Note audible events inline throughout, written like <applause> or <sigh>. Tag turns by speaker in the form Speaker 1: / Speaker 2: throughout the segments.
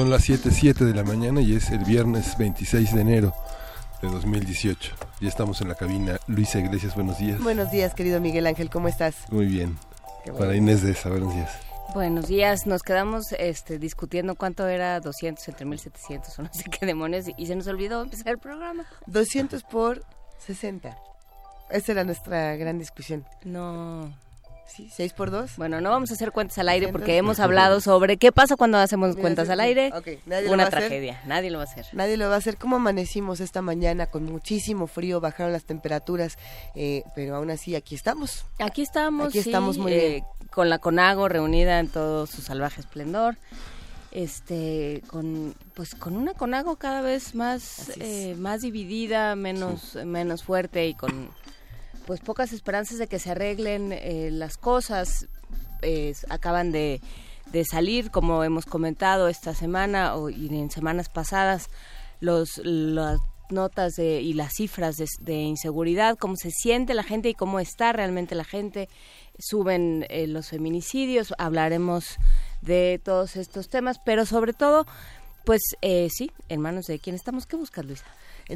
Speaker 1: Son las 7.07 de la mañana y es el viernes 26 de enero de 2018. Ya estamos en la cabina. Luisa Iglesias, buenos días.
Speaker 2: Buenos días, querido Miguel Ángel, ¿cómo estás?
Speaker 1: Muy bien. Para Inés de esa, buenos días.
Speaker 3: Buenos días, nos quedamos este, discutiendo cuánto era 200 entre 1700 o no sé qué demonios y se nos olvidó empezar el programa.
Speaker 2: 200 por 60. Esa era nuestra gran discusión.
Speaker 3: No,
Speaker 2: Sí, 6 por 2.
Speaker 3: Bueno, no vamos a hacer cuentas al aire porque hemos hablado <laughs> sobre qué pasa cuando hacemos cuentas al aire. Una tragedia, nadie lo va a hacer.
Speaker 2: Nadie lo va a hacer. ¿Cómo amanecimos esta mañana con muchísimo frío? Bajaron las temperaturas, eh, pero aún así aquí estamos.
Speaker 3: Aquí estamos.
Speaker 2: Aquí estamos muy
Speaker 3: eh,
Speaker 2: bien.
Speaker 3: Con la Conago reunida en todo su salvaje esplendor. Este, con, pues con una Conago cada vez más, eh, más dividida, menos, menos fuerte y con pues pocas esperanzas de que se arreglen eh, las cosas. Eh, acaban de, de, salir, como hemos comentado esta semana o, y en semanas pasadas, los, las notas de, y las cifras de, inseguridad, cómo se siente la gente y cómo está realmente la gente. Suben eh, los feminicidios, hablaremos de todos estos temas, pero sobre todo, pues eh, sí, en manos de quién estamos. ¿Qué buscas, Luisa?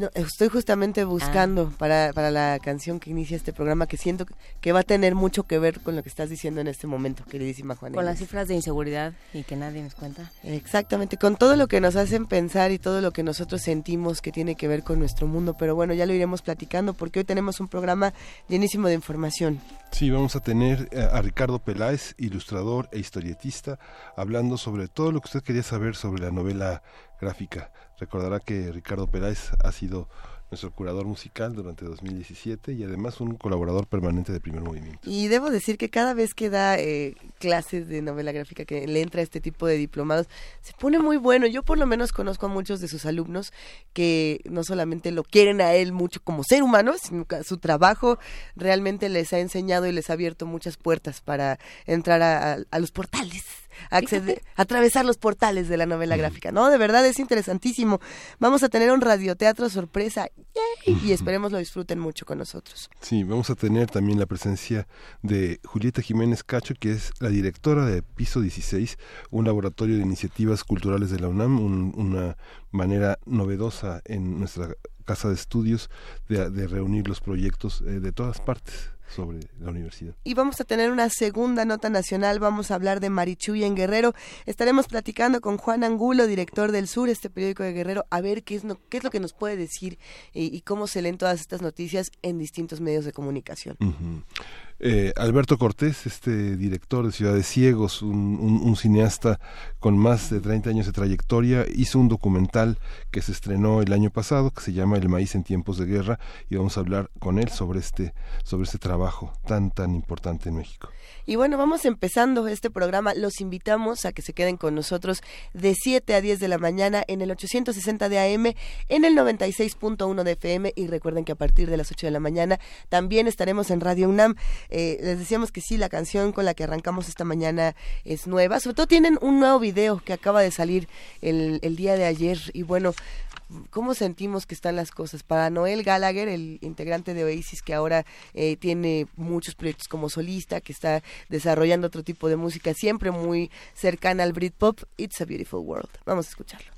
Speaker 2: No, estoy justamente buscando ah. para, para la canción que inicia este programa que siento que va a tener mucho que ver con lo que estás diciendo en este momento, queridísima Juana.
Speaker 3: Con las cifras de inseguridad y que nadie nos cuenta.
Speaker 2: Exactamente, con todo lo que nos hacen pensar y todo lo que nosotros sentimos que tiene que ver con nuestro mundo, pero bueno, ya lo iremos platicando porque hoy tenemos un programa llenísimo de información.
Speaker 1: Sí, vamos a tener eh, a Ricardo Peláez, ilustrador e historietista, hablando sobre todo lo que usted quería saber sobre la novela gráfica Recordará que Ricardo Peláez ha sido nuestro curador musical durante 2017 y además un colaborador permanente de Primer Movimiento.
Speaker 2: Y debo decir que cada vez que da eh, clases de novela gráfica, que le entra este tipo de diplomados, se pone muy bueno. Yo por lo menos conozco a muchos de sus alumnos que no solamente lo quieren a él mucho como ser humano, sino que su trabajo realmente les ha enseñado y les ha abierto muchas puertas para entrar a, los portales acceder, atravesar los portales de la novela gráfica. No, de verdad es interesantísimo. Vamos a tener un radioteatro sorpresa y esperemos lo disfruten mucho con nosotros.
Speaker 1: Sí, vamos a tener también la presencia de Julieta Jiménez Cacho, que es la directora de Piso 16, un laboratorio de iniciativas culturales de la UNAM, un, una manera novedosa en nuestra casa de estudios de, de reunir los proyectos eh, de todas partes sobre la universidad.
Speaker 2: Y vamos a tener una segunda nota nacional, vamos a hablar de Marichuy en Guerrero. Estaremos platicando con Juan Angulo, director del Sur, este periódico de Guerrero, a ver qué es, no, qué es lo que nos puede decir y, y, cómo se leen todas estas noticias en distintos medios de comunicación.
Speaker 1: Uh -huh. Eh, Alberto Cortés, este director de Ciudades Ciegos, un, un, un, cineasta con más de 30 años de trayectoria, hizo un documental que se estrenó el año pasado que se llama El maíz en tiempos de guerra y vamos a hablar con él sobre este, sobre este trabajo tan, tan importante en México.
Speaker 2: Y bueno, vamos empezando este programa. Los invitamos a que se queden con nosotros de 7 a 10 de la mañana en el 860 de AM, en el 96.1 de FM y recuerden que a partir de las 8 de la mañana también estaremos en Radio UNAM. Eh, les decíamos que sí, la canción con la que arrancamos esta mañana es nueva. Sobre todo tienen un nuevo video que acaba de salir el, el día de ayer y bueno, cómo sentimos que están las cosas. Para Noel Gallagher, el integrante de Oasis que ahora eh, tiene muchos proyectos como solista, que está desarrollando otro tipo de música siempre muy cercana al Britpop, It's a Beautiful World. Vamos a escucharlo.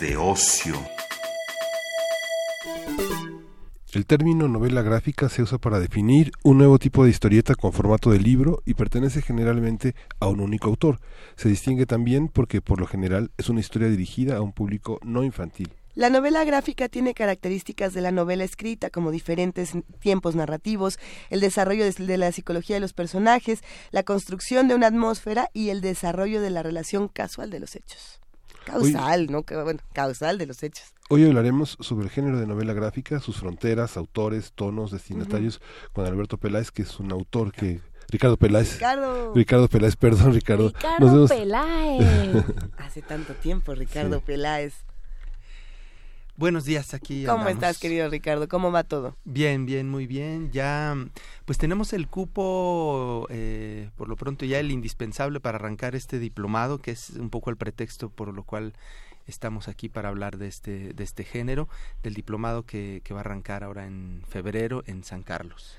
Speaker 4: De ocio.
Speaker 1: El término novela gráfica se usa para definir un nuevo tipo de historieta con formato de libro y pertenece generalmente a un único autor. Se distingue también porque por lo general es una historia dirigida a un público no infantil.
Speaker 2: La novela gráfica tiene características de la novela escrita, como diferentes tiempos narrativos, el desarrollo de la psicología de los personajes, la construcción de una atmósfera y el desarrollo de la relación casual de los hechos. Causal, ¿no? Bueno, causal de los hechos.
Speaker 1: Hoy hablaremos sobre el género de novela gráfica, sus fronteras, autores, tonos, destinatarios, con Alberto Peláez, que es un autor que Ricardo Peláez.
Speaker 2: Ricardo.
Speaker 1: Ricardo Peláez, perdón, Ricardo.
Speaker 3: Ricardo Peláez. <laughs>
Speaker 2: Hace tanto tiempo, Ricardo Peláez.
Speaker 5: Buenos días aquí.
Speaker 2: ¿Cómo estás, querido Ricardo? ¿Cómo va todo?
Speaker 5: Bien, bien, muy bien. Ya, pues tenemos el cupo, eh, por lo pronto ya el indispensable para arrancar este diplomado, que es un poco el pretexto por lo cual estamos aquí para hablar de este, de este género, del diplomado que, que va a arrancar ahora en febrero en San Carlos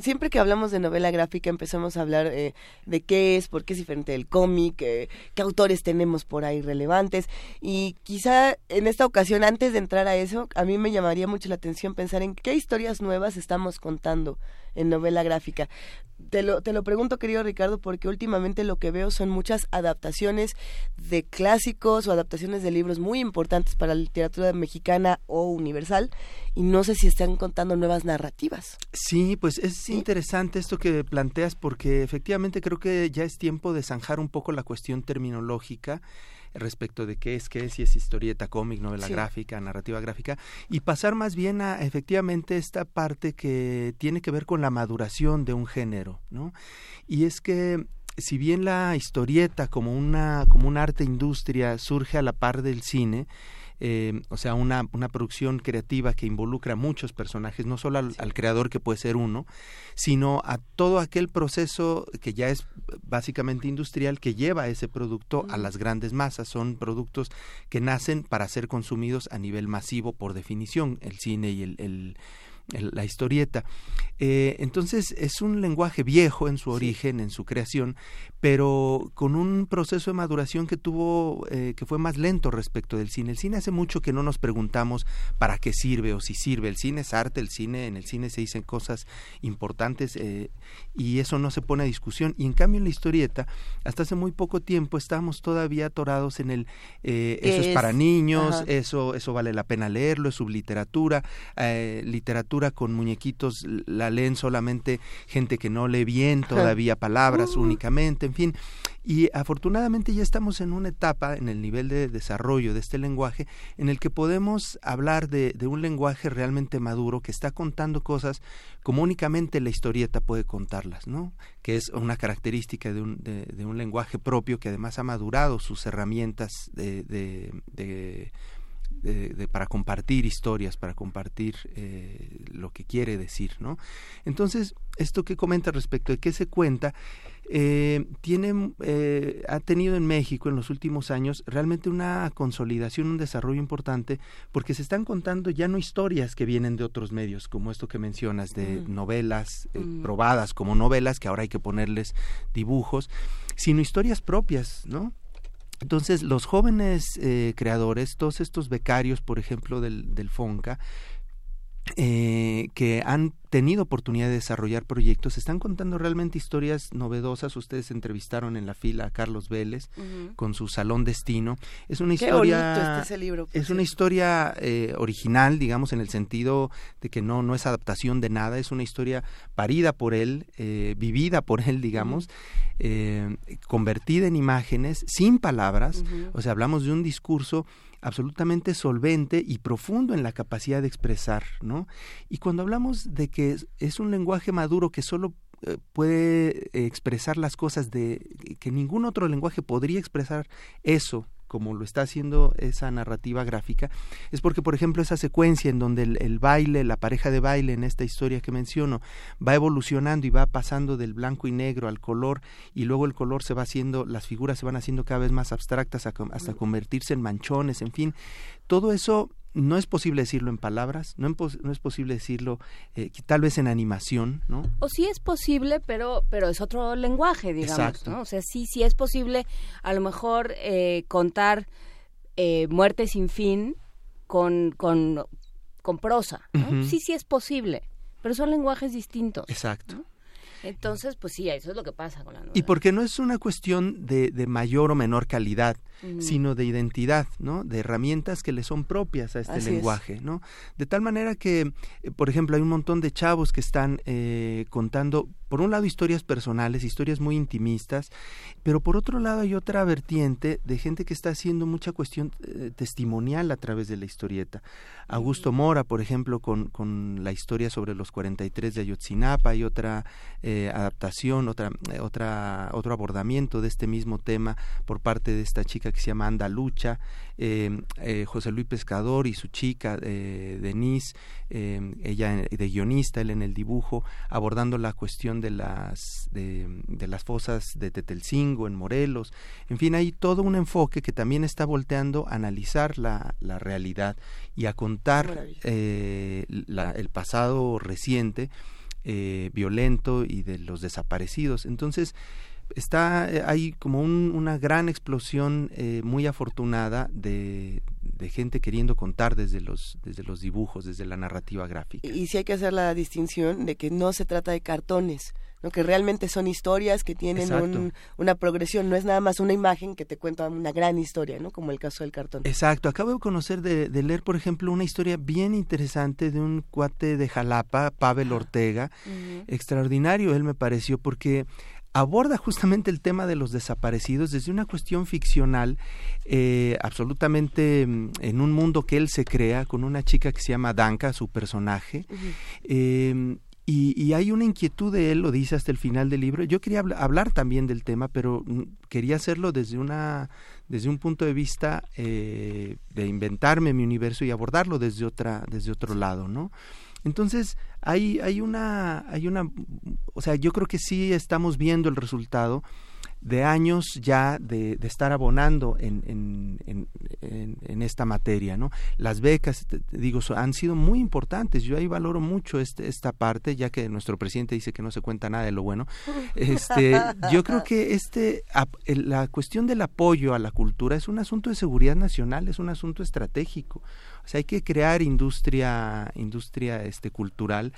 Speaker 2: siempre que hablamos de novela gráfica empezamos a hablar eh, de qué es, por qué es diferente del cómic, eh, qué autores tenemos por ahí relevantes. Y quizá en esta ocasión antes de entrar a eso a mí me llamaría mucho la atención pensar en qué historias nuevas estamos contando en novela gráfica. Te lo, te lo pregunto, querido Ricardo, porque últimamente lo que veo son muchas adaptaciones de clásicos o adaptaciones de libros muy importantes para la literatura mexicana o universal, y no sé si están contando nuevas narrativas.
Speaker 5: Sí, pues es interesante esto que planteas, porque efectivamente creo que ya es tiempo de zanjar un poco la cuestión terminológica respecto de qué es, qué es, si es historieta, cómic, novela gráfica, narrativa gráfica, y pasar más bien a efectivamente esta parte que tiene que ver con la maduración de un género, ¿no? Y es que si bien la historieta como una como un arte industria surge a la par del cine, eh, o sea, una, una producción creativa que involucra a muchos personajes, no solo al, creador que puede ser uno, sino a todo aquel proceso que ya es básicamente industrial que lleva ese producto a las grandes masas. Son productos que nacen para ser consumidos a nivel masivo por definición, el cine y el la historieta. Eh, entonces es un lenguaje viejo en su origen, en su creación, pero con un proceso de maduración que tuvo, eh, que fue más lento respecto del cine. El cine hace mucho que no nos preguntamos para qué sirve o si sirve. El cine es arte, el cine, en el cine se dicen cosas importantes eh, y eso no se pone a discusión. Y en cambio en la historieta, hasta hace muy poco tiempo estábamos todavía atorados en el eso es, para niños, eso, eso vale la pena leerlo, es subliteratura, literatura literatura con muñequitos la leen solamente gente que no lee bien todavía palabras uh. únicamente, en fin. Y afortunadamente ya estamos en una etapa en el nivel de desarrollo de este lenguaje en el que podemos hablar de, un lenguaje realmente maduro que está contando cosas como únicamente la historieta puede contarlas, ¿no? Que es una característica de un, de, un lenguaje propio que además ha madurado sus herramientas de, de de, para compartir historias, para compartir eh, lo que quiere decir, ¿no? Entonces, esto que comenta respecto de qué se cuenta, eh, tiene, eh, ha tenido en México en los últimos años realmente una consolidación, un desarrollo importante, porque se están contando ya no historias que vienen de otros medios, como esto que mencionas, de mm. novelas mm. probadas como novelas, que ahora hay que ponerles dibujos, sino historias propias, ¿no? Entonces, los jóvenes eh, creadores, todos estos becarios, por ejemplo, del, del FONCA, eh, que han tenido oportunidad de desarrollar proyectos, están contando realmente historias novedosas. Ustedes entrevistaron en la fila a Carlos Vélez con su Salón Destino. Es una historia,
Speaker 6: este libro,
Speaker 5: es una historia eh, original, digamos, en el sentido de que no no es adaptación de nada. Es una historia parida por él, eh, vivida por él, digamos, eh, convertida en imágenes, sin palabras. O sea, hablamos de un discurso absolutamente solvente y profundo en la capacidad de expresar, ¿no? Y cuando hablamos de que es, un lenguaje maduro que solo eh, puede expresar las cosas de que ningún otro lenguaje podría expresar eso como lo está haciendo esa narrativa gráfica, es porque, por ejemplo, esa secuencia en donde el, baile, la pareja de baile en esta historia que menciono, va evolucionando y va pasando del blanco y negro al color, y luego el color se va haciendo, las figuras se van haciendo cada vez más abstractas hasta convertirse en manchones, en fin, todo eso no es posible decirlo en palabras, no, no es posible decirlo eh, tal vez en animación, ¿no?
Speaker 7: O sí es posible, pero pero es otro lenguaje, digamos, ¿no? O sea, sí, sí es posible a lo mejor eh, contar eh, Muerte sin fin con, con, con prosa, Sí, sí es posible, pero son lenguajes distintos.
Speaker 5: Exacto.
Speaker 7: Entonces, pues sí, eso es lo que pasa con la.
Speaker 5: Y porque no es una cuestión de, de mayor o menor calidad, sino de identidad, ¿no? De herramientas que le son propias a este lenguaje, ¿no? De tal manera que, eh, por ejemplo, hay un montón de chavos que están eh, contando, por un lado, historias personales, historias muy intimistas, pero por otro lado hay otra vertiente de gente que está haciendo mucha cuestión eh, testimonial a través de la historieta. Augusto Mora, por ejemplo, con, con la historia sobre los 43 de Ayotzinapa, hay otra adaptación, otra, otra, otro abordamiento de este mismo tema por parte de esta chica que se llama Andalucha, eh, eh, José Luis Pescador y su chica eh, Denise, eh, ella de guionista, él en el dibujo, abordando la cuestión de las, de, las fosas de Tetelcingo en Morelos. En fin, hay todo un enfoque que también está volteando a analizar la, la realidad y a contar el pasado reciente. violento y de los desaparecidos. Entonces, está eh, hay como una gran explosión eh, muy afortunada de, de, gente queriendo contar desde los desde los dibujos desde la narrativa gráfica
Speaker 6: y, sí hay que hacer la distinción de que no se trata de cartones ¿no? que realmente son historias que tienen un, una progresión, no es nada más una imagen que te cuenta una gran historia, ¿no? como el caso del cartón.
Speaker 5: Exacto, acabo de conocer, de, de leer, por ejemplo, una historia bien interesante de un cuate de Jalapa, Pavel Ortega, extraordinario, él me pareció, porque aborda justamente el tema de los desaparecidos desde una cuestión ficcional, eh, absolutamente mm, en un mundo que él se crea, con una chica que se llama Danka, su personaje. Em, y, hay una inquietud de él, lo dice hasta el final del libro. Yo quería hablar también del tema, pero mm, quería hacerlo desde una desde un punto de vista eh, de inventarme mi universo y abordarlo desde otra desde otro lado, ¿no? Entonces, hay, hay, una, hay una, o sea, yo creo que sí estamos viendo el resultado de años ya de, estar abonando en, en, en, esta materia, ¿no? Las becas, te, digo, han sido muy importantes. Yo ahí valoro mucho este, esta parte, ya que nuestro presidente dice que no se cuenta nada de lo bueno. Este, yo creo que este, la cuestión del apoyo a la cultura es un asunto de seguridad nacional, es un asunto estratégico. Sea, hay que crear industria, industria este, cultural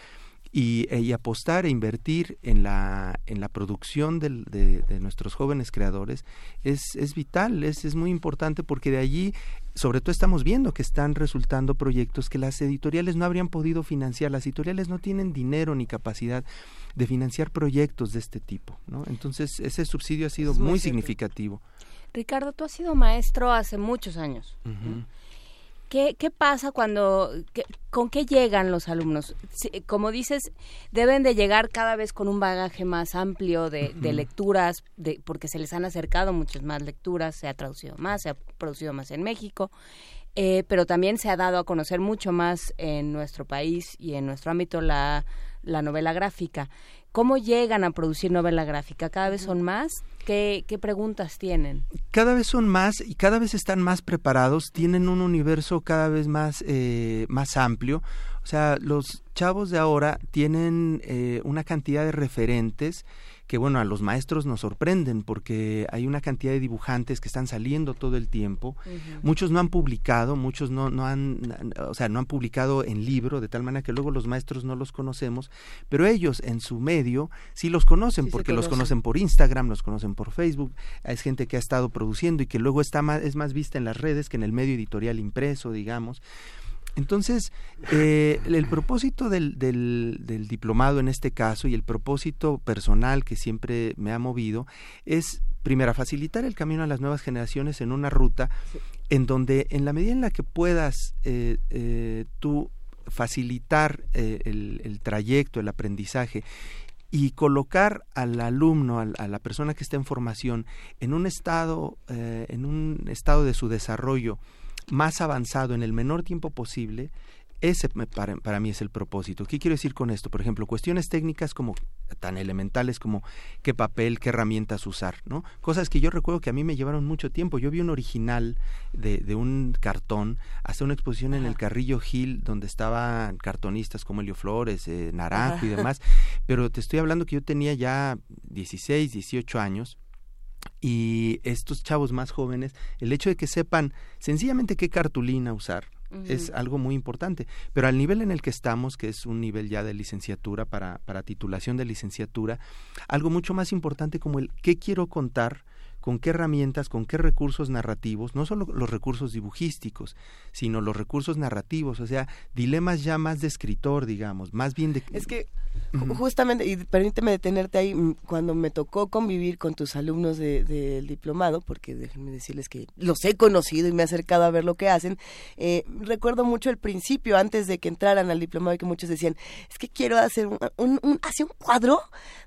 Speaker 5: y, y, apostar e invertir en la, en la producción del, de, de, nuestros jóvenes creadores es, es vital, es, es muy importante porque de allí sobre todo estamos viendo que están resultando proyectos que las editoriales no habrían podido financiar, las editoriales no tienen dinero ni capacidad de financiar proyectos de este tipo, ¿no? Entonces ese subsidio ha sido muy, muy significativo.
Speaker 3: Ricardo, tú has sido maestro hace muchos años. Uh ¿Qué, ¿Qué, pasa cuando, qué, con qué llegan los alumnos? Como dices, deben de llegar cada vez con un bagaje más amplio de, uh -huh. lecturas, de, porque se les han acercado muchas más lecturas, se ha traducido más, se ha producido más en México, eh, pero también se ha dado a conocer mucho más en nuestro país y en nuestro ámbito la, la novela gráfica. ¿Cómo llegan a producir novela gráfica? ¿Cada vez son más? ¿Qué, ¿Qué, preguntas tienen?
Speaker 5: Cada vez son más y cada vez están más preparados, tienen un universo cada vez más, eh, más amplio. O sea, los chavos de ahora tienen eh, una cantidad de referentes que bueno, a los maestros nos sorprenden porque hay una cantidad de dibujantes que están saliendo todo el tiempo. Uh -huh. Muchos no han publicado, muchos no, no han, o sea, no han publicado en libro, de tal manera que luego los maestros no los conocemos, pero ellos en su medio sí los conocen
Speaker 2: Sí
Speaker 5: porque los
Speaker 2: conocen.
Speaker 5: conocen por Instagram, los conocen por Facebook, es gente que ha estado produciendo y que luego está más, es más vista en las redes que en el medio editorial impreso, digamos. Entonces, eh, el propósito del, del, del, diplomado en este caso y el propósito personal que siempre me ha movido es, primero, facilitar el camino a las nuevas generaciones en una ruta sí. en donde, en la medida en la que puedas eh, eh, tú facilitar eh, el, el trayecto, el aprendizaje y colocar al alumno, a, a, la persona que está en formación, en un estado, eh, en un estado de su desarrollo más avanzado en el menor tiempo posible, ese para, para, mí es el propósito. ¿Qué quiero decir con esto? Por ejemplo, cuestiones técnicas como tan elementales como qué papel, qué herramientas usar, ¿no? Cosas que yo recuerdo que a mí me llevaron mucho tiempo. Yo vi un original de, de un cartón, hasta una exposición Ajá. en el Carrillo Gil donde estaban cartonistas como Helio Flores, eh, Naranjo Ajá. y demás, pero te estoy hablando que yo tenía ya 16, 18 años y estos chavos más jóvenes, el hecho de que sepan sencillamente qué cartulina usar, es algo muy importante. Pero al nivel en el que estamos, que es un nivel ya de licenciatura para, para titulación de licenciatura, algo mucho más importante como el qué quiero contar, con qué herramientas, con qué recursos narrativos, no solo los recursos dibujísticos, sino los recursos narrativos, o sea, dilemas ya más de escritor, digamos, más bien de...
Speaker 2: Es que justamente, y permíteme detenerte ahí, cuando me tocó convivir con tus alumnos del de, de diplomado, porque déjenme decirles que los he conocido y me he acercado a ver lo que hacen, eh, recuerdo mucho el principio, antes de que entraran al diplomado, y que muchos decían, es que quiero hacer un, un, un, hacer un cuadro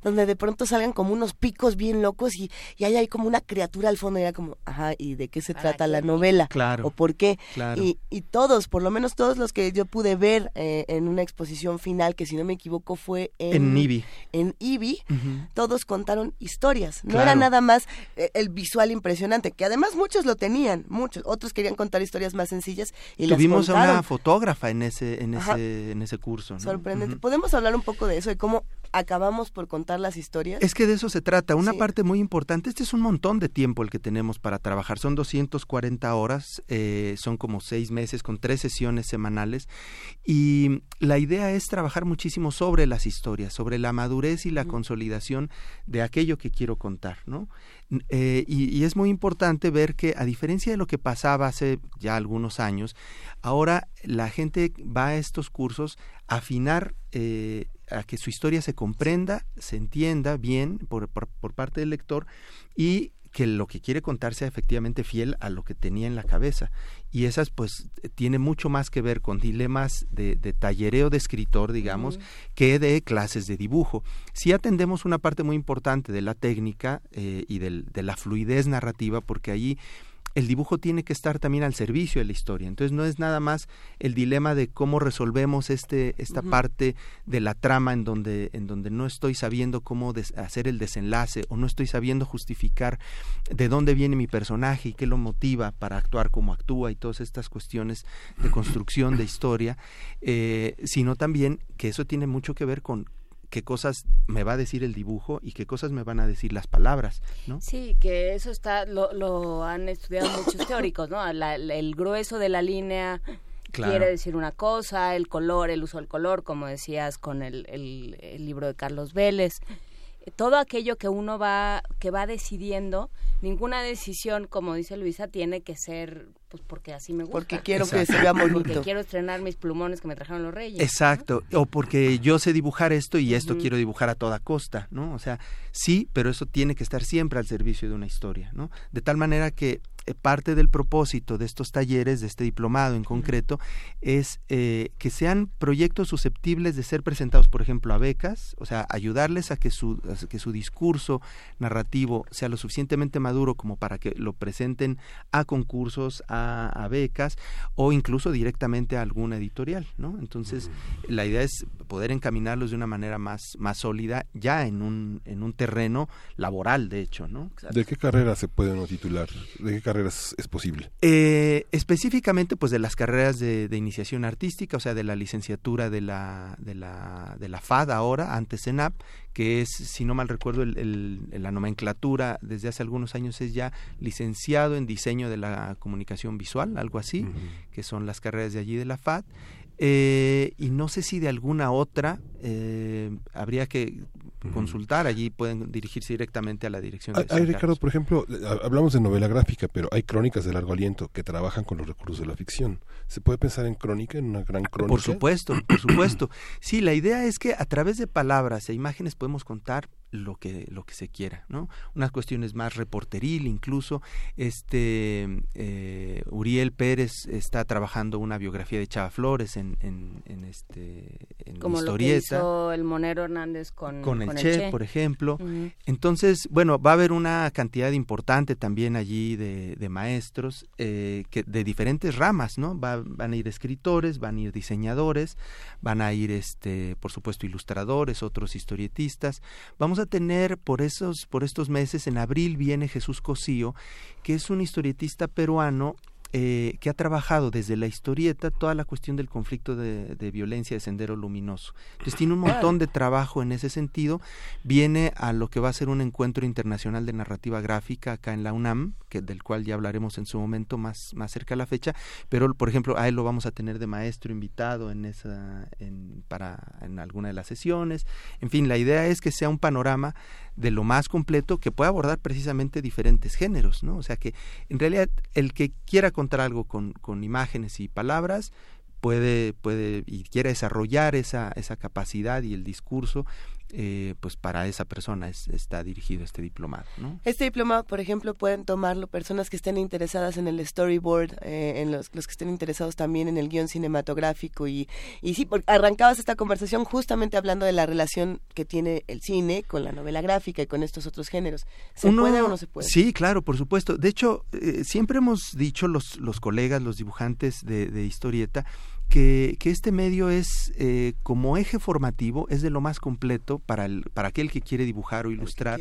Speaker 2: donde de pronto salgan como unos picos bien locos y, y hay ahí como una criatura al fondo, y era como, ajá, ¿y de qué se trata la novela?
Speaker 5: Claro.
Speaker 2: ¿O por qué?
Speaker 5: Claro.
Speaker 2: Y, y todos, por lo menos todos los que yo pude ver eh, en una exposición final, que si no me equivoco fue en,
Speaker 5: en IBI,
Speaker 2: en IBI uh -huh. todos contaron historias, no claro. era nada más eh, el visual impresionante, que además muchos lo tenían, muchos, otros querían contar historias más sencillas y
Speaker 5: Tuvimos
Speaker 2: las
Speaker 5: a una fotógrafa en ese, en ese, en ese curso. ¿no?
Speaker 2: Sorprendente. Uh -huh. ¿Podemos hablar un poco de eso, de cómo acabamos por contar las historias?
Speaker 5: Es que de eso se trata. Una sí. parte muy importante, este es un montón de tiempo el que tenemos para trabajar. Son 240 horas, eh, son como seis meses con tres sesiones semanales. Y la idea es trabajar muchísimo sobre las historias, sobre la madurez y la uh -huh. consolidación de aquello que quiero contar, ¿no? Eh, y, y, es muy importante ver que, a diferencia de lo que pasaba hace ya algunos años, ahora la gente va a estos cursos a afinar eh, a que su historia se comprenda, se entienda bien por, por, por parte del lector y que lo que quiere contar sea efectivamente fiel a lo que tenía en la cabeza. Y esas pues tiene mucho más que ver con dilemas de, de tallereo de escritor, digamos, que de clases de dibujo. Sí atendemos una parte muy importante de la técnica eh, y del, de la fluidez narrativa, porque allí el dibujo tiene que estar también al servicio de la historia. Entonces no es nada más el dilema de cómo resolvemos este esta uh -huh. parte de la trama en donde en donde no estoy sabiendo cómo hacer el desenlace o no estoy sabiendo justificar de dónde viene mi personaje y qué lo motiva para actuar como actúa y todas estas cuestiones de construcción de historia, eh, sino también que eso tiene mucho que ver con qué cosas me va a decir el dibujo y qué cosas me van a decir las palabras, ¿no?
Speaker 3: Sí, que eso está, lo, lo han estudiado muchos <coughs> teóricos, ¿no? La, el grueso de la línea quiere decir una cosa, el color, el uso del color, como decías con el, el libro de Carlos Vélez todo aquello que uno va que va decidiendo ninguna decisión como dice Luisa tiene que ser pues porque así me gusta.
Speaker 2: Porque quiero que se vea bonito.
Speaker 3: porque quiero estrenar mis plumones que me trajeron los reyes
Speaker 5: exacto. O porque yo sé dibujar esto y esto quiero dibujar a toda costa no o sea sí pero eso tiene que estar siempre al servicio de una historia no de tal manera que parte del propósito de estos talleres, de este diplomado en concreto, es eh, que sean proyectos susceptibles de ser presentados, por ejemplo, a becas, o sea, ayudarles a que su, que su discurso narrativo sea lo suficientemente maduro como para que lo presenten a concursos, a, a becas o incluso directamente a alguna editorial, ¿no? Entonces, la idea es poder encaminarlos de una manera más, más sólida ya en un, en un terreno laboral, de hecho, ¿no?
Speaker 1: ¿De qué carrera se puede uno titular? ¿De qué carreras es posible?
Speaker 5: Eh, específicamente, pues de las carreras de, iniciación artística, o sea, de la licenciatura de la, de la, de la FAD ahora, antes CENAP, que es, si no mal recuerdo, el, la nomenclatura desde hace algunos años es ya licenciado en diseño de la comunicación visual, algo así, que son las carreras de allí de la FAD. Eh, y no sé si de alguna otra eh, habría que consultar, allí pueden dirigirse directamente a la dirección.
Speaker 1: De hay, Ricardo, por ejemplo, hablamos de novela gráfica, pero hay crónicas de largo aliento que trabajan con los recursos de la ficción. ¿Se puede pensar en crónica, en una gran crónica?
Speaker 5: Por supuesto, por supuesto. Sí, la idea es que a través de palabras e imágenes podemos contar lo que lo que se quiera no unas cuestiones más reporteril incluso. Este eh, Uriel Pérez está trabajando una biografía de Chava Flores en, en, este en
Speaker 3: como
Speaker 5: historieta
Speaker 3: lo que el Monero Hernández con,
Speaker 5: con, el, che, por ejemplo. Entonces bueno va a haber una cantidad importante también allí de, de maestros eh, que de diferentes ramas no va, van a ir escritores van a ir diseñadores van a ir este por supuesto ilustradores otros historietistas. Vamos a tener por esos, por estos meses, en abril viene Jesús Cosío, que es un historietista peruano eh, que ha trabajado desde la historieta toda la cuestión del conflicto de, violencia de Sendero Luminoso. Entonces tiene un montón de trabajo en ese sentido. Viene a lo que va a ser un encuentro internacional de narrativa gráfica acá en la UNAM, que, del cual ya hablaremos en su momento más, más cerca a la fecha, pero por ejemplo a él lo vamos a tener de maestro invitado en, esa, en, para, en alguna de las sesiones. En fin, la idea es que sea un panorama de lo más completo que pueda abordar precisamente diferentes géneros, ¿no? O sea que en realidad el que quiera contar algo con, con imágenes y palabras puede, puede y quiere desarrollar esa, esa capacidad y el discurso, eh, pues para esa persona está dirigido este diplomado. ¿no?
Speaker 2: Este diplomado, por ejemplo, pueden tomarlo personas que estén interesadas en el storyboard, eh, en los, los, que estén interesados también en el guion cinematográfico y, y sí, porque arrancabas esta conversación justamente hablando de la relación que tiene el cine con la novela gráfica y con estos ottos géneros. ¿Se puede o no se puede?
Speaker 5: Sí, claro, por supuesto. De hecho, eh, siempre hemos dicho los, los colegas, los dibujantes de, de historieta, que, que este medio es eh, como eje formativo, es de lo más completo para, el, para aquel que quiere dibujar o ilustrar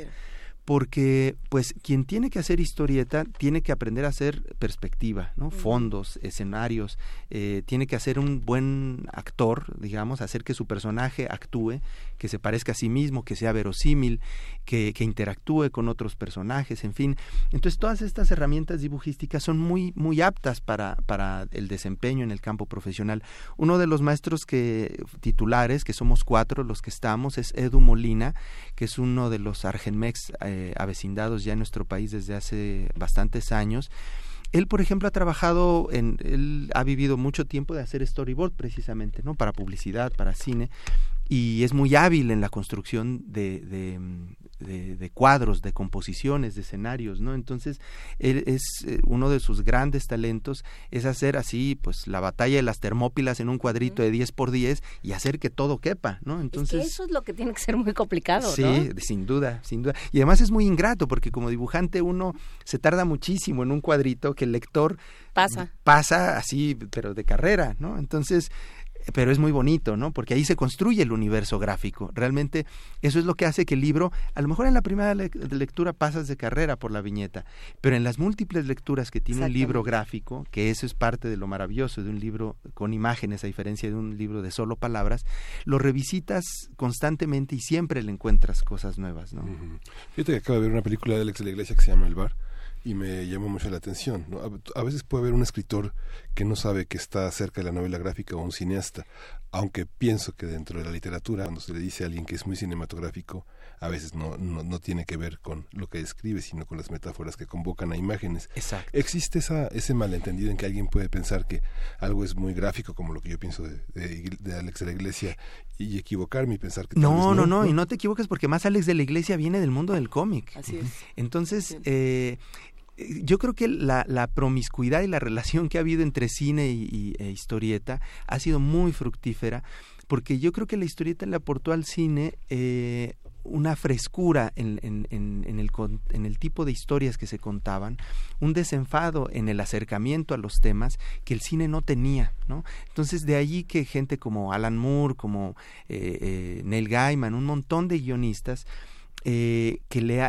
Speaker 5: porque pues quien tiene que hacer historieta tiene que aprender a hacer perspectiva, ¿no? Fondos, escenarios, eh, tiene que hacer un buen actor, digamos, hacer que su personaje actúe, que se parezca a sí mismo, que sea verosímil, que, que interactúe con otros personajes, en fin. Entonces todas estas herramientas dibujísticas son muy, muy aptas para, para el desempeño en el campo profesional. Uno de los maestros que titulares, que somos cuatro los que estamos, es Edu Molina, que es uno de los Argenmex eh, avecindados ya en nuestro país desde hace bastantes años. Él, por ejemplo, ha trabajado en, él ha vivido mucho tiempo de hacer storyboard precisamente, ¿no? Para publicidad, para cine, y es muy hábil en la construcción de, de, de, cuadros, de composiciones, de escenarios, ¿no? Entonces, él es eh, uno de sus grandes talentos es hacer así, pues, la batalla de las termópilas en un cuadrito de 10 por 10 y hacer que todo quepa, ¿no? Entonces,
Speaker 3: eso es lo que tiene que ser muy complicado,
Speaker 5: sí, sin duda, sin duda. Y además es muy ingrato porque como dibujante uno se tarda muchísimo en un cuadrito que el lector
Speaker 3: pasa
Speaker 5: pasa así, pero de carrera, ¿no? Entonces, pero es muy bonito, ¿no? Porque ahí se construye el universo gráfico. Realmente eso es lo que hace que el libro, a lo mejor en la primera lectura pasas de carrera por la viñeta, pero en las múltiples lecturas que tiene un libro gráfico, que eso es parte de lo maravilloso de un libro con imágenes, a diferencia de un libro de solo palabras, lo revisitas constantemente y siempre le encuentras cosas nuevas, ¿no?
Speaker 1: Fíjate que acabo de ver una película de Alex de la Iglesia que se llama El Bar y me llamó mucho la atención. A, veces puede haber un escritor que no sabe que está cerca de la novela gráfica o un cineasta, aunque pienso que dentro de la literatura, cuando se le dice a alguien que es muy cinematográfico, a veces no, no, tiene que ver con lo que escribe, sino con las metáforas que convocan a imágenes.
Speaker 5: Exacto.
Speaker 1: Existe esa, ese malentendido en que alguien puede pensar que algo es muy gráfico, como lo que yo pienso de, de, Alex de la Iglesia, y equivocarme y pensar que...
Speaker 5: no, no, no, y no te equivoques porque más Alex de la Iglesia viene del mundo del cómic.
Speaker 2: Así es.
Speaker 5: Entonces, eh, yo creo que la, promiscuidad y la relación que ha habido entre cine y, e historieta ha sido muy fructífera porque yo creo que la historieta le aportó al cine eh, una frescura en, el, tipo de historias que se contaban, un desenfado en el acercamiento a los temas que el cine no tenía, ¿no? Entonces de allí que gente como Alan Moore, como eh, eh, Neil Gaiman, un montón de guionistas, eh, que, le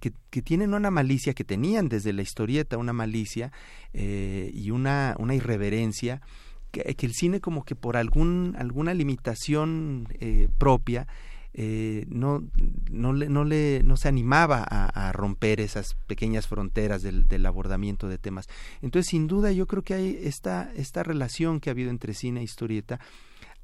Speaker 5: que, que, tienen una malicia, que tenían desde la historieta una malicia eh, y una, una irreverencia, que, el cine como que por algún, alguna limitación eh, propia eh, no, no, le, no, le, no se animaba a, romper esas pequeñas fronteras del, del, abordamiento de temas. Entonces, sin duda, yo creo que hay esta, esta relación que ha habido entre cine e historieta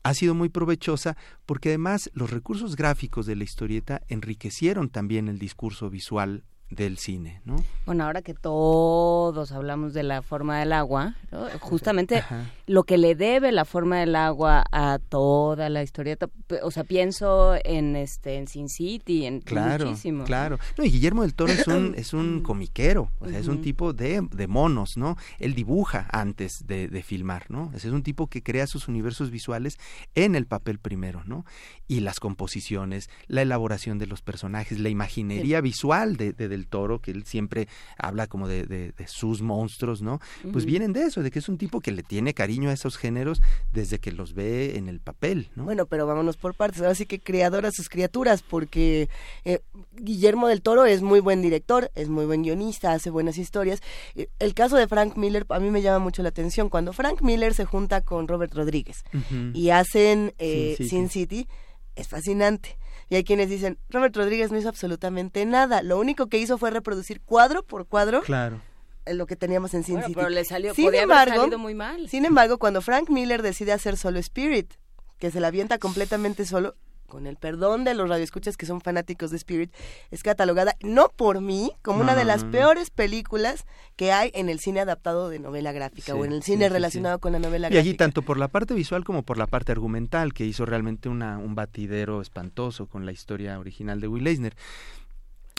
Speaker 5: ha sido muy provechosa porque además los recursos gráficos de la historieta enriquecieron también el discurso visual del cine, ¿no?
Speaker 3: Bueno, ahora que todos hablamos de la forma del agua, justamente lo que le debe la forma del agua a toda la historieta, o sea, pienso en este en Sin City, en
Speaker 5: claro,
Speaker 3: muchísimo.
Speaker 5: Claro, no, y Guillermo del Toro es un <clears throat> es un comiquero, o sea, es un tipo de, de monos, ¿no? Él dibuja antes de, de filmar, ¿no? es un tipo que crea sus universos visuales en el papel primero, ¿no? Y las composiciones, la elaboración de los personajes, la imaginería visual de, de del Toro, que él siempre habla como de, de, sus monstruos, ¿no? Pues vienen de eso, de que es un tipo que le tiene cariño a esos géneros desde que los ve en el papel, ¿no?
Speaker 2: Bueno, pero vámonos por partes, ahora sí que creador a sus criaturas, porque eh, Guillermo del Toro es muy buen director, es muy buen guionista, hace buenas historias. Eh, el caso de Frank Miller a mí me llama mucho la atención, cuando Frank Miller se junta con Robert Rodríguez y hacen eh, Sin City, es fascinante y hay quienes dicen, Robert Rodríguez no hizo absolutamente nada. Lo único que hizo fue reproducir cuadro por cuadro.
Speaker 5: Claro
Speaker 2: lo que teníamos en Sin
Speaker 3: City. Pero le salió, sin embargo, muy mal.
Speaker 2: Sin embargo, cuando Frank Miller decide hacer solo Spirit, que se la avienta completamente solo, con el perdón de los radioescuchas que son fanáticos de Spirit, es catalogada no por mí como una de las peores películas que hay en el cine adaptado de novela gráfica o en el cine relacionado con la novela gráfica.
Speaker 5: Y allí tanto por la parte visual como por la parte argumental, que hizo realmente una, un batidero espantoso con la historia original de Will Eisner.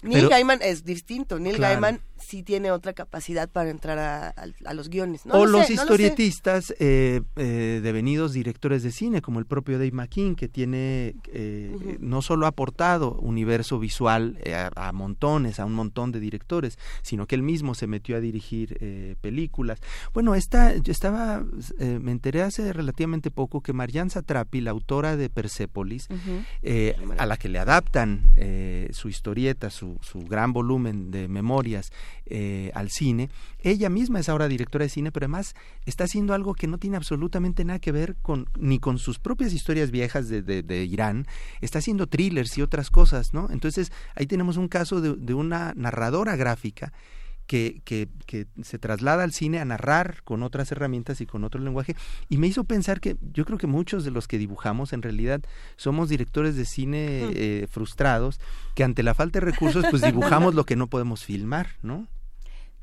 Speaker 2: Neil Gaiman es distinto. Neil Gaiman sí tiene otra capacidad para entrar a, los guiones.
Speaker 5: o los historietistas eh, eh, devenidos directores de cine, como el propio Dave McKean, que tiene eh, no solo ha aportado universo visual a, montones, a un montón de directores, sino que él mismo se metió a dirigir películas. Bueno, esta, yo estaba, me enteré hace relativamente poco que Marianne Satrapi, la autora de Persepolis, a la que le adaptan su historieta, su su, gran volumen de memorias eh, al cine. Ella misma es ahora directora de cine, pero además está haciendo algo que no tiene absolutamente nada que ver con ni con sus propias historias viejas de, de, Irán. Está haciendo thrillers y otras cosas, ¿no? Entonces ahí tenemos un caso de, de una narradora gráfica que, que, que, se traslada al cine a narrar con otras herramientas y con otro lenguaje y me hizo pensar que yo creo que muchos de los que dibujamos en realidad somos directores de cine eh, frustrados que ante la falta de recursos pues <laughs> dibujamos lo que no podemos filmar, ¿no?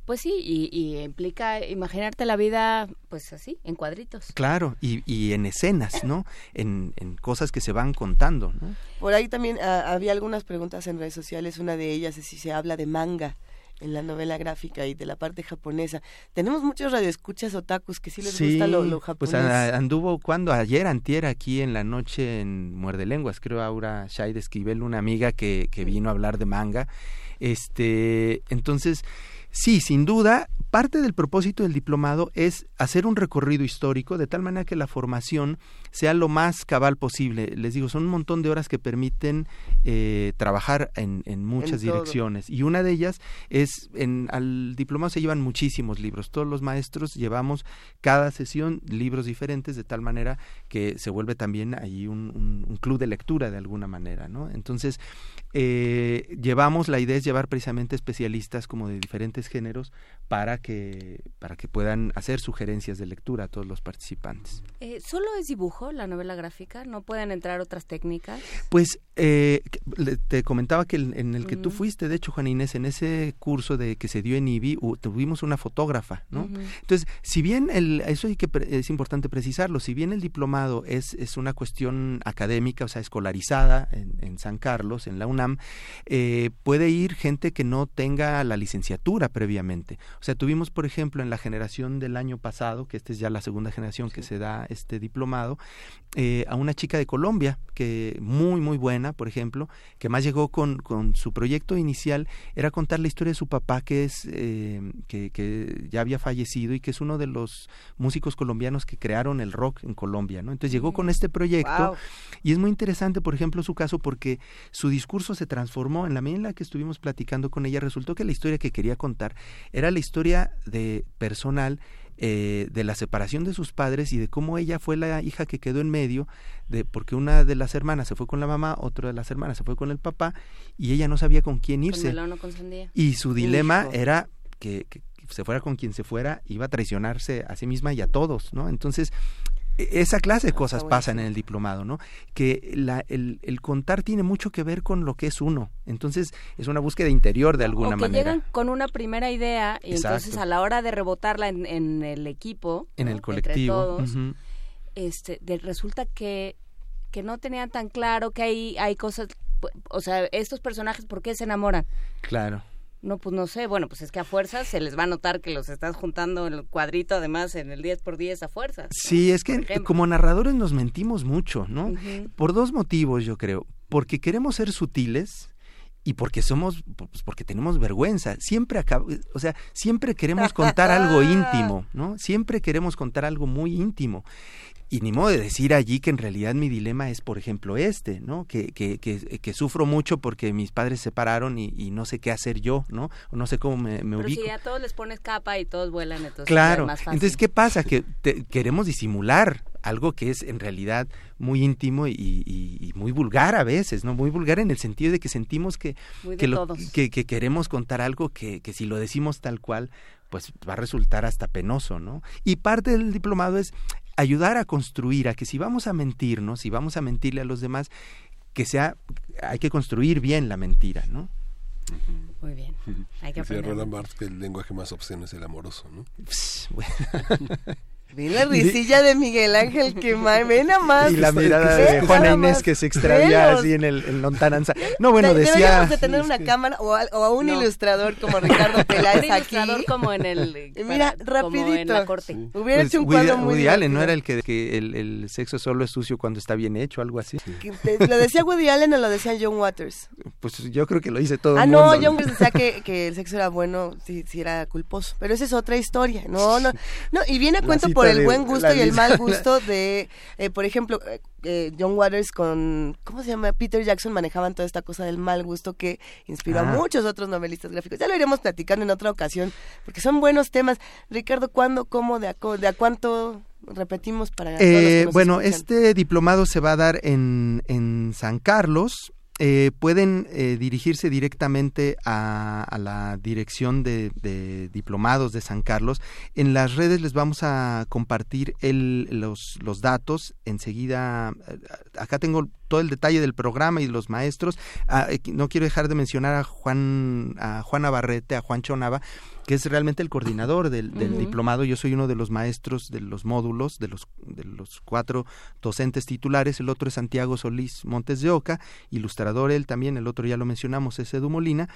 Speaker 3: Pues sí, y, implica imaginarte la vida, pues así, en cuadritos.
Speaker 5: Claro, y, y en escenas, ¿no? En, en, cosas que se van contando, ¿no?
Speaker 2: Por ahí también ah, había algunas preguntas en redes sociales, una de ellas es si se habla de manga en la novela gráfica y de la parte japonesa. Tenemos muchos radioescuchas otakus que sí les gusta lo, lo,
Speaker 5: pues, japonés. Pues anduvo cuando ayer antier aquí en la noche en Muerde Lenguas, creo Aura Shai de Esquivel, una amiga que, que vino a hablar de manga. Este, entonces, sí, sin duda, parte del propósito del diplomado es hacer un recorrido histórico de tal manera que la formación sea lo más cabal posible. Les digo, son un montón de horas que permiten eh, trabajar en, en muchas direcciones. Y una de ellas es, en, al diplomado se llevan muchísimos libros. Todos los maestros llevamos cada sesión libros diferentes de tal manera que se vuelve también ahí un, un, club de lectura de alguna manera. ¿no? Entonces, eh, llevamos, la idea es llevar precisamente especialistas como de diferentes géneros para que, para que puedan hacer sugerencias de lectura a todos los participantes.
Speaker 3: Eh, ¿Solo es dibujo la novela gráfica? ¿No pueden entrar otras técnicas?
Speaker 5: Pues eh, te comentaba que en el que tú fuiste, de hecho, Juan Inés, en ese curso de que se dio en IBI, tuvimos una fotógrafa, ¿no? Entonces, si bien el, eso hay que, es importante precisarlo, si bien el diplomado es, es una cuestión académica, o sea, escolarizada en, San Carlos, en la UNAM, eh, puede ir gente que no tenga la licenciatura previamente. O sea, tuvimos, por ejemplo, en la generación del año pasado, que esta es ya la segunda generación que se da este diplomado, eh, a una chica de Colombia, que muy, muy buena, por ejemplo, que más llegó con, con su proyecto inicial, era contar la historia de su papá, que es eh, que, que, ya había fallecido y que es uno de los músicos colombianos que crearon el rock en Colombia, ¿no? Entonces llegó con mm. este proyecto y es muy interesante, por ejemplo, su caso porque su discurso se transformó en la medida en la que estuvimos platicando con ella, resultó que la historia que quería contar era la historia de personal eh, de la separación de sus padres y de cómo ella fue la hija que quedó en medio, de porque una de las hermanas se fue con la mamá, otra de las hermanas se fue con el papá y ella no sabía con quién irse. y su dilema era que, que, se fuera con quien se fuera, iba a traicionarse a sí misma y a todos, ¿no? Entonces, esa clase de cosas pasan en el diplomado, ¿no? Que la, el, el, contar tiene mucho que ver con lo que es uno. Entonces, es una búsqueda interior de alguna
Speaker 3: o
Speaker 5: que
Speaker 3: manera. llegan con una primera idea y entonces a la hora de rebotarla en, en el equipo,
Speaker 5: en el colectivo,
Speaker 3: este, resulta que, que no tenían tan claro que hay, hay cosas, o sea, estos personajes, ¿por qué se enamoran?
Speaker 5: Claro.
Speaker 3: No, pues no sé, bueno, pues es que a fuerzas se les va a notar que los estás juntando en el cuadrito, además en el 10 por 10 a fuerzas.
Speaker 5: Sí, es que como narradores nos mentimos mucho, ¿no? Por dos motivos, yo creo. Porque queremos ser sutiles y porque somos, pues porque tenemos vergüenza. Siempre acaba, o sea, siempre queremos contar algo íntimo, ¿no? Siempre queremos contar algo muy íntimo y ni modo de decir allí que en realidad mi dilema es, por ejemplo, este, ¿no? Que, que, que, sufro mucho porque mis padres se separaron y, no sé qué hacer yo, ¿no? O no sé cómo me, me
Speaker 3: Pero
Speaker 5: ubico.
Speaker 3: si a todos les pones capa y todos vuelan, entonces
Speaker 5: claro.
Speaker 3: es más fácil.
Speaker 5: Entonces, ¿qué pasa? Que queremos disimular algo que es en realidad muy íntimo y, y, muy vulgar a veces, ¿no? Muy vulgar en el sentido de que sentimos que, que, lo, que, que, queremos contar algo que, que si lo decimos tal cual, pues va a resultar hasta penoso, ¿no? Y parte del diplomado es ayudar a construir, a que si vamos a mentirnos, si vamos a mentirle a los demás, que sea, hay que construir bien la mentira, ¿no?
Speaker 3: Muy bien. Hay que aprender.
Speaker 1: Roland Barthes que el lenguaje más obsceno es el amoroso, ¿no? <laughs>
Speaker 2: Vi la risilla de Miguel Ángel que ve nada <laughs> más.
Speaker 5: Y la mirada de Juana Inés que se extraía así en el en lontananza. No, bueno, decía...
Speaker 2: Deberíamos de tener una cámara o a, un ilustrador como <laughs> Ricardo Peláez aquí. Un
Speaker 3: ilustrador como en el...
Speaker 2: Mira, rapidito.
Speaker 3: en la corte.
Speaker 2: Hubiera hecho un cuadro muy
Speaker 5: Woody Allen, ¿no era el que, que el, el, sexo solo es sucio cuando está bien hecho, algo así?
Speaker 2: ¿Lo decía Woody Allen o lo decía John Waters?
Speaker 5: Pues yo creo que lo dice todo
Speaker 2: ah,
Speaker 5: el mundo.
Speaker 2: Ah, no, John Waters decía que, que el sexo era bueno si, si era culposo. Pero esa es otra historia. No, no. No, y viene a cuento por el buen gusto y el mal <laughs> gusto de, eh, por ejemplo, eh, eh, John Waters con, ¿cómo se llama? Peter Jackson manejaban toda esta cosa del mal gusto que inspiró a ah. muchos otros novelistas gráficos. Ya lo iremos platicando en otra ocasión, porque son buenos temas. Ricardo, ¿cuándo, cómo, de a, de a cuánto repetimos para...
Speaker 5: bueno, este diplomado se va a dar en, en San Carlos eh, pueden eh, dirigirse directamente a, la dirección de, diplomados de San Carlos. En las redes les vamos a compartir los, los datos. Enseguida, eh, acá tengo todo el detalle del programa y los maestros. Ah, no quiero dejar de mencionar a Juan, a Juan Navarrete, a Juan Chonava, que es realmente el coordinador del, diplomado. Yo soy uno de los maestros de los módulos, de los, de los cuatro docentes titulares. El otro es Santiago Solís Montes de Oca, ilustrador él también. El otro ya lo mencionamos, es Edu Molina.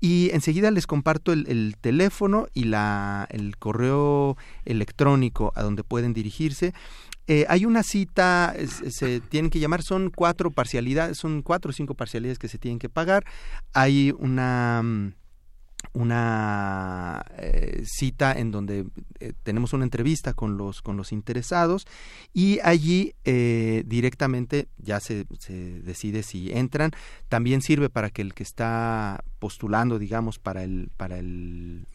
Speaker 5: Y enseguida les comparto el, teléfono y la, el correo electrónico a donde pueden dirigirse. Eh, hay una cita, se tienen que llamar, son cuatro parcialidades, son cuatro o cinco parcialidades que se tienen que pagar. Hay una mm, una eh, cita en donde eh, tenemos una entrevista con los con los interesados y allí eh, directamente ya se, se, decide si entran. También sirve para que el que está postulando digamos para el para el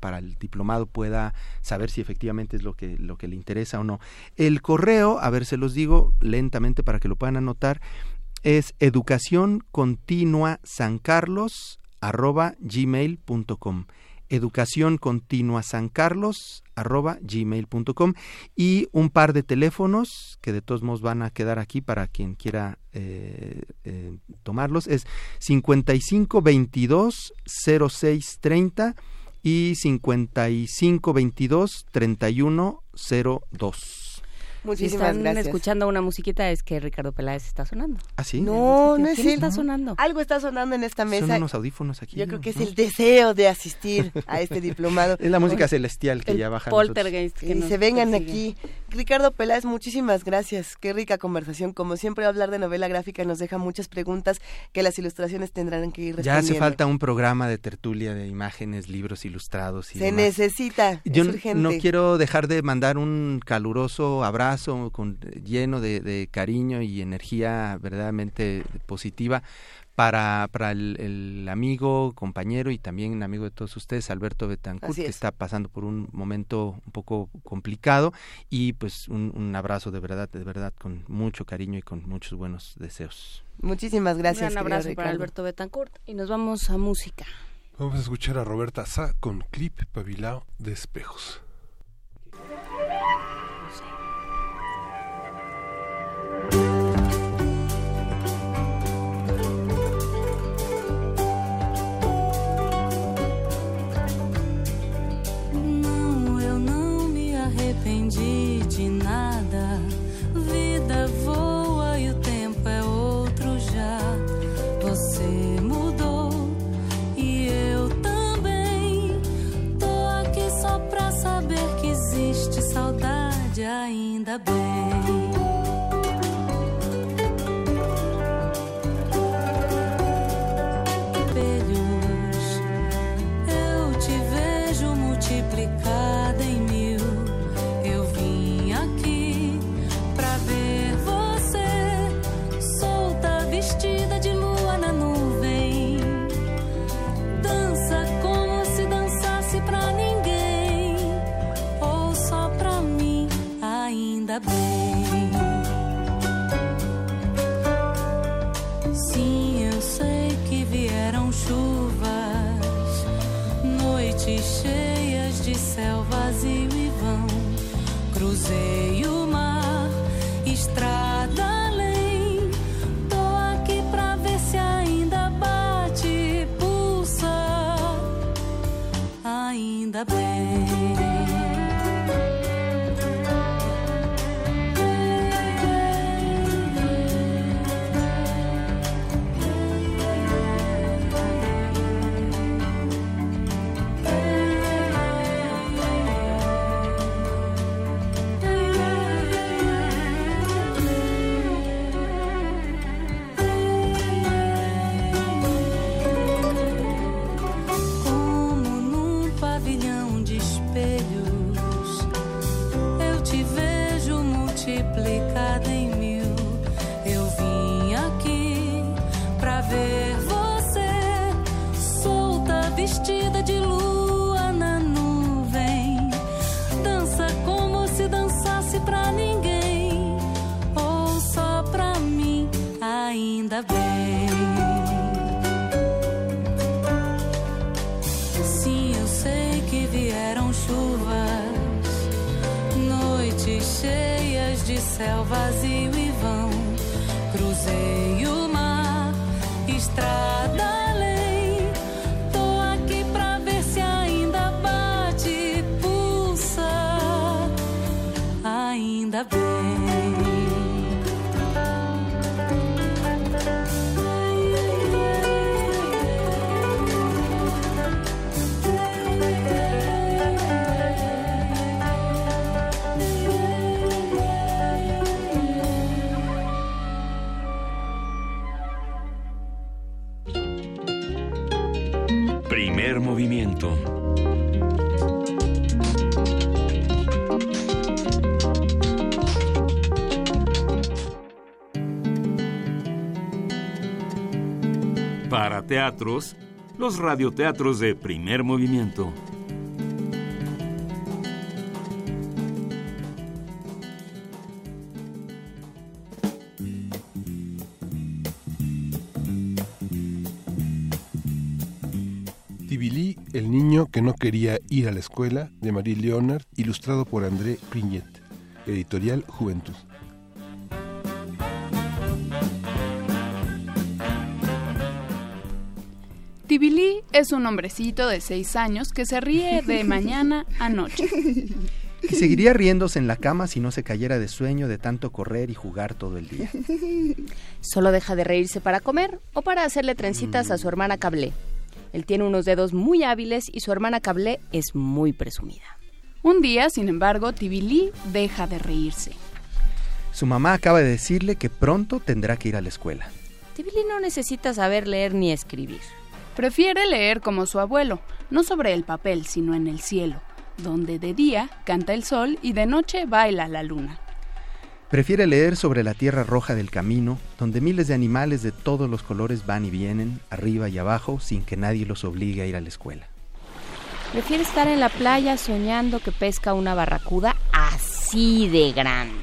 Speaker 5: para el diplomado pueda saber si efectivamente es lo que lo que le interesa o no. El correo a ver se los digo lentamente para que lo puedan anotar es educación continua san carlos arroba gmail.com educación continua san carlos arroba gmail.com y un par de teléfonos que de todos modos van a quedar aquí para quien quiera eh, eh, tomarlos. Es 55 22 06 30 y 55 22 31 02
Speaker 7: Muchísimas si están escuchando una musiquita es que Ricardo Peláez está sonando.
Speaker 5: ¿Ah, sí?
Speaker 6: No, no es él.
Speaker 7: está sonando?
Speaker 6: Algo está sonando en esta mesa.
Speaker 5: Son unos audífonos aquí.
Speaker 6: Yo creo que es el deseo de asistir a este diplomado. <laughs>
Speaker 5: es la música celestial que ya baja.
Speaker 7: Poltergeist.
Speaker 6: Que y se vengan aquí. Ricardo Peláez, muchísimas gracias. Qué rica conversación. Como siempre, hablar de novela gráfica nos deja muchas preguntas que las ilustraciones tendrán que ir respondiendo.
Speaker 5: Ya hace falta un programa de tertulia de imágenes, libros ilustrados y
Speaker 6: Se necesita.
Speaker 5: Yo no quiero dejar de mandar un caluroso abrazo con, lleno de, cariño y energía verdaderamente positiva para, para el, amigo, compañero y también amigo de todos ustedes, Alberto Betancourt, que está pasando por un momento un poco complicado y pues un, abrazo de verdad, de verdad, con mucho cariño y con muchos buenos deseos.
Speaker 6: Muchísimas gracias.
Speaker 7: Un abrazo para Alberto Betancourt y nos vamos a música.
Speaker 8: Vamos a escuchar a Roberta Sá con Clip Pabilao de Espejos.
Speaker 9: Ainda bem. céu vazio.
Speaker 4: Teatros, los radioteatros de primer movimiento.
Speaker 1: Tibilí, el niño que no quería ir a la escuela, de Marie Leonard, ilustrado por André Prignet, editorial Juventud.
Speaker 10: Tibilí es un hombrecito de seis años que se ríe de <laughs> mañana a noche.
Speaker 5: Y seguiría riéndose en la cama si no se cayera de sueño de tanto correr y jugar todo el día.
Speaker 3: Solo deja de reírse para comer o para hacerle trencitas a su hermana Cablé. Él tiene unos dedos muy hábiles y su hermana Cablé es muy presumida.
Speaker 10: Un día, sin embargo, Tibilí deja de reírse.
Speaker 5: Su mamá acaba de decirle que pronto tendrá que ir a la escuela.
Speaker 3: Tibilí no necesita saber leer ni escribir.
Speaker 10: Prefiere leer como su abuelo, no sobre el papel, sino en el cielo, donde de día canta el sol y de noche baila la luna.
Speaker 5: Prefiere leer sobre la tierra roja del camino, donde miles de animales de todos los colores van y vienen, arriba y abajo, sin que nadie los obligue a ir a la escuela.
Speaker 3: Prefiere estar en la playa soñando que pesca una barracuda así de grande,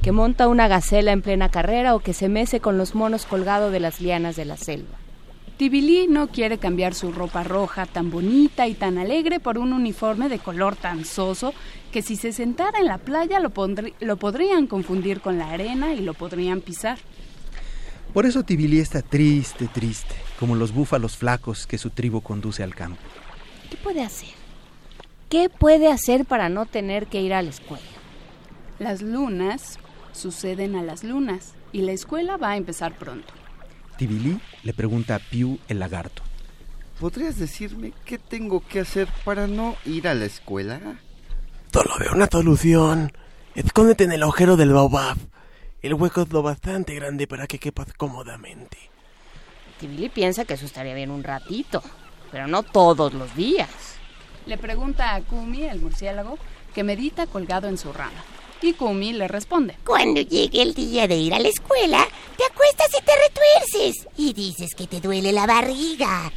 Speaker 3: que monta una gacela en plena carrera o que se mece con los monos colgados de las lianas de la selva.
Speaker 10: Tibilí no quiere cambiar su ropa roja tan bonita y tan alegre por un uniforme de color tan soso que si se sentara en la playa lo, lo podrían confundir con la arena y lo podrían pisar.
Speaker 5: Por eso Tibilí está triste, triste, como los búfalos flacos que su tribu conduce al campo.
Speaker 3: ¿Qué puede hacer? ¿Qué puede hacer para no tener que ir a la escuela?
Speaker 10: Las lunas suceden a las lunas y la escuela va a empezar pronto.
Speaker 5: Tibilí le pregunta a Piu el lagarto.
Speaker 11: ¿Podrías decirme qué tengo que hacer para no ir a la escuela?
Speaker 12: Solo veo una solución. Escóndete en el agujero del baobab. El hueco es lo bastante grande para que quepas cómodamente.
Speaker 3: Tibilí piensa que eso estaría bien un ratito, pero no todos los días.
Speaker 10: Le pregunta a Kumi, el murciélago, que medita colgado en su rama. Y Kumi le responde.
Speaker 13: Cuando llegue el día de ir a la escuela, te acuestas y te retuerces y dices que te duele la barriga.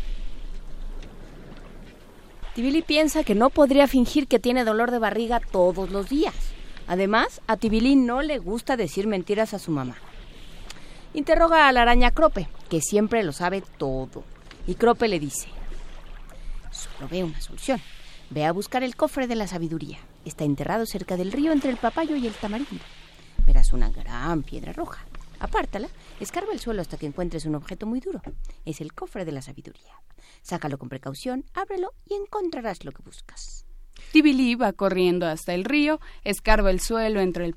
Speaker 3: Tibili piensa que no podría fingir que tiene dolor de barriga todos los días. Además, a Tibili no le gusta decir mentiras a su mamá. Interroga a la araña Crope, que siempre lo sabe todo. Y Crope le dice, solo ve una solución. Ve a buscar el cofre de la sabiduría. Está enterrado cerca del río entre el papayo y el tamarindo. Verás una gran piedra roja. Apártala, escarba el suelo hasta que encuentres un objeto muy duro. Es el cofre de la sabiduría. Sácalo con precaución, ábrelo y encontrarás lo que buscas.
Speaker 10: Tibili va corriendo hasta el río, escarba el suelo entre el,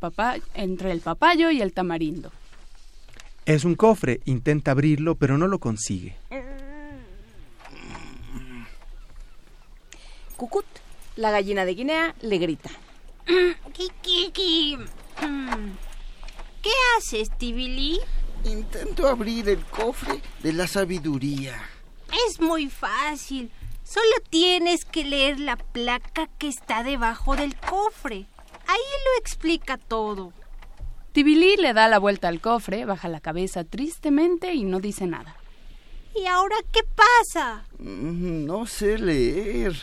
Speaker 10: entre el papayo y el tamarindo.
Speaker 5: Es un cofre, intenta abrirlo, pero no lo consigue.
Speaker 3: Cucut, la gallina de Guinea, le grita. <clears throat> <clears throat>
Speaker 13: ¿Qué haces, Tibili?
Speaker 11: Intento abrir el cofre de la sabiduría.
Speaker 13: Es muy fácil. Solo tienes que leer la placa que está debajo del cofre. Ahí lo explica todo.
Speaker 10: Tibili le da la vuelta al cofre, baja la cabeza tristemente y no dice nada.
Speaker 13: ¿Y ahora qué pasa?
Speaker 11: Mm, no sé leer.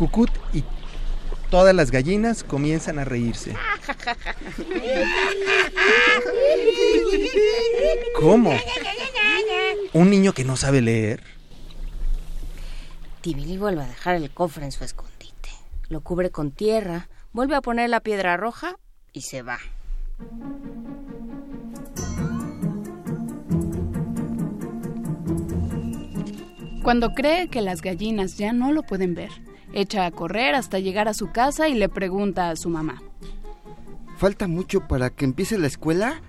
Speaker 5: Cucut y todas las gallinas comienzan a reírse. ¿Cómo? ¿Un niño que no sabe leer?
Speaker 3: Tibili vuelve a dejar el cofre en su escondite. Lo cubre con tierra, vuelve a poner la piedra roja y se va.
Speaker 10: Cuando cree que las gallinas ya no lo pueden ver, echa a correr hasta llegar a su casa y le pregunta a su mamá.
Speaker 11: ¿Falta mucho para que empiece la escuela?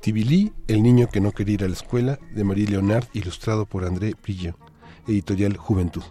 Speaker 1: Tibilí, el niño que no quería ir a la escuela, de Marie Leonard, ilustrado por André Brillo, editorial Juventud.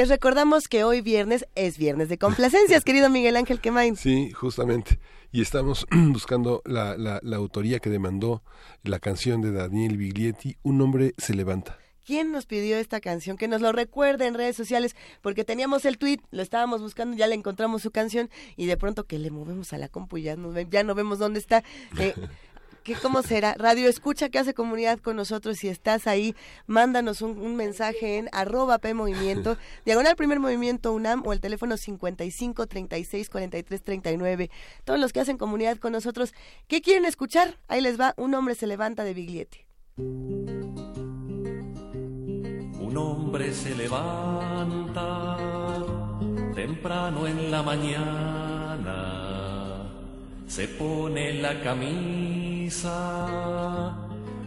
Speaker 2: Les recordamos que hoy viernes es viernes de complacencias, <laughs> querido Miguel Ángel Quemain.
Speaker 1: Sí, justamente. Y estamos <clears throat> buscando la, la, la autoría que demandó la canción de Daniel Biglietti, Un hombre se levanta.
Speaker 2: ¿Quién nos pidió esta canción? Que nos lo recuerde en redes sociales, porque teníamos el tweet, lo estábamos buscando, ya le encontramos su canción y de pronto que le movemos a la compu y ya no, ya no vemos dónde está. Eh, <laughs> ¿qué, ¿Cómo será? Radio Escucha que hace comunidad con nosotros. Si estás ahí, mándanos un, un mensaje en arroba P Movimiento, <laughs> diagonal primer movimiento UNAM o el teléfono 55 36 43 39. Todos los que hacen comunidad con nosotros, ¿qué quieren escuchar? Ahí les va, un hombre se levanta de Biglietti.
Speaker 14: Un hombre se levanta temprano en la mañana, se pone la camisa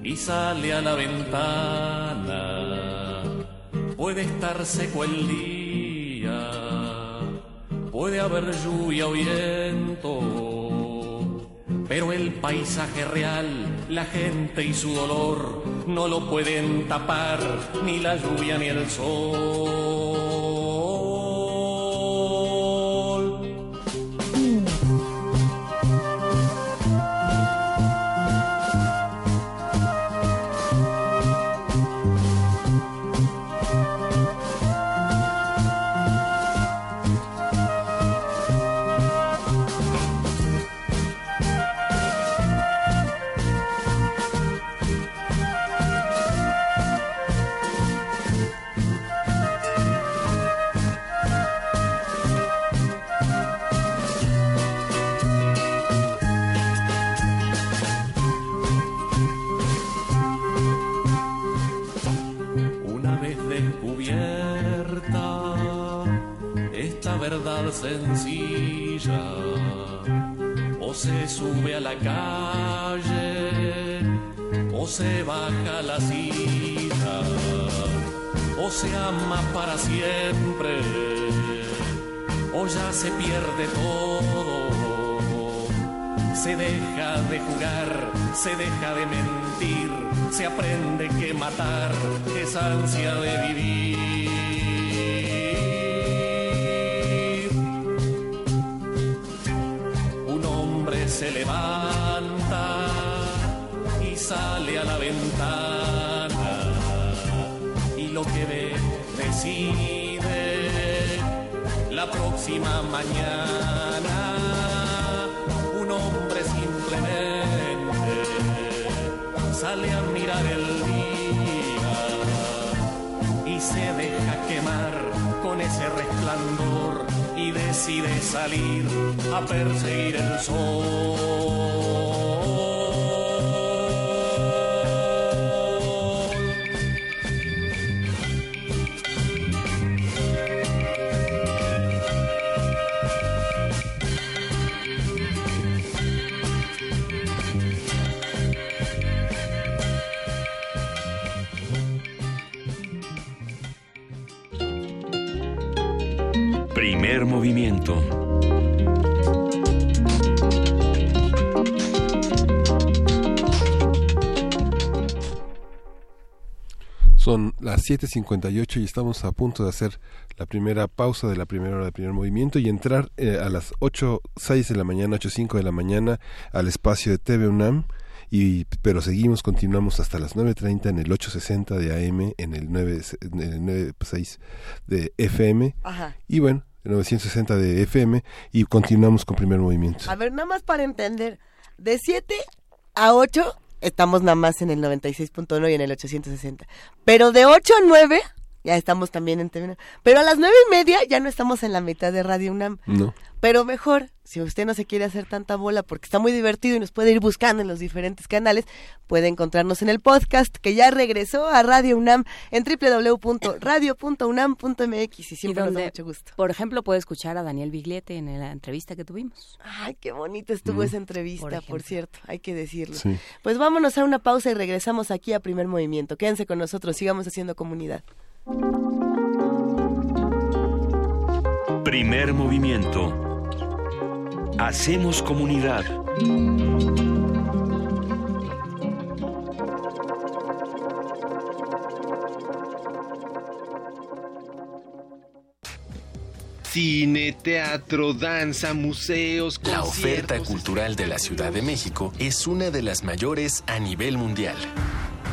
Speaker 14: y sale a la ventana. Puede estar seco el día, puede haber lluvia o viento. Pero el paisaje real, la gente y su dolor no lo pueden tapar ni la lluvia ni el sol. Se ama para siempre, o ya se pierde todo. Se deja de jugar, se deja de mentir, se aprende que matar es ansia de vivir. Un hombre se levanta decide la próxima mañana. Un hombre simplemente sale a mirar el día y se deja quemar con ese resplandor y decide salir a perseguir el sol.
Speaker 1: Las 7.58 y estamos a punto de hacer la primera pausa de la primera hora del primer movimiento y entrar eh, a las 8.06 de la mañana, 8.05 de la mañana al espacio de TV UNAM. Y, pero seguimos, continuamos hasta las 9.30 en el 8.60 de AM, en el 9, en el 9.6 de FM.
Speaker 2: Ajá.
Speaker 1: Y bueno, el 960 de FM y continuamos con primer movimiento.
Speaker 2: A ver, nada más para entender, de 7 a 8 estamos nada más en el 96.1 y en el 860. Pero de 8 a 9 ya estamos también en TV. Pero a las nueve y media ya no estamos en la mitad de Radio UNAM.
Speaker 1: No.
Speaker 2: Pero mejor, si usted no se quiere hacer tanta bola porque está muy divertido y nos puede ir buscando en los diferentes canales, puede encontrarnos en el podcast que ya regresó a Radio UNAM en www.radio.unam.mx y
Speaker 3: Y
Speaker 2: siempre nos da mucho gusto.
Speaker 3: por ejemplo, puede escuchar a Daniel Biglietti en la entrevista que tuvimos.
Speaker 2: Ay, qué bonita estuvo
Speaker 3: Mm.
Speaker 2: esa entrevista,
Speaker 3: Por
Speaker 2: cierto, hay que decirlo.
Speaker 3: Sí.
Speaker 2: Pues vámonos a una pausa y regresamos aquí a Primer Movimiento. Quédense con nosotros, sigamos haciendo comunidad.
Speaker 4: Primer movimiento. Hacemos comunidad.
Speaker 15: Cine, teatro, danza, museos,
Speaker 16: La oferta cultural de la Ciudad de México es una de las mayores a nivel mundial.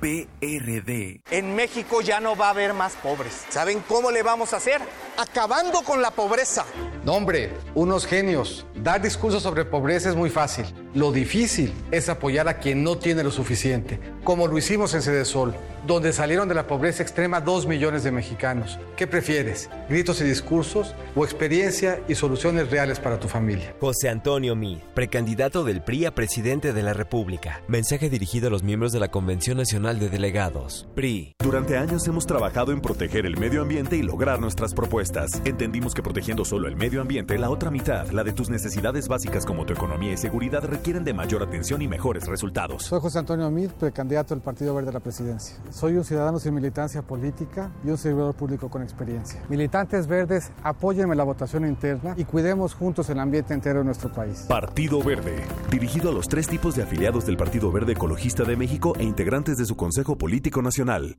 Speaker 17: PRD. En México ya no va a haber más pobres. ¿Saben cómo le vamos a hacer? Acabando con la pobreza.
Speaker 18: No, hombre, unos genios. Dar discursos sobre pobreza es muy fácil. Lo difícil es apoyar a quien no tiene lo suficiente, como lo hicimos en Sol, donde salieron de la pobreza extrema dos millones de mexicanos. ¿Qué prefieres? ¿Gritos y discursos o experiencia y soluciones reales para tu familia?
Speaker 19: José Antonio Mid, precandidato del PRI a presidente de la República. Mensaje dirigido a los miembros de la Convención Nacional de Delegados. PRI.
Speaker 20: Durante años hemos trabajado en proteger el medio ambiente y lograr nuestras propuestas. Entendimos que protegiendo solo el medio ambiente, la otra mitad, la de tus necesidades básicas como tu economía y seguridad, requieren de mayor atención y mejores resultados.
Speaker 21: Soy José Antonio Mid, precandidato del Partido Verde a la presidencia. Soy un ciudadano sin militancia política y un servidor público con experiencia. Militantes verdes, apóyenme la votación interna y cuidemos juntos el ambiente entero de nuestro país.
Speaker 20: Partido Verde, dirigido a los tres tipos de afiliados del Partido Verde Ecologista de México e integrantes de su Consejo Político Nacional.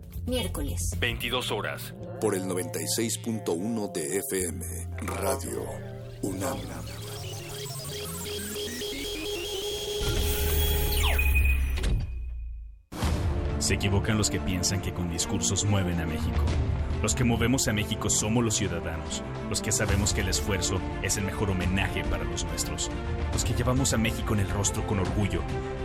Speaker 22: Miércoles.
Speaker 4: 22 horas.
Speaker 23: Por el 96.1 de FM. Radio UNAM.
Speaker 24: Se equivocan los que piensan que con discursos mueven a México. Los que movemos a México somos los ciudadanos, los que sabemos que el esfuerzo es el mejor homenaje para los nuestros, los que llevamos a México en el rostro con orgullo.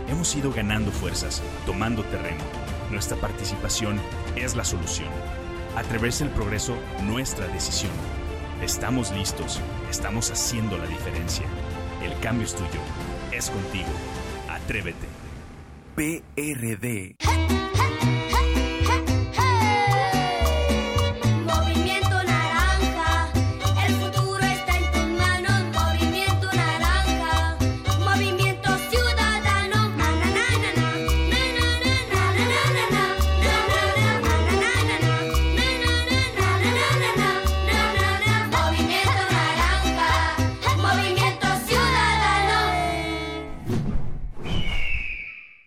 Speaker 24: Hemos ido ganando fuerzas, tomando terreno. Nuestra participación es la solución. Atreverse el progreso, nuestra decisión. Estamos listos, estamos haciendo la diferencia. El cambio es tuyo, es contigo. Atrévete.
Speaker 17: PRD.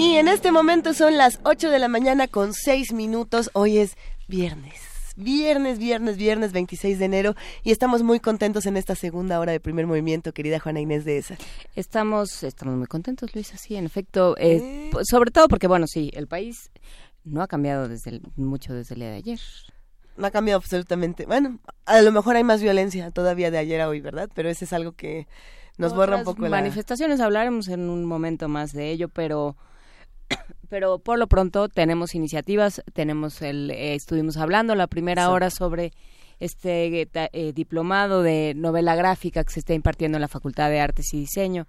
Speaker 2: Y en este momento son las 8 de la mañana con 6 minutos. Hoy es viernes. Viernes, viernes, viernes 26 de enero y estamos muy contentos en esta segunda hora de primer movimiento, querida Juana Inés de esa.
Speaker 3: Estamos, estamos muy contentos, Luisa, sí, en efecto, eh, sobre todo porque, bueno, sí, el país no ha cambiado desde el- mucho desde el día de ayer.
Speaker 2: No ha cambiado absolutamente. Bueno, a lo mejor hay más violencia todavía de ayer a hoy, ¿verdad? Pero ese es algo que nos borra un poco la...
Speaker 3: manifestaciones hablaremos en un momento más de ello, pero pero por lo pronto tenemos iniciativas, tenemos el eh, estuvimos hablando la primera hora sobre este eh, eh, diplomado de novela gráfica que se está impartiendo en la Facultad de Artes y Diseño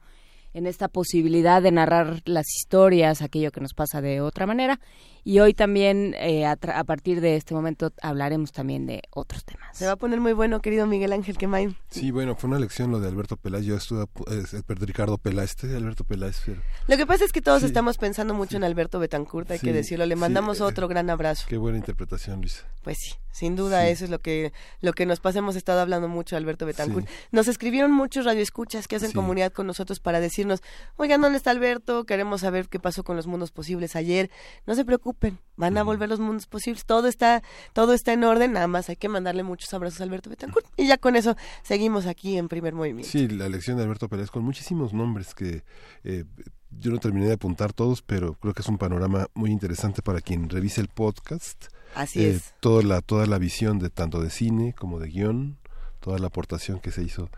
Speaker 3: en esta posibilidad de narrar las historias, aquello que nos pasa de otra manera. Y hoy también, eh, a, tra- a partir de este momento, hablaremos también de otros temas.
Speaker 2: Se va a poner muy bueno, querido Miguel Ángel Quemain.
Speaker 1: Sí, bueno, fue una lección lo de Alberto Peláez. Yo estuve, el Ricardo Peláez, este de Alberto Peláez. pero
Speaker 2: Lo que pasa es que todos
Speaker 1: Sí.
Speaker 2: estamos pensando mucho en Alberto Betancourt, hay
Speaker 1: Sí,
Speaker 2: que decirlo. Le
Speaker 1: sí,
Speaker 2: mandamos
Speaker 1: eh,
Speaker 2: otro gran abrazo.
Speaker 1: Qué buena interpretación, Luisa.
Speaker 2: Pues sí, sin duda eso es lo que lo que nos pasa. Hemos estado hablando mucho de Alberto Betancourt.
Speaker 1: Sí.
Speaker 2: Nos escribieron muchos radioescuchas que hacen
Speaker 1: Sí.
Speaker 2: comunidad con nosotros para decirnos, oigan, ¿dónde está Alberto? Queremos saber qué pasó con los mundos posibles ayer. No se preocupen, van a volver los mundos posibles. Todo está todo está en orden, nada más hay que mandarle muchos abrazos a Alberto Betancourt. Y ya con eso seguimos aquí en primer movimiento.
Speaker 1: Sí, la lección de Alberto Peláez con muchísimos nombres que eh, yo no terminé de apuntar todos, pero creo que es un panorama muy interesante para quien revise el podcast.
Speaker 2: Así
Speaker 1: Eh,
Speaker 2: es.
Speaker 1: Toda la, toda la visión de tanto de cine como de guion, toda la aportación que se hizo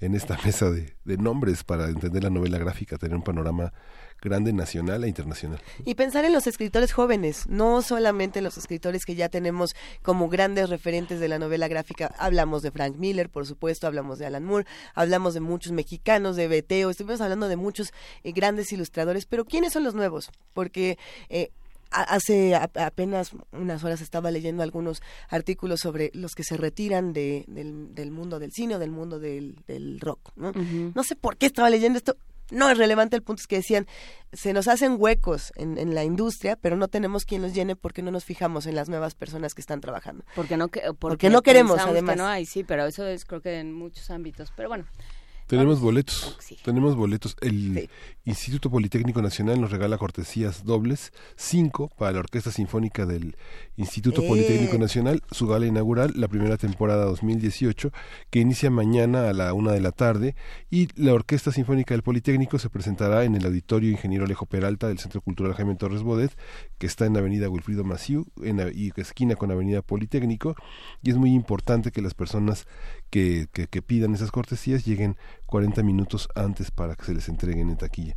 Speaker 1: en esta <laughs> mesa de, de nombres para entender la novela gráfica, tener un panorama grande nacional e internacional.
Speaker 2: Y pensar en los escritores jóvenes, no solamente los escritores que ya tenemos como grandes referentes de la novela gráfica. Hablamos de Frank Miller, por supuesto, hablamos de Alan Moore, hablamos de muchos mexicanos, de Beteo, estuvimos hablando de muchos eh, grandes ilustradores, pero ¿quiénes son los nuevos? Porque eh, hace apenas unas horas estaba leyendo algunos artículos sobre los que se retiran de, del, del mundo del cine o del mundo del, del rock. ¿no? No sé por qué estaba leyendo esto. No es relevante el punto, es que decían, se nos hacen huecos en, en la industria, pero no tenemos quien los llene porque no nos fijamos en las nuevas personas que están trabajando.
Speaker 3: Porque no, que-
Speaker 2: Porque no queremos, además.
Speaker 3: Que no hay, sí, pero eso es creo que en muchos ámbitos. Pero bueno,
Speaker 1: Tenemos boletos, tenemos boletos. El Instituto Politécnico Nacional nos regala cortesías dobles, cinco para la Orquesta Sinfónica del Instituto
Speaker 25: ¡Eh!
Speaker 1: Politécnico Nacional, su gala inaugural, la primera temporada 2018, que inicia mañana a la una de la tarde, y la Orquesta Sinfónica del Politécnico se presentará en el Auditorio Ingeniero Alejo Peralta del Centro Cultural Jaime Torres Bodet, que está en Avenida Wilfrido Maciú, en la- y esquina con Avenida Politécnico, y es muy importante que las personas que, que, que pidan esas cortesías lleguen 40 minutos antes para que se les entreguen en taquilla.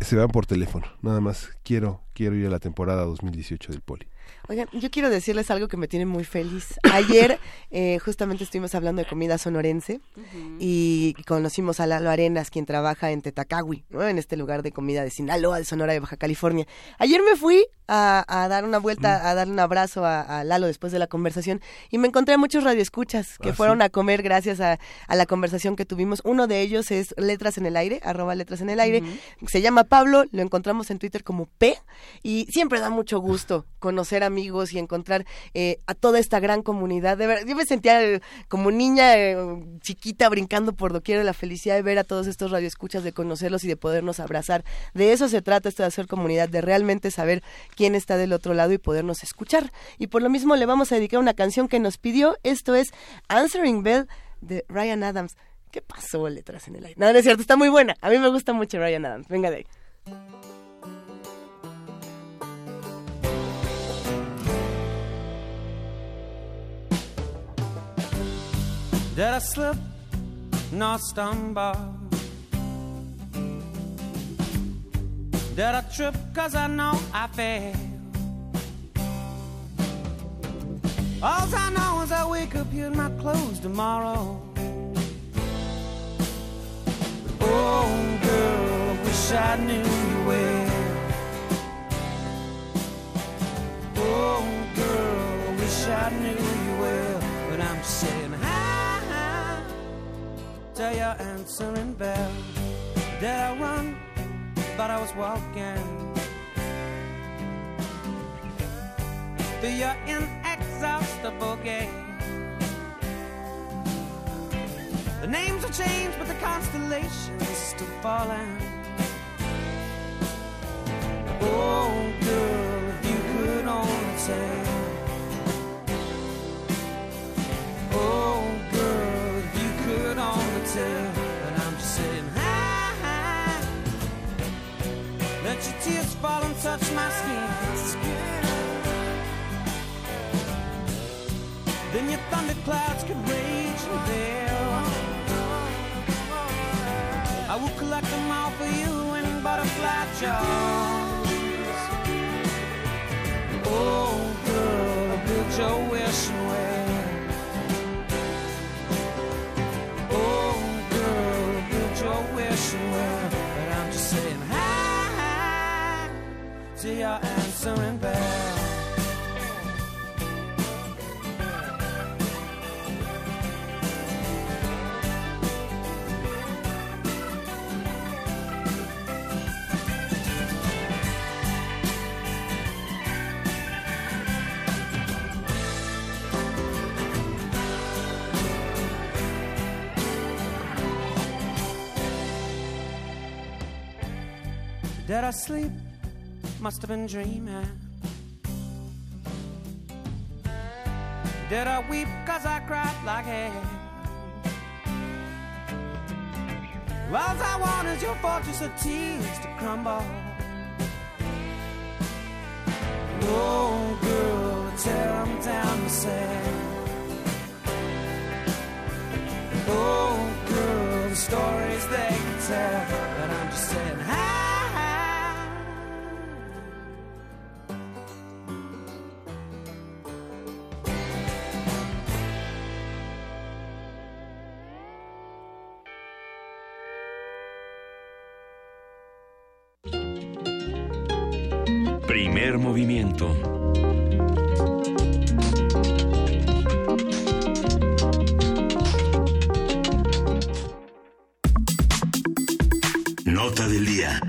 Speaker 1: Se van por teléfono, nada más quiero quiero ir a la temporada 2018 del Poli.
Speaker 2: Oigan, yo quiero decirles algo que me tiene muy feliz. <coughs> Ayer eh, justamente estuvimos hablando de comida sonorense y conocimos a Lalo Arenas, quien trabaja en Tetacawi, ¿no? en este lugar de comida de Sinaloa, de Sonora, de Baja California. Ayer me fui a, a dar una vuelta, a darle un abrazo a, a Lalo después de la conversación y me encontré a muchos radioescuchas que
Speaker 1: Ah,
Speaker 2: fueron
Speaker 1: ¿sí?
Speaker 2: a comer gracias a, a la conversación que tuvimos. Uno de ellos es Letras en el Aire, arroba Letras en el Aire. Se llama Pablo, lo encontramos en Twitter como P y siempre da mucho gusto <laughs> conocer amigos y encontrar eh, a toda esta gran comunidad. De verdad, yo me sentía eh, como niña eh, chiquita brincando por doquier la felicidad de ver a todos estos radioescuchas, de conocerlos y de podernos abrazar. De eso se trata esto de hacer comunidad, de realmente saber quién está del otro lado y podernos escuchar. Y por lo mismo le vamos a dedicar una canción que nos pidió. Esto es Answering Bell de Ryan Adams. ¿Qué pasó, letras en el aire? No, no es cierto, está muy buena. A mí me gusta mucho Ryan Adams. Venga de ahí.
Speaker 26: Did nor stumble? Did I trip cause I know I failed? All I know is I wake up here in my clothes tomorrow. Oh, girl, wish I knew you well. Oh, girl, wish I knew you well. But I'm saying hi, hi to your answering bell. Did I run? But I was walking. Through your inexhaustible gate. The names have changed, but the constellations still falling. Oh, girl, if you could only tell. Oh, girl, if you could only tell. Tears fall and touch my skin. Then your thunderclouds could rage and veil. I will collect them all for you in butterfly jars. Oh, girl, build your wishing to your answering bell. Did I sleep? Must have been dreaming. Did I weep cause I cried like hell? All I want is your fortress of tears to crumble. Oh, girl, tear 'em down sand. Oh, girl, the stories they can tell. But I'm just saying,
Speaker 4: Primer movimiento. Nota del día.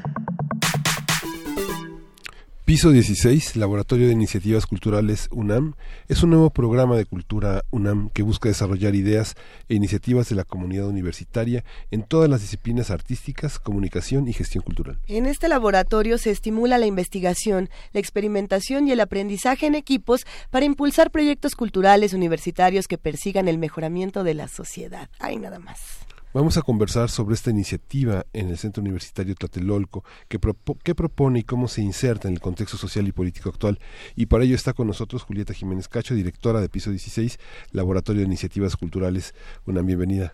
Speaker 1: Piso 16, Laboratorio de Iniciativas Culturales UNAM, es un nuevo programa de cultura UNAM que busca desarrollar ideas e iniciativas de la comunidad universitaria en todas las disciplinas artísticas, comunicación y gestión cultural.
Speaker 2: En este laboratorio se estimula la investigación, la experimentación y el aprendizaje en equipos para impulsar proyectos culturales universitarios que persigan el mejoramiento de la sociedad. Hay nada más.
Speaker 1: Vamos a conversar sobre esta iniciativa en el Centro Universitario Tlatelolco, que, propo- qué propone y cómo se inserta en el contexto social y político actual. Y para ello está con nosotros Julieta Jiménez Cacho, directora de Piso 16, Laboratorio de Iniciativas Culturales. Una bienvenida.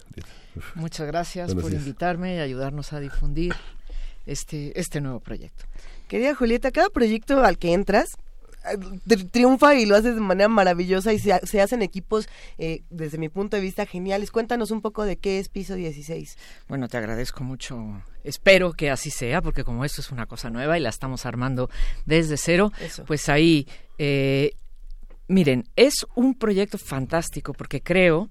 Speaker 27: Muchas gracias
Speaker 1: Buenos
Speaker 27: por
Speaker 1: días.
Speaker 27: invitarme y ayudarnos a difundir este, este nuevo proyecto.
Speaker 2: Querida Julieta, cada proyecto al que entras triunfa y lo haces de manera maravillosa y se, ha- se hacen equipos, eh, desde mi punto de vista, geniales. Cuéntanos un poco de qué es Piso 16.
Speaker 27: Bueno, te agradezco mucho. Espero que así sea, porque como esto es una cosa nueva y la estamos armando desde cero,
Speaker 2: Eso.
Speaker 27: pues ahí, eh, miren, es un proyecto fantástico porque creo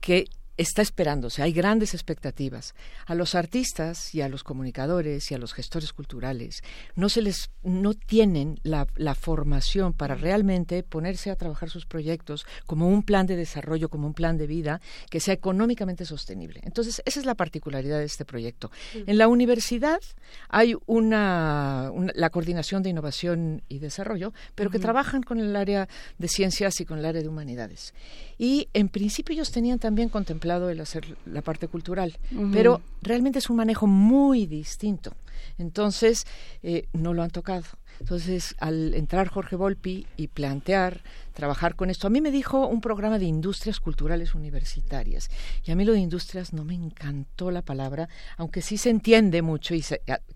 Speaker 27: que está esperándose, hay grandes expectativas. A los artistas y a los comunicadores y a los gestores culturales no se les no tienen la, la formación para realmente ponerse a trabajar sus proyectos como un plan de desarrollo, como un plan de vida que sea económicamente sostenible. Entonces, esa es la particularidad de este proyecto. En la universidad hay una, una- la coordinación de innovación y desarrollo, pero que trabajan con el área de ciencias y con el área de humanidades. Y en principio ellos tenían también contemplado el hacer la parte cultural, pero realmente es un manejo muy distinto. Entonces, eh, no lo han tocado. Entonces, al entrar Jorge Volpi y plantear, trabajar con esto, a mí me dijo un programa de industrias culturales universitarias. Y a mí lo de industrias no me encantó la palabra, aunque sí se entiende mucho y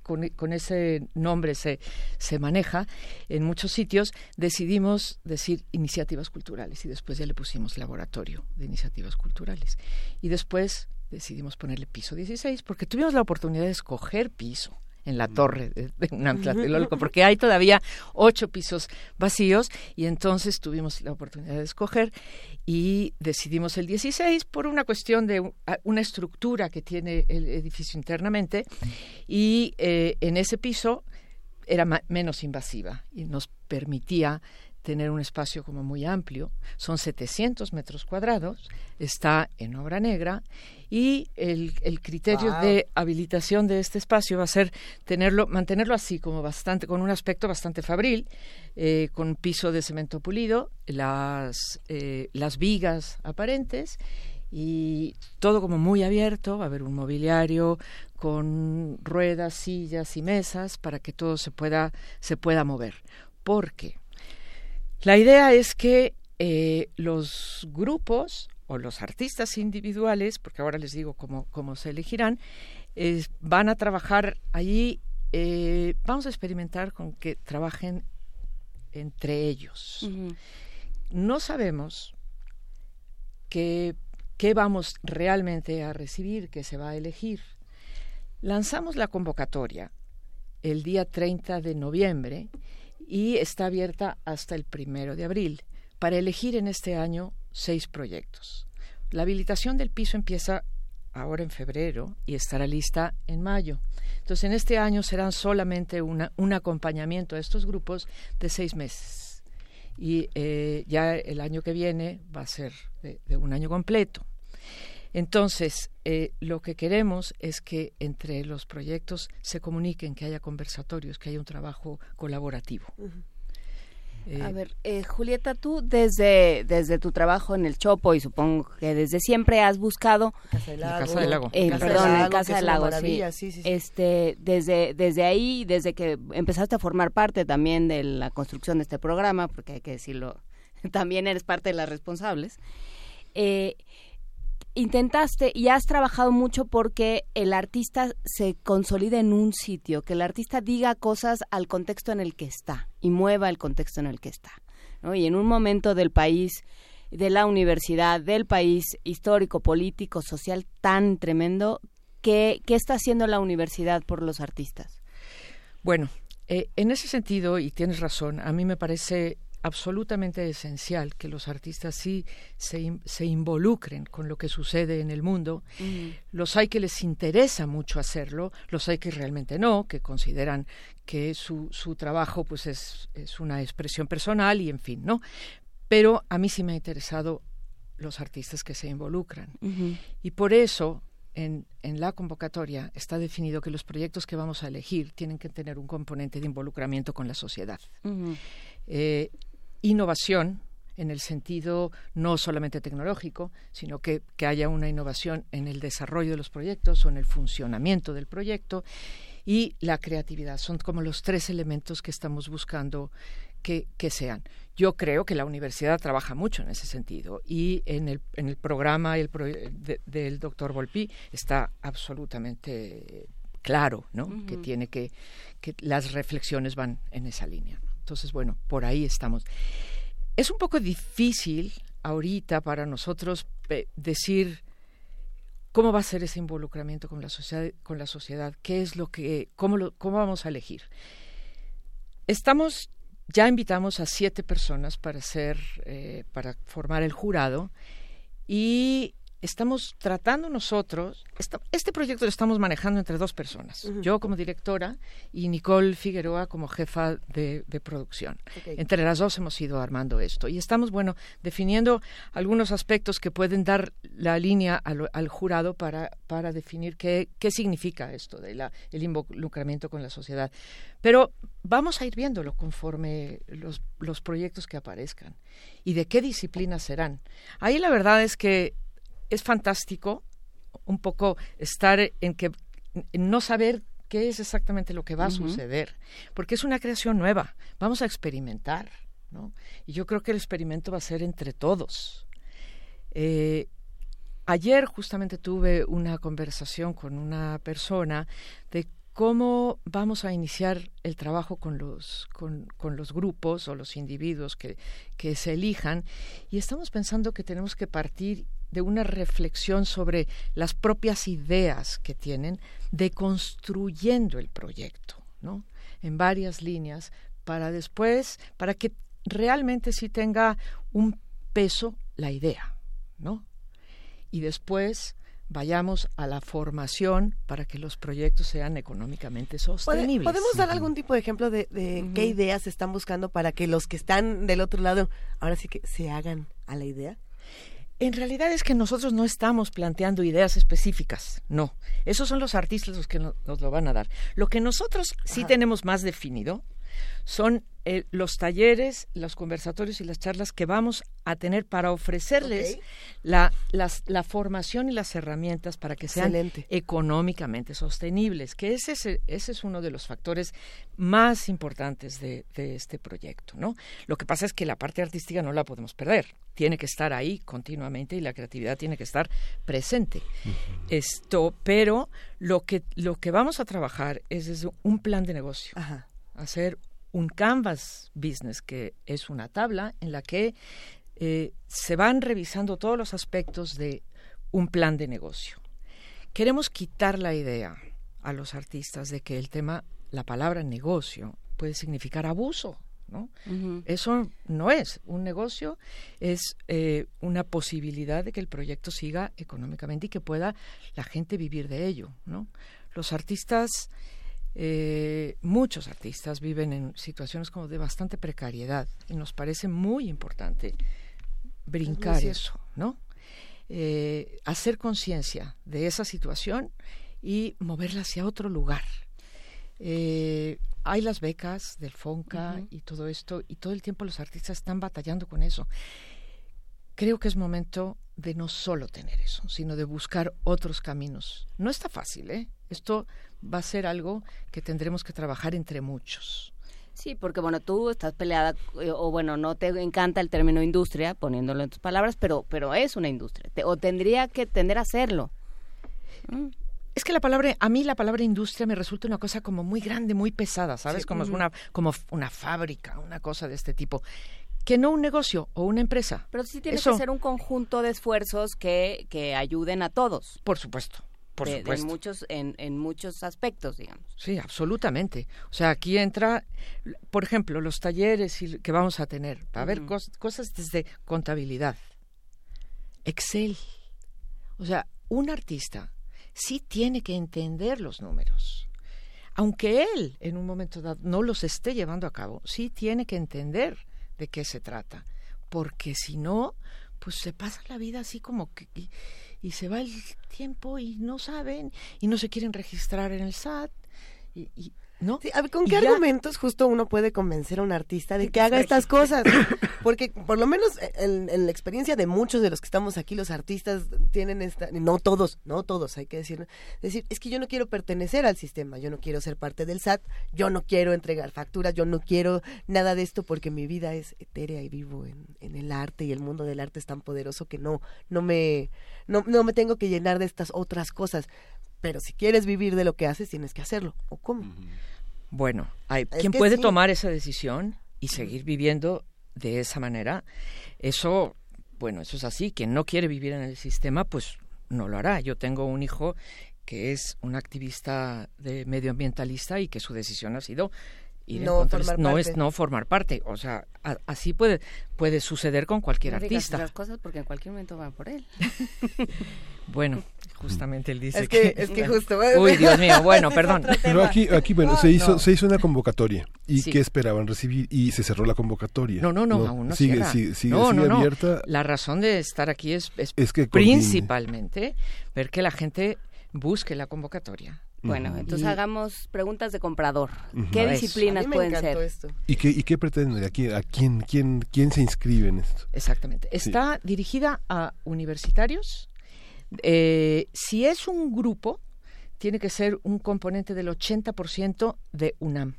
Speaker 27: con, con ese nombre se, se maneja en muchos sitios, decidimos decir iniciativas culturales y después ya le pusimos laboratorio de iniciativas culturales. Y después decidimos ponerle piso 16 porque tuvimos la oportunidad de escoger piso en la torre de, de Tlatelolco, porque hay todavía ocho pisos vacíos y entonces tuvimos la oportunidad de escoger y decidimos el 16 por una cuestión de una estructura que tiene el edificio internamente y eh, en ese piso era menos invasiva y nos permitía tener un espacio como muy amplio. Son 700 metros cuadrados, está en obra negra y el, el criterio
Speaker 28: Wow.
Speaker 27: de habilitación de este espacio va a ser tenerlo, mantenerlo así como bastante, con un aspecto bastante fabril, eh, con piso de cemento pulido, las, eh, las vigas aparentes y todo como muy abierto, va a haber un mobiliario con ruedas, sillas y mesas para que todo se pueda, se pueda mover. Porque la idea es que eh, los grupos o los artistas individuales, porque ahora les digo cómo, cómo se elegirán, eh, van a trabajar allí, eh, vamos a experimentar con que trabajen entre ellos. No sabemos qué, qué vamos realmente a recibir, qué se va a elegir. Lanzamos la convocatoria el día 30 de noviembre y está abierta hasta el primero de abril para elegir en este año seis proyectos. La habilitación del piso empieza ahora en febrero y estará lista en mayo. Entonces, en este año serán solamente un acompañamiento a estos grupos de seis meses. Y eh, ya el año que viene va a ser de un año completo. Entonces, eh, lo que queremos es que entre los proyectos se comuniquen, que haya conversatorios, que haya un trabajo colaborativo. Eh,
Speaker 3: A ver, eh, Julieta, tú desde, desde tu trabajo en el Chopo y supongo que desde siempre has buscado...
Speaker 29: Casa del
Speaker 27: La Casa del Lago.
Speaker 3: Eh,
Speaker 29: Casa
Speaker 3: perdón,
Speaker 29: del Lago,
Speaker 3: Casa del Lago, sí,
Speaker 29: sí, sí.
Speaker 3: Este, desde, desde ahí, desde que empezaste a formar parte también de la construcción de este programa, porque hay que decirlo, <laughs> también eres parte de las responsables, eh, intentaste y has trabajado mucho porque el artista se consolide en un sitio, que el artista diga cosas al contexto en el que está y mueva el contexto en el que está. Y en un momento del país, de la universidad, del país histórico, político, social tan tremendo, ¿qué, qué está haciendo la universidad por los artistas?
Speaker 27: Bueno, eh, en ese sentido, y tienes razón, a mí me parece absolutamente esencial que los artistas sí se, se involucren con lo que sucede en el mundo. Los hay que les interesa mucho hacerlo, los hay que realmente no, que consideran que su, su trabajo pues es, es una expresión personal y en fin, ¿no? Pero a mí sí me ha interesado los artistas que se involucran. Y por eso, en, en la convocatoria está definido que los proyectos que vamos a elegir tienen que tener un componente de involucramiento con la sociedad. Eh, innovación en el sentido no solamente tecnológico, sino que, que haya una innovación en el desarrollo de los proyectos o en el funcionamiento del proyecto y la creatividad. Son como los tres elementos que estamos buscando que, que sean. Yo creo que la universidad trabaja mucho en ese sentido y en el, en el programa el pro- de- del doctor Volpi está absolutamente claro, ¿no? Que tiene que, que las reflexiones van en esa línea. Entonces, bueno, por ahí estamos. Es un poco difícil ahorita para nosotros eh, decir cómo va a ser ese involucramiento con la sociedad, con la sociedad, qué es lo que, cómo, cómo vamos a elegir. Estamos, ya invitamos a siete personas para ser, eh, para formar el jurado y estamos tratando nosotros, esta- este proyecto lo estamos manejando entre dos personas, yo como directora y Nicole Figueroa como jefa de, de producción. Entre las dos hemos ido armando esto y estamos, bueno, definiendo algunos aspectos que pueden dar la línea al, al jurado para, para definir qué, qué significa esto de la, el involucramiento con la sociedad. Pero vamos a ir viéndolo conforme los, los proyectos que aparezcan y de qué disciplinas serán. Ahí la verdad es que es fantástico un poco estar en que en no saber qué es exactamente lo que va a suceder, porque es una creación nueva, vamos a experimentar, ¿no? Y yo creo que el experimento va a ser entre todos. Eh, ayer justamente tuve una conversación con una persona de cómo vamos a iniciar el trabajo con los, con, con los grupos o los individuos que, que se elijan y estamos pensando que tenemos que partir de una reflexión sobre las propias ideas que tienen de construyendo el proyecto, ¿no? En varias líneas para después, para que realmente sí tenga un peso la idea, ¿no? Y después vayamos a la formación para que los proyectos sean económicamente
Speaker 2: ¿Pode-
Speaker 27: sostenibles.
Speaker 2: ¿Podemos dar algún tipo de ejemplo de, de qué ideas están buscando para que los que están del otro lado ahora sí que se hagan a la idea?
Speaker 27: En realidad es que nosotros no estamos planteando ideas específicas, no. Esos son los artistas los que no- nos lo van a dar. Lo que nosotros sí
Speaker 3: Ajá.
Speaker 27: tenemos más definido son eh, los talleres, los conversatorios y las charlas que vamos a tener para ofrecerles la, las- la formación y las herramientas para que sean
Speaker 2: Excelente.
Speaker 27: económicamente sostenibles, que ese es, ese es uno de los factores más importantes de, de este proyecto. ¿no? Lo que pasa es que la parte artística no la podemos perder, tiene que estar ahí continuamente y la creatividad tiene que estar presente. Esto, pero lo que, lo que vamos a trabajar es, desde un plan de negocio, hacer un canvas business, que es una tabla en la que eh, se van revisando todos los aspectos de un plan de negocio. Queremos quitar la idea a los artistas de que el tema, la palabra negocio, puede significar abuso. ¿no? Eso no es un negocio, es eh, una posibilidad de que el proyecto siga económicamente y que pueda la gente vivir de ello. ¿no? Los artistas, eh, muchos artistas viven en situaciones como de bastante precariedad y nos parece muy importante brincar eso, ¿no? Eh, hacer conciencia de esa situación y moverla hacia otro lugar. Eh, hay las becas del FONCA y todo esto, y todo el tiempo los artistas están batallando con eso. Creo que es momento de no solo tener eso, sino de buscar otros caminos. No está fácil, ¿eh? Esto va a ser algo que tendremos que trabajar entre muchos.
Speaker 3: Sí, porque bueno, tú estás peleada, eh, o bueno, no te encanta el término industria, poniéndolo en tus palabras, pero, pero es una industria, te- o tendría que tender a serlo.
Speaker 27: Es que la palabra, a mí la palabra industria me resulta una cosa como muy grande, muy pesada, ¿sabes?
Speaker 3: Sí.
Speaker 27: Como una, como una fábrica, una cosa de este tipo. Que no un negocio o una empresa.
Speaker 3: Pero sí tiene
Speaker 27: Eso-
Speaker 3: que ser un conjunto de esfuerzos que, que ayuden a todos.
Speaker 27: Por supuesto, por
Speaker 3: de- de
Speaker 27: supuesto.
Speaker 3: muchos, en, en muchos aspectos, digamos.
Speaker 27: Sí, absolutamente. O sea, aquí entra, por ejemplo, los talleres y- que vamos a tener. Va a haber cos- cosas desde contabilidad, Excel. O sea, un artista sí tiene que entender los números. Aunque él en un momento dado no los esté llevando a cabo, sí tiene que entender de qué se trata. Porque si no, pues se pasa la vida así como que... Y, y se va el tiempo y no saben y no se quieren registrar en el SAT. Y, y- ¿no?
Speaker 2: Sí, a ver, ¿Con qué
Speaker 27: ya-
Speaker 2: argumentos justo uno puede convencer a un artista de que haga estas cosas? Porque por lo menos en, en la experiencia de muchos de los que estamos aquí, los artistas tienen esta, no todos, no todos, hay que decir, decir, es que yo no quiero pertenecer al sistema, yo no quiero ser parte del SAT, yo no quiero entregar facturas, yo no quiero nada de esto porque mi vida es etérea y vivo en, en el arte y el mundo del arte es tan poderoso que no, no me, no, no me tengo que llenar de estas otras cosas. Pero si quieres vivir de lo que haces, tienes que hacerlo. ¿O cómo?
Speaker 27: Bueno, hay
Speaker 2: Es que
Speaker 27: puede
Speaker 2: sí.
Speaker 27: tomar esa decisión y seguir viviendo de esa manera. Eso, bueno, eso es así. Quien no quiere vivir en el sistema, pues no lo hará. Yo tengo un hijo que es un activista de medioambientalista y que su decisión ha sido ir
Speaker 2: No formar
Speaker 27: no
Speaker 2: parte.
Speaker 27: es no formar parte. O sea, a- así puede puede suceder con cualquier
Speaker 3: No
Speaker 27: artista.
Speaker 3: esas cosas porque en cualquier momento van por él. <laughs>
Speaker 27: Bueno, justamente él dice
Speaker 2: Es que- es que <laughs> justo-
Speaker 27: Uy, Dios mío, bueno, <laughs> perdón.
Speaker 1: Pero aquí, aquí bueno, se hizo,
Speaker 27: No.
Speaker 1: se hizo una convocatoria. ¿Y
Speaker 27: Sí.
Speaker 1: qué esperaban recibir? Y se cerró la convocatoria.
Speaker 27: No, no, no, aún no
Speaker 1: sigue,
Speaker 27: cierra.
Speaker 1: sigue, sigue,
Speaker 27: no,
Speaker 1: sigue
Speaker 27: no, no.
Speaker 1: abierta.
Speaker 27: La razón de estar aquí es, es
Speaker 1: Es que
Speaker 27: principalmente ver que la gente busque la convocatoria.
Speaker 3: Bueno, entonces
Speaker 27: Y-
Speaker 3: hagamos preguntas de comprador. ¿Qué
Speaker 1: Eso.
Speaker 3: disciplinas
Speaker 2: A mí me
Speaker 3: pueden ser?
Speaker 2: esto.
Speaker 1: ¿Y qué, y qué pretenden? ¿A quién, a quién, quién, quién se inscribe en esto?
Speaker 27: Exactamente.
Speaker 1: Sí.
Speaker 27: Está dirigida a universitarios. Eh, si es un grupo, tiene que ser un componente del 80% de UNAM.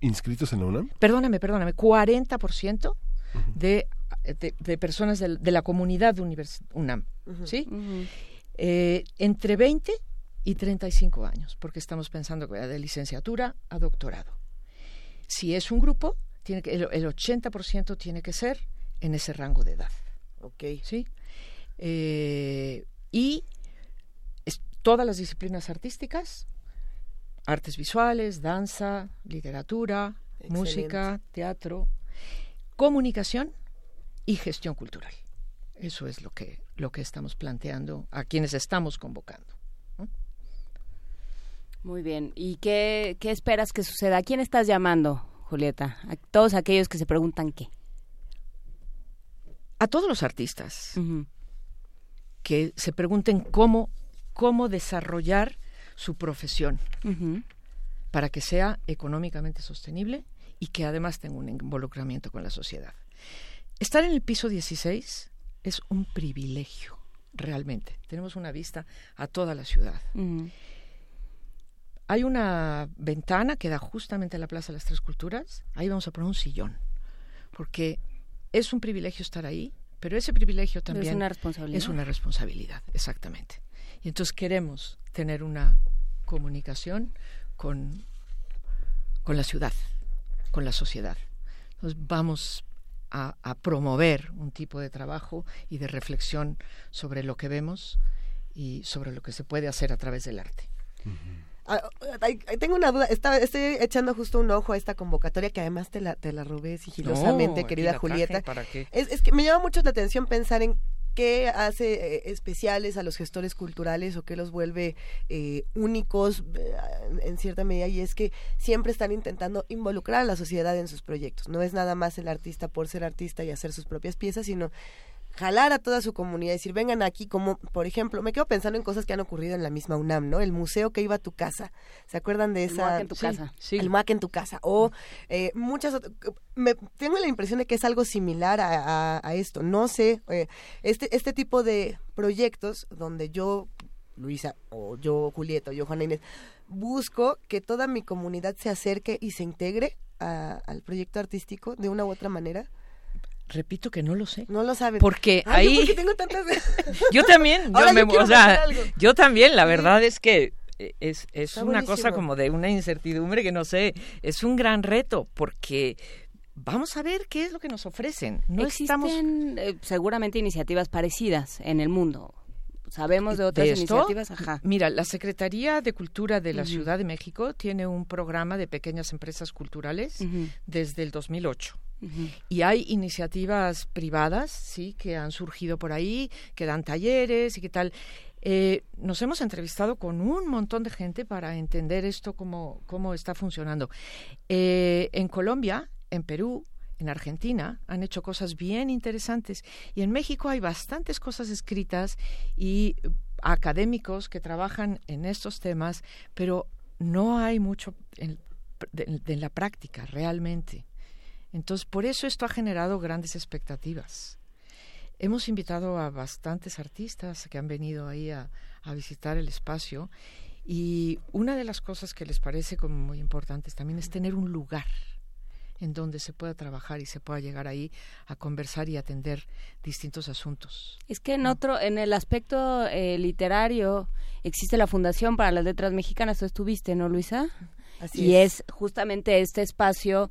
Speaker 1: ¿Inscritos en la UNAM?
Speaker 27: Perdóname, perdóname, 40% de, de, de personas de, la comunidad univers- UNAM, ¿sí? Eh, entre 20 y 35 años, porque estamos pensando que va de licenciatura a doctorado. Si es un grupo, tiene que, el, el 80% tiene que ser en ese rango de edad.
Speaker 2: Ok.
Speaker 27: ¿Sí? Eh, y es- todas las disciplinas artísticas, artes visuales, danza, literatura,
Speaker 2: Excelente.
Speaker 27: música, teatro, comunicación y gestión cultural. Eso es lo que, lo que estamos planteando a quienes estamos convocando.
Speaker 3: Muy bien. ¿Y qué, qué esperas que suceda? ¿A quién estás llamando, Julieta? A todos aquellos que se preguntan qué.
Speaker 27: A todos los artistas que se pregunten cómo, cómo desarrollar su profesión para que sea económicamente sostenible y que además tenga un involucramiento con la sociedad. Estar en el piso 16 es un privilegio, realmente. Tenemos una vista a toda la ciudad. Hay una ventana que da justamente a la Plaza de las Tres Culturas. Ahí vamos a poner un sillón, porque es un privilegio estar ahí, pero ese privilegio
Speaker 3: Pero es
Speaker 27: también
Speaker 3: una responsabilidad.
Speaker 27: Es una responsabilidad, exactamente. Y entonces queremos tener una comunicación con, con la ciudad, con la sociedad. Entonces vamos a, a promover un tipo de trabajo y de reflexión sobre lo que vemos y sobre lo que se puede hacer a través del arte.
Speaker 2: Ay, tengo una duda. Estaba, estoy echando justo un ojo a esta convocatoria que además te la, te la robé sigilosamente,
Speaker 27: No,
Speaker 2: querida Julieta.
Speaker 27: para que-
Speaker 2: Es, es que me llama mucho la atención pensar en qué hace eh, especiales a los gestores culturales o qué los vuelve eh, únicos eh, en cierta medida y es que siempre están intentando involucrar a la sociedad en sus proyectos. No es nada más el artista por ser artista y hacer sus propias piezas, sino jalar a toda su comunidad y decir, vengan aquí, como por ejemplo, me quedo pensando en cosas que han ocurrido en la misma UNAM, ¿no? El museo que iba a tu casa, ¿se acuerdan de
Speaker 3: El
Speaker 2: esa?
Speaker 3: MUAC en tu
Speaker 2: Sí,
Speaker 3: casa.
Speaker 2: El MUAC en tu casa. O eh, muchas otras, me, tengo la impresión de que es algo similar a, a- a esto, no sé, eh, este, este tipo de proyectos donde yo, Luisa, o yo, Julieta, o yo, Juana Inés, busco que toda mi comunidad se acerque y se integre a- al proyecto artístico de una u otra manera.
Speaker 27: Repito que no lo sé.
Speaker 2: No lo sabes.
Speaker 27: Porque
Speaker 2: Ay, yo
Speaker 27: ahí-
Speaker 2: porque tengo tantas... <laughs>
Speaker 27: Yo también, yo,
Speaker 2: Ahora
Speaker 27: me-
Speaker 2: yo quiero
Speaker 27: o sea,
Speaker 2: hacer algo.
Speaker 27: yo también, la verdad es que eh, es, es
Speaker 2: Está
Speaker 27: una
Speaker 2: buenísimo.
Speaker 27: cosa como de una incertidumbre que no sé, es un gran reto porque vamos a ver qué es lo que nos ofrecen. No estamos
Speaker 3: Existen eh, seguramente iniciativas parecidas en el mundo. Sabemos de otras iniciativas, ajá.
Speaker 27: Mira, la Secretaría de Cultura de la. Ciudad de México tiene un programa de pequeñas empresas culturales desde el 2008.
Speaker 3: Ujú.
Speaker 27: Y hay iniciativas privadas, sí, que han surgido por ahí, que dan talleres y qué tal. Eh, nos hemos entrevistado con un montón de gente para entender esto cómo, cómo está funcionando. Eh, en Colombia, en Perú, en Argentina han hecho cosas bien interesantes y en México hay bastantes cosas escritas y académicos que trabajan en estos temas, pero no hay mucho en, de- de- la práctica realmente. Entonces, por eso esto ha generado grandes expectativas. Hemos invitado a bastantes artistas que han venido ahí a, a visitar el espacio y una de las cosas que les parece como muy importantes también es tener un lugar en donde se pueda trabajar y se pueda llegar ahí a conversar y atender distintos asuntos.
Speaker 3: Es que en otro, en el aspecto eh, literario, existe la Fundación para las Letras Mexicanas. Tú estuviste, ¿no, Luisa?
Speaker 2: Así
Speaker 3: y
Speaker 2: es.
Speaker 3: es. justamente este espacio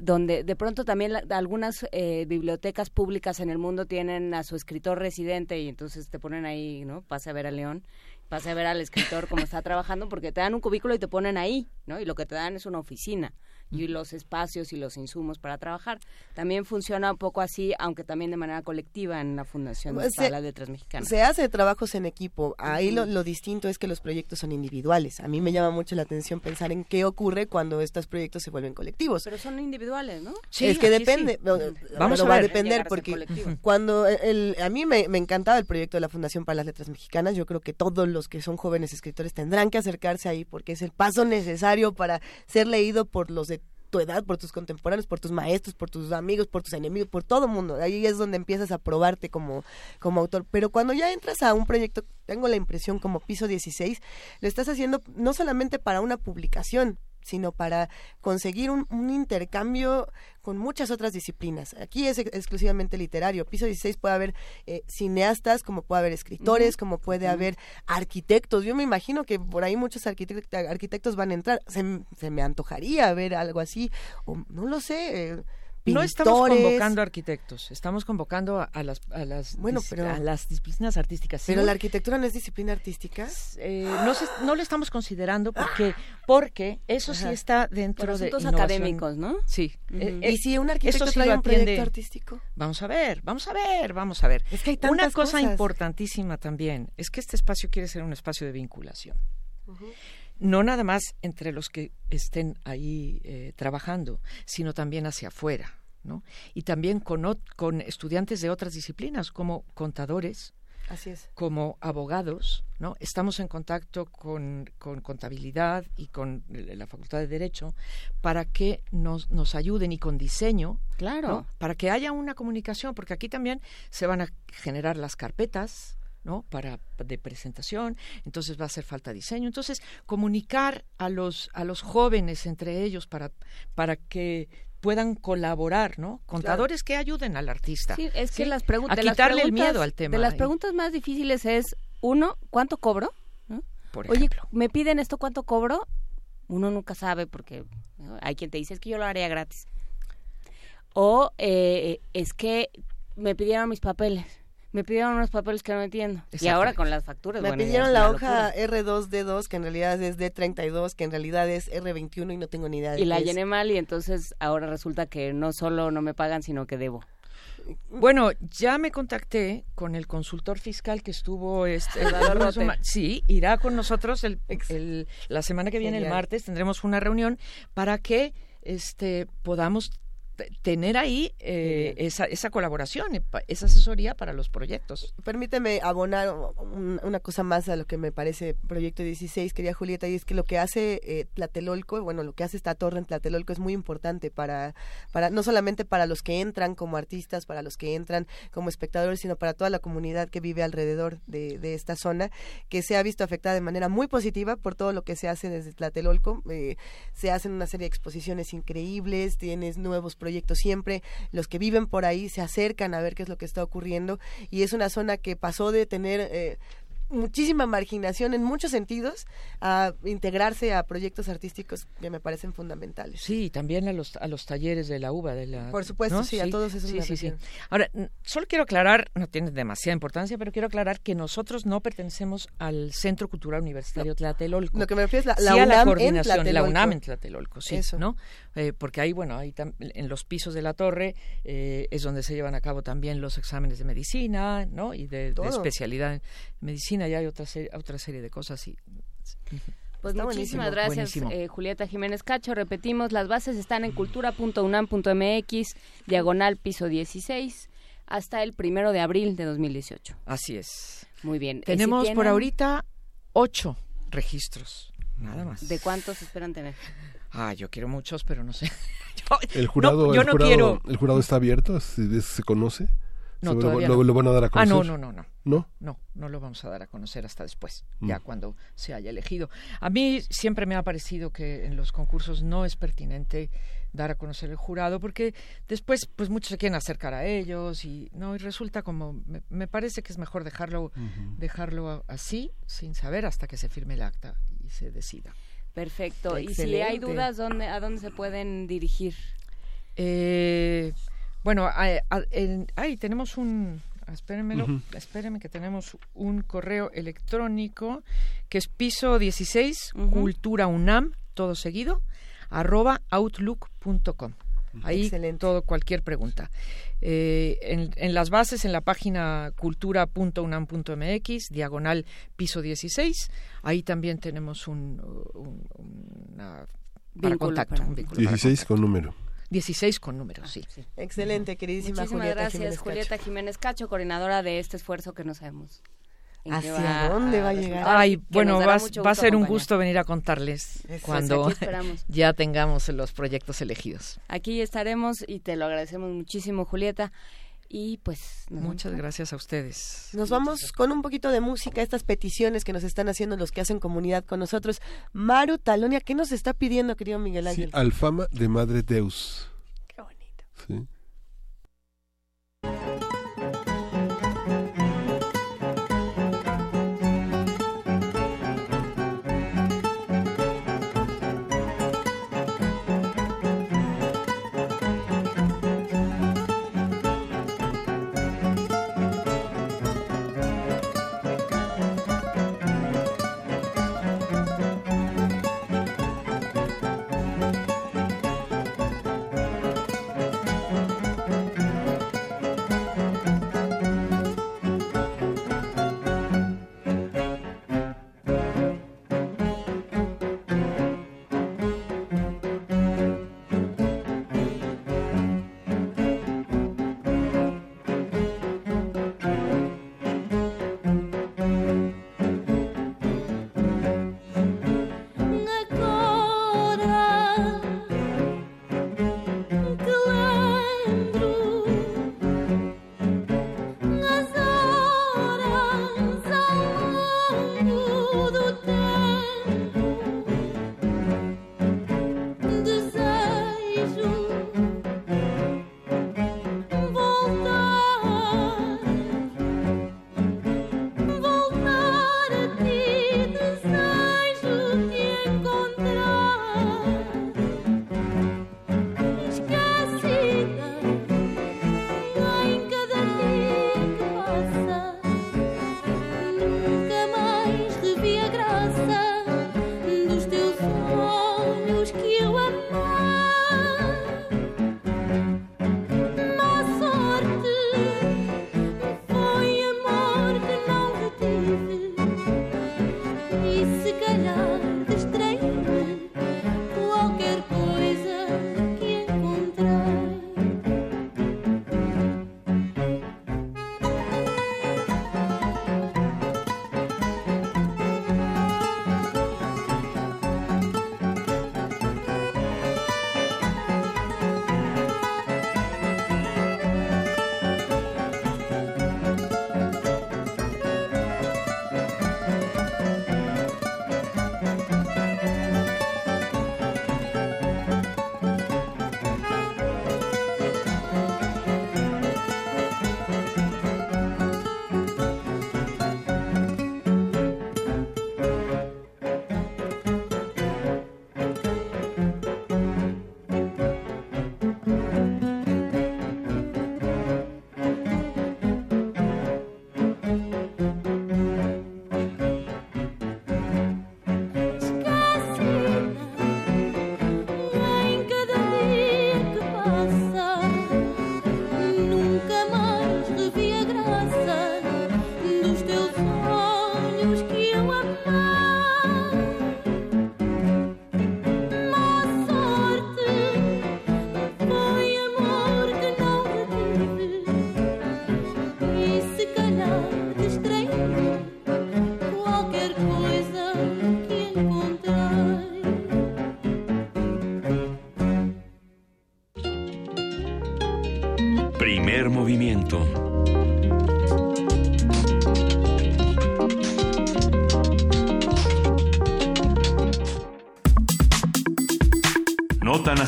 Speaker 3: donde de pronto también la- algunas eh, bibliotecas públicas en el mundo tienen a su escritor residente y entonces te ponen ahí, ¿no? Pase a ver a León, pase a ver al escritor cómo está trabajando porque te dan un cubículo y te ponen ahí, ¿no? Y lo que te dan es una oficina y los espacios y los insumos para trabajar. También funciona un poco así, aunque también de manera colectiva en la Fundación
Speaker 2: Pues
Speaker 3: para
Speaker 2: se-
Speaker 3: las Letras Mexicanas.
Speaker 2: Se hace trabajos en equipo. Ahí lo,
Speaker 3: Ujú.
Speaker 2: lo distinto es que los proyectos son individuales. A mí me llama mucho la atención pensar en qué ocurre cuando estos proyectos se vuelven colectivos.
Speaker 3: Pero son individuales, ¿no?
Speaker 2: es que depende. no,
Speaker 27: Vamos
Speaker 2: pero
Speaker 27: a
Speaker 2: va a
Speaker 27: ver.
Speaker 2: depender
Speaker 3: a
Speaker 2: porque
Speaker 3: colectivo. <laughs>
Speaker 2: cuando el, a mí me, me encantaba el proyecto de la Fundación para las Letras Mexicanas, yo creo que todos los que son jóvenes escritores tendrán que acercarse ahí porque es el paso necesario para ser leído por los de tu edad, por tus contemporáneos, por tus maestros, por tus amigos, por tus enemigos, por todo el mundo. Ahí es donde empiezas a probarte como, como autor. Pero cuando ya entras a un proyecto, tengo la impresión como piso 16, lo estás haciendo no solamente para una publicación, sino para conseguir un, un intercambio con muchas otras disciplinas. Aquí es ex- exclusivamente literario. Piso 16 puede haber eh, cineastas, como puede haber escritores, como puede haber arquitectos. Yo me imagino que por ahí muchos arquitect- arquitectos van a entrar. Se, se me antojaría ver algo así, o no lo sé. eh,
Speaker 27: No estamos convocando arquitectos, estamos convocando a, a las, a, las,
Speaker 2: Bueno, pero-
Speaker 27: a las disciplinas artísticas.
Speaker 2: Pero la arquitectura no es disciplina artística.
Speaker 27: eh, no, se- no lo estamos considerando porque porque eso sí está dentro
Speaker 3: Por
Speaker 27: de
Speaker 3: asuntos
Speaker 27: innovación.
Speaker 3: académicos, ¿no?
Speaker 27: Sí. Eh,
Speaker 2: ¿Y si un arquitecto
Speaker 27: sí
Speaker 2: trae un proyecto artístico?
Speaker 27: Vamos a ver, vamos a ver, vamos a ver.
Speaker 2: Es que hay
Speaker 27: Una
Speaker 2: tantas
Speaker 27: cosa
Speaker 2: cosas.
Speaker 27: importantísima también es que este espacio quiere ser un espacio de vinculación. No nada más entre los que estén ahí eh, trabajando, sino también hacia afuera. ¿No? Y también con, con estudiantes de otras disciplinas, como contadores,
Speaker 2: Así es.
Speaker 27: como abogados, ¿no? Estamos en contacto con, con contabilidad y con la Facultad de Derecho para que nos, nos ayuden y con diseño,
Speaker 3: Claro.
Speaker 27: ¿no? Para que haya una comunicación, porque aquí también se van a generar las carpetas, ¿no? Para de presentación, entonces va a hacer falta diseño, entonces comunicar a los a los jóvenes entre ellos para para que puedan colaborar, ¿no? Contadores que ayuden al artista.
Speaker 3: Sí, es que
Speaker 27: ¿sí?
Speaker 3: las preguntas.
Speaker 27: a quitarle el miedo al tema.
Speaker 3: De las preguntas más difíciles es, uno, ¿cuánto cobro? ¿No?
Speaker 27: Por
Speaker 3: Oye. ¿me piden esto cuánto cobro? Uno nunca sabe porque ¿no? hay quien te dice, es que yo lo haría gratis. O eh, es que me pidieron mis papeles. Me pidieron unos papeles que no entiendo. Y ahora con las facturas.
Speaker 2: Me
Speaker 3: bueno,
Speaker 2: pidieron la hoja
Speaker 3: locura.
Speaker 2: R2D2, que en realidad es D32, que en realidad es R21 y no tengo ni idea de
Speaker 3: Y la
Speaker 2: es.
Speaker 3: llené mal y entonces ahora resulta que no solo no me pagan, sino que debo.
Speaker 27: Bueno, ya me contacté con el consultor fiscal que estuvo este, sí, irá con nosotros el, el- la semana que viene, el martes, tendremos una reunión para que este podamos tener ahí eh, esa, esa colaboración, esa asesoría para los proyectos.
Speaker 2: Permíteme abonar un- una cosa más a lo que me parece Proyecto 16, quería Julieta, y es que lo que hace eh, Tlatelolco, bueno, lo que hace esta torre en Tlatelolco es muy importante para, para, no solamente para los que entran como artistas, para los que entran como espectadores, sino para toda la comunidad que vive alrededor de, de esta zona, que se ha visto afectada de manera muy positiva por todo lo que se hace desde Tlatelolco. Eh, se hacen una serie de exposiciones increíbles, tienes nuevos proyectos siempre, los que viven por ahí se acercan a ver qué es lo que está ocurriendo y es una zona que pasó de tener eh, muchísima marginación en muchos sentidos a integrarse a proyectos artísticos que me parecen fundamentales.
Speaker 27: Sí, y también a los, a los talleres de la UBA. De la,
Speaker 2: Por supuesto,
Speaker 27: ¿no?
Speaker 2: sí, a todos esos
Speaker 27: sí, sí, sí. Ahora, solo quiero aclarar, no tiene demasiada importancia, pero quiero aclarar que nosotros no pertenecemos al Centro Cultural Universitario Tlatelolco.
Speaker 2: Lo que me refiero es la-
Speaker 27: Sí
Speaker 2: la
Speaker 27: a la
Speaker 2: UNAM en
Speaker 27: coordinación, la
Speaker 2: Tlatelolco.
Speaker 27: UNAM en Tlatelolco, sí,
Speaker 2: Eso.
Speaker 27: ¿no? Eh, porque ahí, bueno, ahí tam- en los pisos de la torre eh, es donde se llevan a cabo también los exámenes de medicina, ¿no? Y de, de especialidad en medicina, y hay otra serie, otra serie de cosas, y
Speaker 3: Pues
Speaker 2: Está
Speaker 3: muchísimas
Speaker 2: buenísimo.
Speaker 3: gracias,
Speaker 27: Buenísimo.
Speaker 3: eh, Julieta Jiménez Cacho. Repetimos, las bases están en cultura.unam.mx, diagonal piso 16, hasta el primero de abril de 2018.
Speaker 27: Así es.
Speaker 3: Muy bien. Si
Speaker 27: Tenemos por ahorita ocho registros, nada más.
Speaker 3: ¿De cuántos esperan tener?
Speaker 27: Ah, yo quiero muchos, pero no sé. <laughs> Yo-
Speaker 1: El jurado,
Speaker 27: no, yo
Speaker 1: el
Speaker 27: no
Speaker 1: jurado,
Speaker 27: quiero.
Speaker 1: el jurado está abierto, se, se conoce.
Speaker 27: No,
Speaker 1: ¿Se lo-
Speaker 27: todavía
Speaker 1: lo,
Speaker 27: no.
Speaker 1: lo van a dar a
Speaker 27: Ah,
Speaker 1: conocer.
Speaker 27: no, no, no, no.
Speaker 1: ¿No?
Speaker 27: No, no lo vamos a dar a conocer hasta después,
Speaker 1: Mm.
Speaker 27: ya cuando se haya elegido. A mí siempre me ha parecido que en los concursos no es pertinente dar a conocer el jurado porque después pues muchos se quieren acercar a ellos y no y resulta como me, me parece que es mejor dejarlo dejarlo así sin saber hasta que se firme el acta y se decida.
Speaker 3: Perfecto. Y si hay dudas, ¿dónde, ¿a dónde se pueden dirigir?
Speaker 27: Eh, bueno, a- a- en- ahí tenemos un, espérenmelo,
Speaker 1: Ujú.
Speaker 27: espérenme que tenemos un correo electrónico que es piso 16,
Speaker 3: Ujú.
Speaker 27: cultura unam, todo seguido, arroba outlook.com. Ahí
Speaker 2: Excelente.
Speaker 27: todo, cualquier pregunta. Eh, en, en las bases, en la página cultura.unam.mx, diagonal piso 16, ahí también tenemos un, un- una, para
Speaker 3: Vínculo
Speaker 27: contacto,
Speaker 3: para-
Speaker 27: un vínculo para
Speaker 1: 16 con número.
Speaker 27: 16 con números, sí.
Speaker 2: Excelente, queridísima
Speaker 3: Muchísimas
Speaker 2: Julieta
Speaker 3: gracias,
Speaker 2: Jiménez Cacho.
Speaker 3: Julieta Jiménez Cacho, coordinadora de este esfuerzo que no sabemos
Speaker 29: ¿Hacia dónde va a llegar?
Speaker 27: Ay, bueno, va, va a ser un gusto venir a contarles
Speaker 3: Eso,
Speaker 27: cuando <laughs> ya tengamos los proyectos elegidos.
Speaker 3: Aquí estaremos y te lo agradecemos muchísimo, Julieta. Y pues... nos
Speaker 27: Muchas gracias a ustedes.
Speaker 29: Nos vamos con un poquito de música, estas peticiones que nos están haciendo los que hacen comunidad con nosotros. Maru Talonia, ¿qué nos está pidiendo, querido Miguel
Speaker 30: Sí,
Speaker 29: Ángel?
Speaker 30: Alfama de Madre Deus.
Speaker 29: Qué bonito.
Speaker 30: Sí.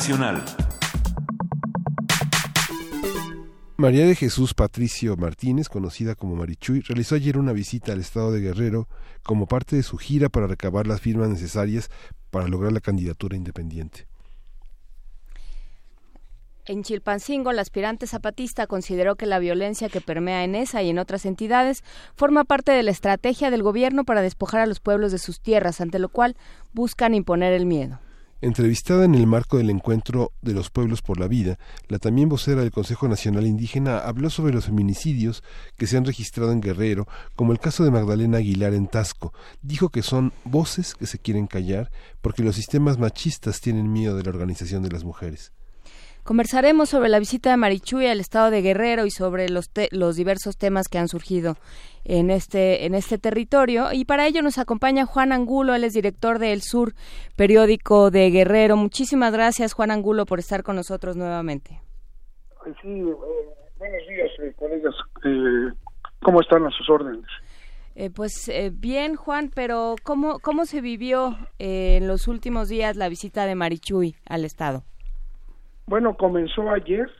Speaker 4: Nacional.
Speaker 30: María de Jesús Patricio Martínez, conocida como Marichuy, realizó ayer una visita al estado de Guerrero como parte de su gira para recabar las firmas necesarias para lograr la candidatura independiente.
Speaker 3: En Chilpancingo, la aspirante zapatista consideró que la violencia que permea en esa y en otras entidades forma parte de la estrategia del gobierno para despojar a los pueblos de sus tierras, ante lo cual buscan imponer el miedo.
Speaker 30: Entrevistada en el marco del encuentro de los pueblos por la vida, la también vocera del Consejo Nacional Indígena habló sobre los feminicidios que se han registrado en Guerrero, como el caso de Magdalena Aguilar en Tasco. Dijo que son voces que se quieren callar porque los sistemas machistas tienen miedo de la organización de las mujeres.
Speaker 3: Conversaremos sobre la visita de Marichuy al estado de Guerrero y sobre los, te- los diversos temas que han surgido en este, en este territorio. Y para ello nos acompaña Juan Angulo, él es director de El Sur, periódico de Guerrero. Muchísimas gracias, Juan Angulo, por estar con nosotros nuevamente.
Speaker 28: Sí, eh, buenos días, eh, colegas. Eh, ¿Cómo están a sus órdenes?
Speaker 3: Eh, pues eh, bien, Juan, pero ¿cómo, cómo se vivió eh, en los últimos días la visita de Marichuy al estado?
Speaker 28: Bueno, comenzó ayer,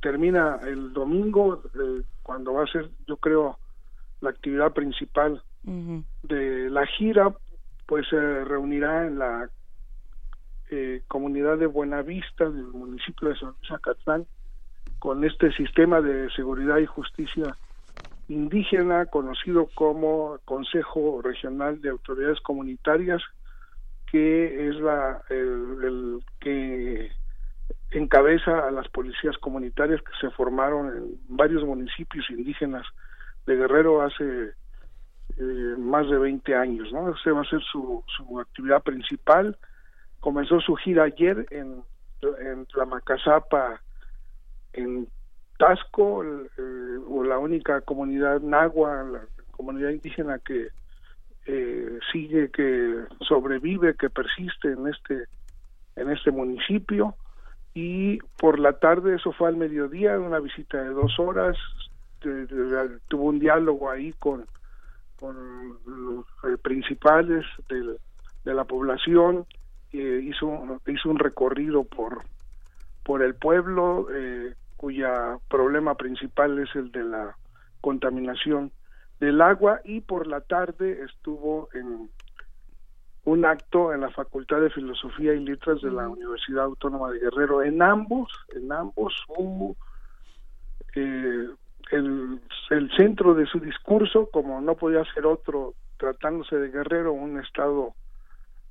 Speaker 28: termina el domingo, eh, cuando va a ser, yo creo, la actividad principal de la gira, pues se reunirá en la eh, comunidad de Buenavista, del municipio de San Luis Acatlán, con este sistema de seguridad y justicia indígena conocido como Consejo Regional de Autoridades Comunitarias, que es la el, el que encabeza a las policías comunitarias que se formaron en varios municipios indígenas de Guerrero hace eh, más de 20 años, ¿no? Esa va a ser su, su actividad principal. Comenzó su gira ayer en, en Tlamacazapa, en Tasco, eh, o la única comunidad nahua, la comunidad indígena que eh, sigue, que sobrevive, que persiste en este en este municipio y por la tarde, eso fue al mediodía, una visita de dos horas, tuvo un diálogo ahí con, con los eh, principales del- de la población, eh, hizo, hizo un recorrido por, por el pueblo, eh, cuya problema principal es el de la contaminación del agua, y por la tarde estuvo en un acto en la Facultad de Filosofía y Letras de la Universidad Autónoma de Guerrero. En ambos, en ambos hubo eh, el, el centro de su discurso, como no podía ser otro, tratándose de Guerrero, un estado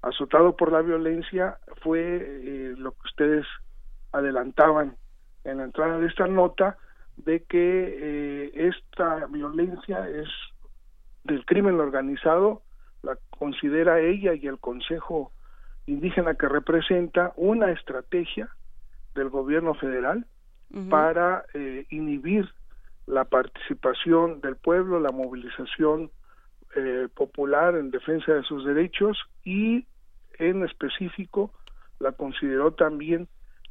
Speaker 28: azotado por la violencia, fue eh, lo que ustedes adelantaban en la entrada de esta nota, de que eh, esta violencia es del crimen organizado, la considera ella y el Consejo Indígena que representa una estrategia del gobierno federal para eh, inhibir la participación del pueblo, la movilización eh, popular en defensa de sus derechos y en específico la consideró también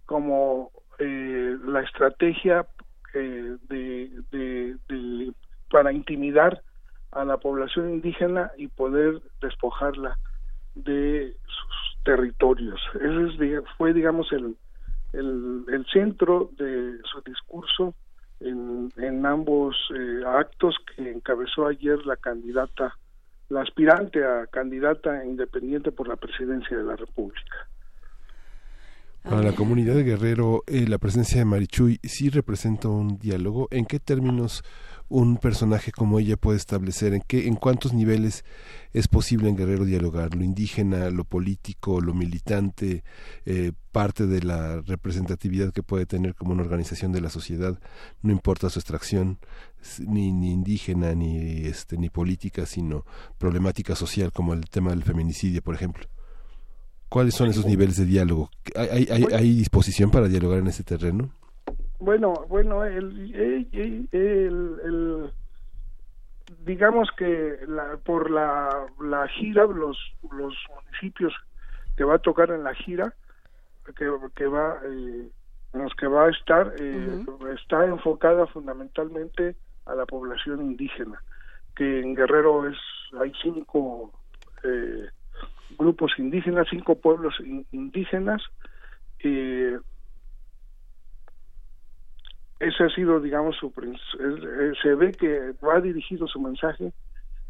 Speaker 28: como eh, la estrategia eh, de, de- de- para intimidar a la población indígena y poder despojarla de sus territorios. Ese es, fue, digamos, el, el, el centro de su discurso en, en ambos eh, actos que encabezó ayer la candidata, la aspirante a candidata independiente por la presidencia de la República.
Speaker 30: Para la comunidad de Guerrero, eh, la presencia de Marichuy sí representa un diálogo. ¿En qué términos un personaje como ella puede establecer? ¿En qué, en cuántos niveles es posible en Guerrero dialogar? Lo indígena, lo político, lo militante, eh, parte de la representatividad que puede tener como una organización de la sociedad, no importa su extracción, ni, ni indígena, ni este, ni política, sino problemática social como el tema del feminicidio, por ejemplo. ¿Cuáles son esos niveles de diálogo? ¿Hay, hay, hay, hay disposición para dialogar en ese terreno?
Speaker 28: Bueno, bueno, el, el, el- el- el- digamos que la- por la, la gira, los, los municipios que va a tocar en la gira, que, que va, eh, en los que va a estar, eh, está enfocada fundamentalmente a la población indígena, que en Guerrero es hay cinco eh, grupos indígenas, cinco pueblos in- indígenas. eh, ese ha sido, digamos, su, eh, se ve que va dirigido su mensaje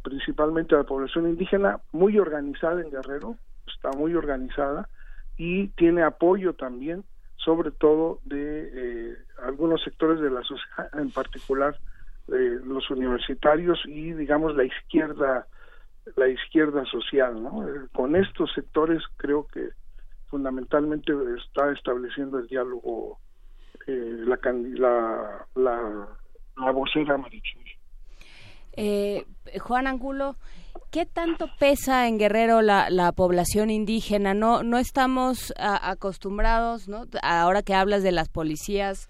Speaker 28: principalmente a la población indígena, muy organizada en Guerrero, está muy organizada y tiene apoyo también, sobre todo de eh, algunos sectores de la sociedad, en particular eh, los universitarios y, digamos, la izquierda, la izquierda social, ¿no? Eh, con estos sectores creo que fundamentalmente está estableciendo el diálogo eh, la, la, la, la vocera Marichuy.
Speaker 3: Eh, Juan Angulo, ¿Qué tanto pesa en Guerrero la, la población indígena? No, no estamos acostumbrados, ¿no? Ahora que hablas de las policías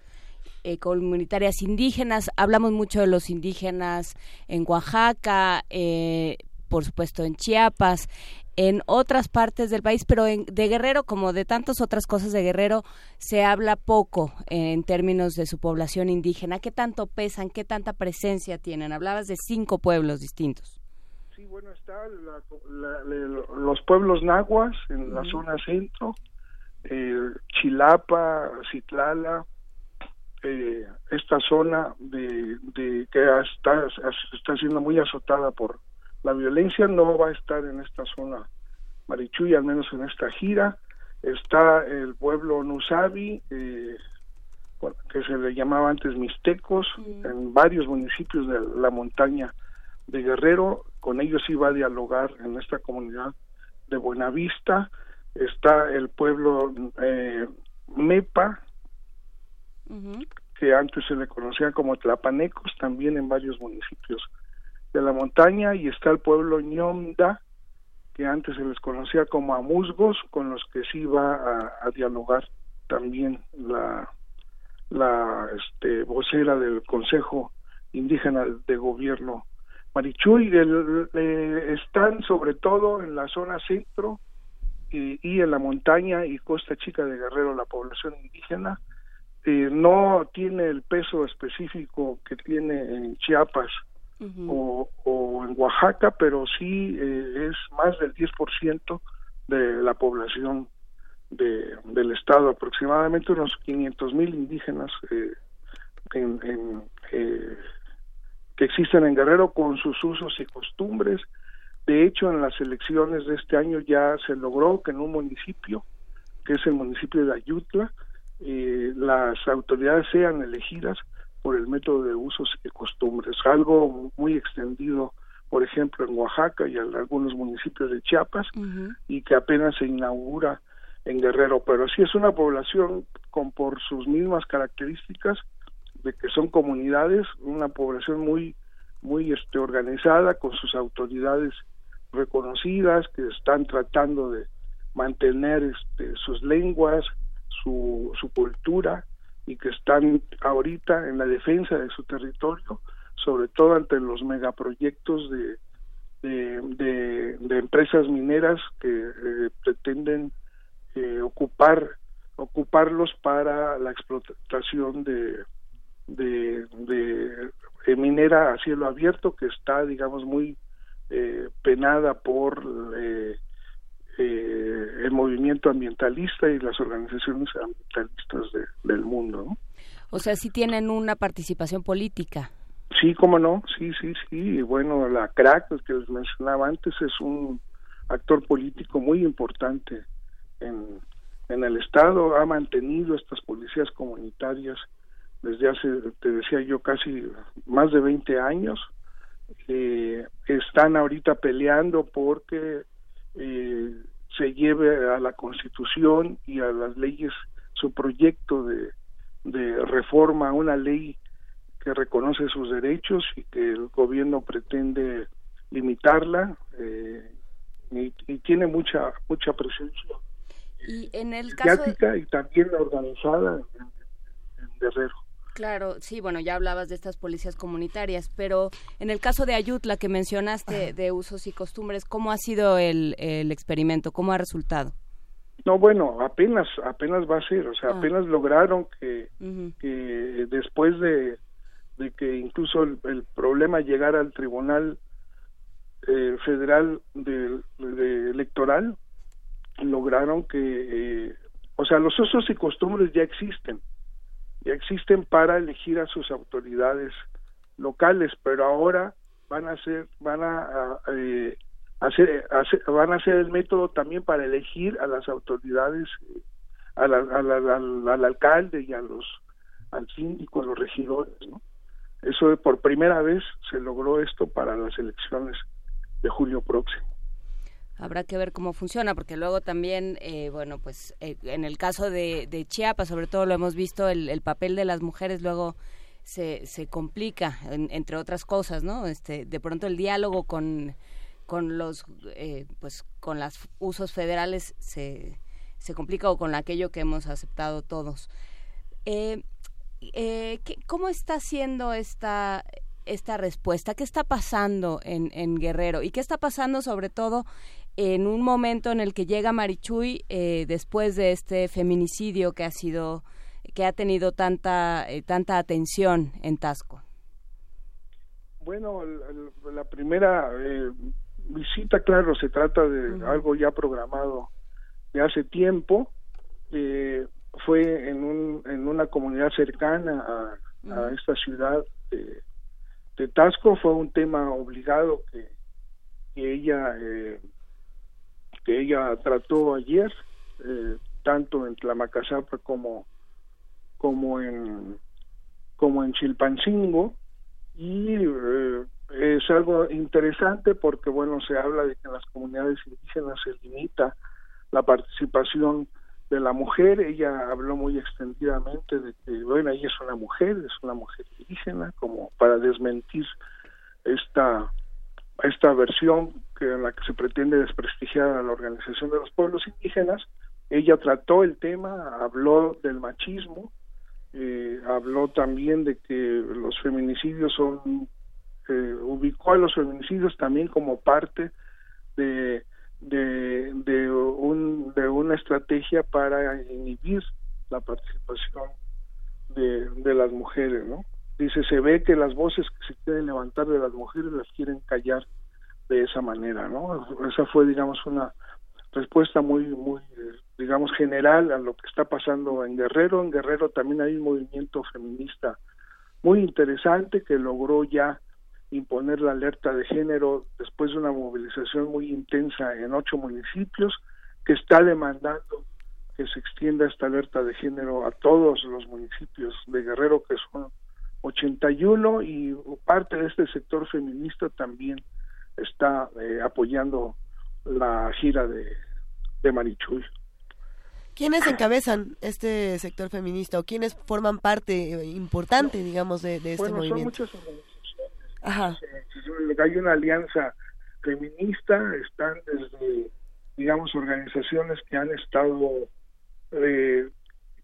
Speaker 3: eh, comunitarias indígenas, hablamos mucho de los indígenas en Oaxaca, eh, por supuesto en Chiapas, en otras partes del país, pero en, de Guerrero, como de tantas otras cosas de Guerrero, se habla poco en términos de su población indígena. ¿Qué tanto pesan? ¿Qué tanta presencia tienen? Hablabas de cinco pueblos distintos.
Speaker 28: Sí, bueno, está la- la- la- los pueblos nahuas en la zona centro, eh, Chilapa, Citlala, eh, esta zona de, de que está, está siendo muy azotada por la violencia no va a estar en esta zona Marichuy, al menos en esta gira. Está el pueblo Nusabi, eh, bueno, que se le llamaba antes Mixtecos, en varios municipios de la montaña de Guerrero. Con ellos iba a dialogar en esta comunidad de Buenavista. Está el pueblo eh, Mepa, que antes se le conocía como Tlapanecos, también en varios municipios de la montaña, y está el pueblo Ñomda, que antes se les conocía como Amusgos, con los que se iba a, dialogar también la, este, vocera del Consejo Indígena de Gobierno Marichuy. El- están sobre todo en la zona centro y, y en la montaña y costa chica de Guerrero la población indígena. Eh, no tiene el peso específico que tiene en Chiapas o, en Oaxaca, pero sí eh, es más del 10% de la población de, del estado, aproximadamente unos 500 mil indígenas eh, eh, que existen en Guerrero con sus usos y costumbres. De hecho, en las elecciones de este año ya se logró que en un municipio, que es el municipio de Ayutla, eh, las autoridades sean elegidas por el método de usos y costumbres, algo muy extendido, por ejemplo, en Oaxaca y en algunos municipios de Chiapas, y que apenas se inaugura en Guerrero, pero sí es una población con por sus mismas características de que son comunidades, una población muy muy este organizada con sus autoridades reconocidas que están tratando de mantener este, sus lenguas, su, su cultura y que están ahorita en la defensa de su territorio, sobre todo ante los megaproyectos de, de, de, empresas mineras que eh, pretenden eh, ocupar ocuparlos para la explotación de, de, de, de minera a cielo abierto que está digamos muy eh, penada por eh, el movimiento ambientalista y las organizaciones ambientalistas de- del mundo ¿no?
Speaker 3: O sea, sí tienen una participación política.
Speaker 28: Sí, cómo no, sí, sí, sí. Y bueno, la crack, el que les mencionaba antes, es un actor político muy importante en, en el Estado. Ha mantenido estas policías comunitarias desde hace, te decía yo, casi más de 20 años. Eh, están ahorita peleando porque eh, se lleve a la Constitución y a las leyes su proyecto de, de reforma a una ley que reconoce sus derechos y que el gobierno pretende limitarla eh, y, y tiene mucha mucha presencia
Speaker 3: Y en el caso...
Speaker 28: y también organizada en, en Guerrero.
Speaker 3: Claro, sí, bueno, ya hablabas de estas policías comunitarias, pero en el caso de Ayutla que mencionaste de usos y costumbres, ¿cómo ha sido el, el experimento? ¿Cómo ha resultado?
Speaker 28: No, bueno, apenas apenas va a ser, o sea,
Speaker 3: Ah.
Speaker 28: apenas lograron que, que después de, de que incluso el, el problema llegara al Tribunal eh, Federal de, de Electoral, lograron que, eh, o sea, los usos y costumbres ya existen, ya existen para elegir a sus autoridades locales, pero ahora van a ser, van a, eh, hacer, van a ser el método también para elegir a las autoridades, a la- a la- al alcalde y a los al síndico, a los regidores, ¿no? Eso por primera vez se logró esto para las elecciones de julio próximo.
Speaker 3: Habrá que ver cómo funciona, porque luego también, eh, bueno, pues eh, en el caso de, Chiapas, sobre todo lo hemos visto, el, el papel de las mujeres luego se, se complica, en- entre otras cosas, ¿no? Este, de pronto el diálogo con, con los eh, pues con los usos federales se, se complica o con aquello que hemos aceptado todos. Eh, eh, ¿qué- ¿Cómo está siendo esta esta respuesta? ¿Qué está pasando en, en Guerrero? ¿Y qué está pasando sobre todo en un momento en el que llega Marichuy eh, después de este feminicidio que ha sido que ha tenido tanta eh, tanta atención en Tasco?
Speaker 28: Bueno, el- el- la primera eh, visita, claro, se trata de algo ya programado de hace tiempo. eh, fue en, un, en una comunidad cercana a, a esta ciudad de, de Tasco. Fue un tema obligado que, que ella eh, que ella trató ayer, eh, tanto en Tlamacazapa como como en como en Chilpancingo. Y eh, es algo interesante porque bueno se habla de que en las comunidades indígenas se limita la participación de la mujer. Ella habló muy extendidamente de que bueno ella es una mujer es una mujer indígena como para desmentir esta esta versión que en la que se pretende desprestigiar a la organización de los pueblos indígenas ella trató el tema habló del machismo eh, habló también de que los feminicidios son eh, ubicó a los feminicidios también como parte de de, de un de una estrategia para inhibir la participación de, de las mujeres no dice se ve que las voces que se quieren levantar de las mujeres las quieren callar de esa manera no esa fue digamos una respuesta muy muy digamos general a lo que está pasando en Guerrero. En Guerrero también hay un movimiento feminista muy interesante que logró ya imponer la alerta de género después de una movilización muy intensa en ocho municipios que está demandando que se extienda esta alerta de género a todos los municipios de Guerrero que son 81 y parte de este sector feminista también está eh, apoyando la gira de, de Marichuy.
Speaker 2: ¿Quiénes encabezan este sector feminista o quiénes forman parte eh, importante, digamos, de, de este
Speaker 28: Bueno, son
Speaker 2: movimiento?
Speaker 28: muchas organizaciones.
Speaker 2: Ajá.
Speaker 28: Eh, Hay una alianza feminista, están desde, digamos, organizaciones que han estado eh,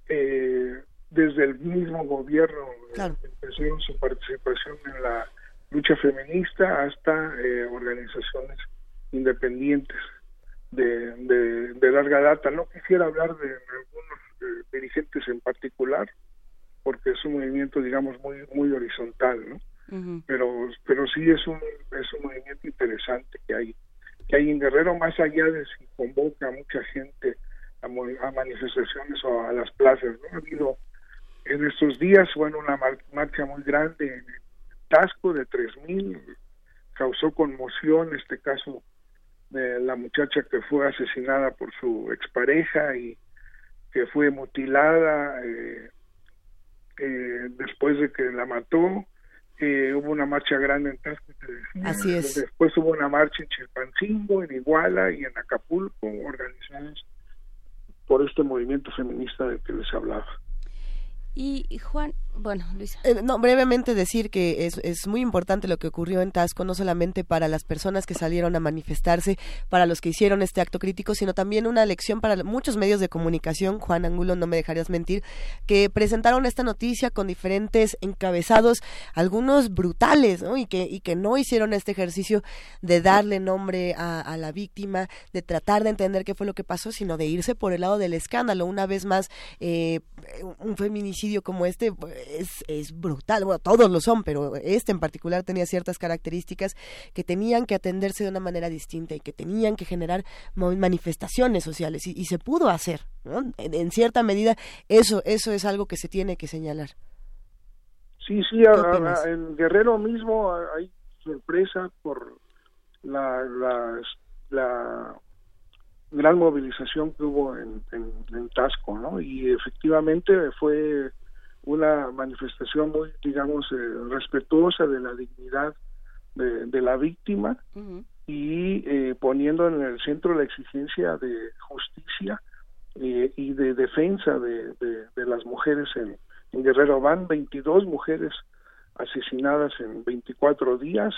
Speaker 28: eh, desde el mismo gobierno, empezaron su participación en la lucha feminista hasta eh, organizaciones independientes de, de, de larga data. No quisiera hablar de algunos eh, dirigentes en particular, porque es un movimiento, digamos, muy muy horizontal, ¿no? pero pero sí es un es un movimiento interesante que hay que hay en Guerrero más allá de si convoca a mucha gente a, a manifestaciones o a las plazas no ha habido en estos días bueno una mar- marcha muy grande en Tasco de 3000 causó conmoción este caso de la muchacha que fue asesinada por su expareja y que fue mutilada eh, eh, después de que la mató eh, hubo una marcha grande en Tasco.
Speaker 2: Así es.
Speaker 28: después hubo una marcha en Chilpancingo en Iguala y en Acapulco organizadas por este movimiento feminista del que les hablaba
Speaker 3: Y, Juan, bueno, Luisa.
Speaker 2: Eh, no, brevemente decir que es, es muy importante lo que ocurrió en Tasco, no solamente para las personas que salieron a manifestarse, para los que hicieron este acto crítico, sino también una lección para muchos medios de comunicación, Juan Angulo, no me dejarías mentir, que presentaron esta noticia con diferentes encabezados, algunos brutales, ¿no? Y que, y que no hicieron este ejercicio de darle nombre a, a la víctima, de tratar de entender qué fue lo que pasó, sino de irse por el lado del escándalo. Una vez más, eh, un feminicidio como este es, es brutal. Bueno, todos lo son, pero este en particular tenía ciertas características que tenían que atenderse de una manera distinta y que tenían que generar manifestaciones sociales y, y se pudo hacer. ¿no? En, en cierta medida, eso, eso es algo que se tiene que señalar.
Speaker 28: Sí, sí, a- a-
Speaker 2: opinas?
Speaker 28: en Guerrero mismo hay sorpresa por la, la, la gran movilización que hubo en, en, en Tasco, ¿no? Y efectivamente fue una manifestación muy, digamos, eh, respetuosa de la dignidad de, de la víctima y eh, poniendo en el centro la exigencia de justicia eh, y de defensa de, de, de las mujeres en, en Guerrero. Van 22 mujeres asesinadas en 24 días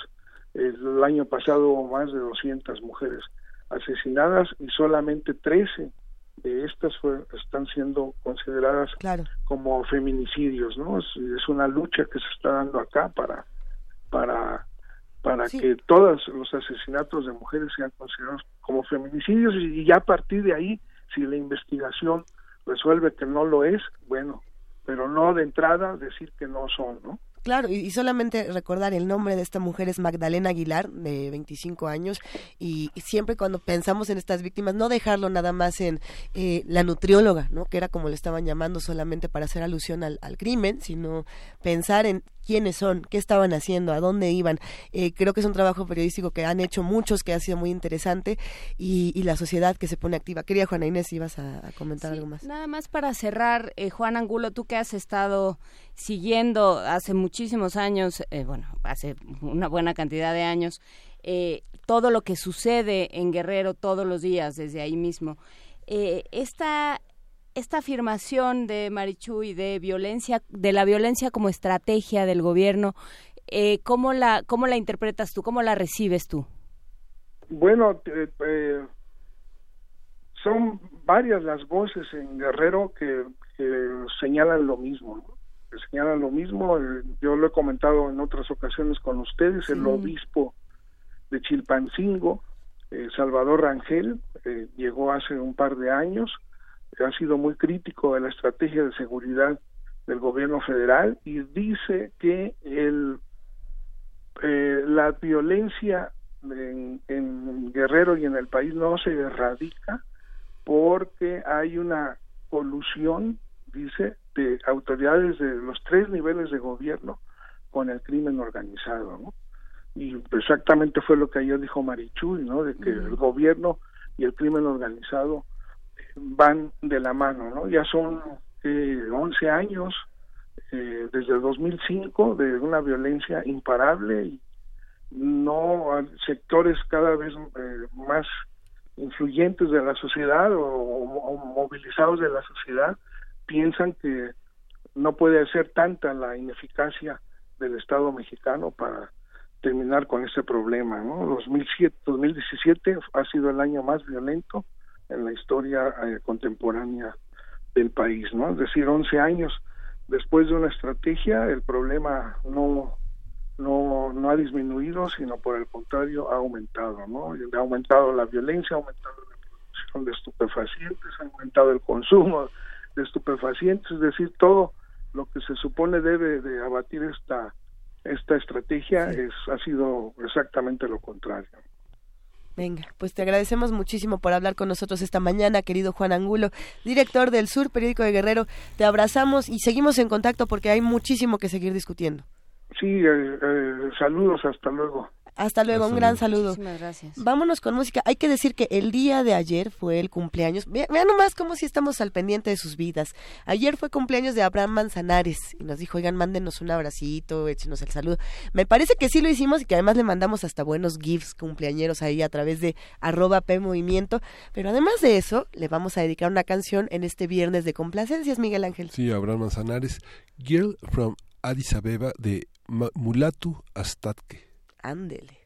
Speaker 28: El año pasado más de 200 mujeres asesinadas y solamente 13 de estas fue- están siendo consideradas como feminicidios, ¿no? Es, es una lucha que se está dando acá para para para que todos los asesinatos de mujeres sean considerados como feminicidios y ya a partir de ahí, si la investigación resuelve que no lo es, bueno, pero no de entrada decir que no son, ¿no?
Speaker 2: Claro, y, solamente recordar el nombre de esta mujer es Magdalena Aguilar, de 25 años, y, siempre cuando pensamos en estas víctimas, no dejarlo nada más en eh, la nutrióloga, ¿no? que era como le estaban llamando solamente para hacer alusión al, al crimen, sino pensar en quiénes son, qué estaban haciendo, a dónde iban. Eh, creo que es un trabajo periodístico que han hecho muchos, que ha sido muy interesante, y, y la sociedad que se pone activa. Quería Juana Inés, ibas a, a comentar algo más.
Speaker 3: Nada más para cerrar, eh, Juan Angulo, tú que has estado siguiendo hace muchísimos años, eh, bueno, hace una buena cantidad de años, eh, todo lo que sucede en Guerrero todos los días desde ahí mismo. Eh, esta, esta afirmación de Marichuy de violencia, de la violencia como estrategia del gobierno, eh, ¿cómo, la, ¿cómo la interpretas tú? ¿Cómo la recibes tú?
Speaker 28: Bueno, eh, eh, son varias las voces en Guerrero que, que señalan lo mismo, ¿no? que señalan lo mismo. eh, yo lo he comentado en otras ocasiones con ustedes, el obispo de Chilpancingo, eh, Salvador Rangel, eh, llegó hace un par de años, ha sido muy crítico de la estrategia de seguridad del gobierno federal y dice que el eh, la violencia en, en Guerrero y en el país no se erradica porque hay una colusión, dice, de autoridades de los tres niveles de gobierno con el crimen organizado, ¿no? Y exactamente fue lo que ayer dijo Marichuy, ¿no? De que el gobierno y el crimen organizado van de la mano, ¿no? Ya son eh, 11 años eh, desde el 2005 de una violencia imparable y no sectores cada vez eh, más influyentes de la sociedad o, o movilizados de la sociedad piensan que no puede ser tanta la ineficacia del Estado mexicano para terminar con este problema. ¿no? 2007, 2017 ha sido el año más violento en la historia eh, contemporánea del país, ¿no? Es decir, 11 años después de una estrategia, el problema no no no ha disminuido, sino por el contrario ha aumentado, ¿no? Ha aumentado la violencia, ha aumentado la producción de estupefacientes, ha aumentado el consumo de estupefacientes, es decir, todo lo que se supone debe de abatir esta esta estrategia es ha sido exactamente lo contrario.
Speaker 2: Venga, pues te agradecemos muchísimo por hablar con nosotros esta mañana, querido Juan Angulo, director del Sur, periódico de Guerrero. Te abrazamos y seguimos en contacto porque hay muchísimo que seguir discutiendo.
Speaker 28: Sí, eh, eh, saludos, hasta luego.
Speaker 2: Hasta luego, un gran saludo.
Speaker 3: Muchísimas gracias.
Speaker 2: Vámonos con música. Hay que decir que el día de ayer fue el cumpleaños. Ve- Vean nomás cómo si estamos al pendiente de sus vidas. Ayer fue cumpleaños de Abraham Manzanares y nos dijo, oigan, mándenos un abracito, échenos el saludo. Me parece que sí lo hicimos y que además le mandamos hasta buenos gifs cumpleañeros ahí a través de arroba P Movimiento. Pero además de eso, le vamos a dedicar una canción en este viernes de complacencias, Miguel Ángel.
Speaker 1: Sí, Abraham Manzanares, Girl from Addis Abeba de Mulatu Astatke.
Speaker 2: Ándele.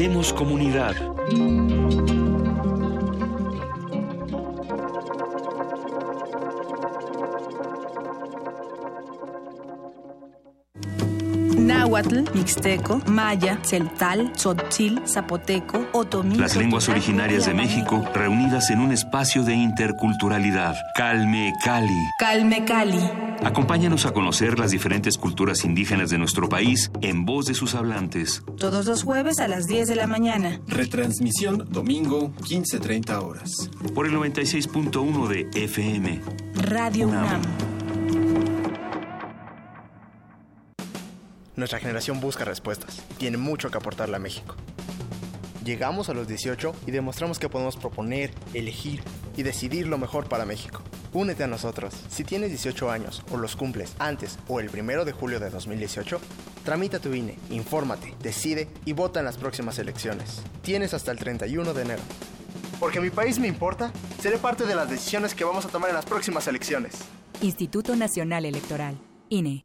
Speaker 4: Hacemos comunidad.
Speaker 31: Náhuatl, Mixteco, Maya, Celtal, Tzotzil, Zapoteco, Otomí.
Speaker 4: Las lenguas originarias de México reunidas en un espacio de interculturalidad. Calme Cali.
Speaker 31: Calme Cali.
Speaker 4: Acompáñanos a conocer las diferentes culturas indígenas de nuestro país en voz de sus hablantes.
Speaker 31: Todos los jueves a las 10 de la mañana.
Speaker 32: Retransmisión domingo 15.30 horas.
Speaker 4: Por el 96.1 de FM.
Speaker 31: Radio UNAM.
Speaker 33: Nuestra generación busca respuestas. Tiene mucho que aportarle a México. Llegamos a los 18 y demostramos que podemos proponer, elegir y decidir lo mejor para México. Únete a nosotros. Si tienes 18 años o los cumples antes o el primero de julio de 2018, tramita tu INE, infórmate, decide y vota en las próximas elecciones. Tienes hasta el 31 de enero. Porque mi país me importa, seré parte de las decisiones que vamos a tomar en las próximas elecciones.
Speaker 34: Instituto Nacional Electoral, INE.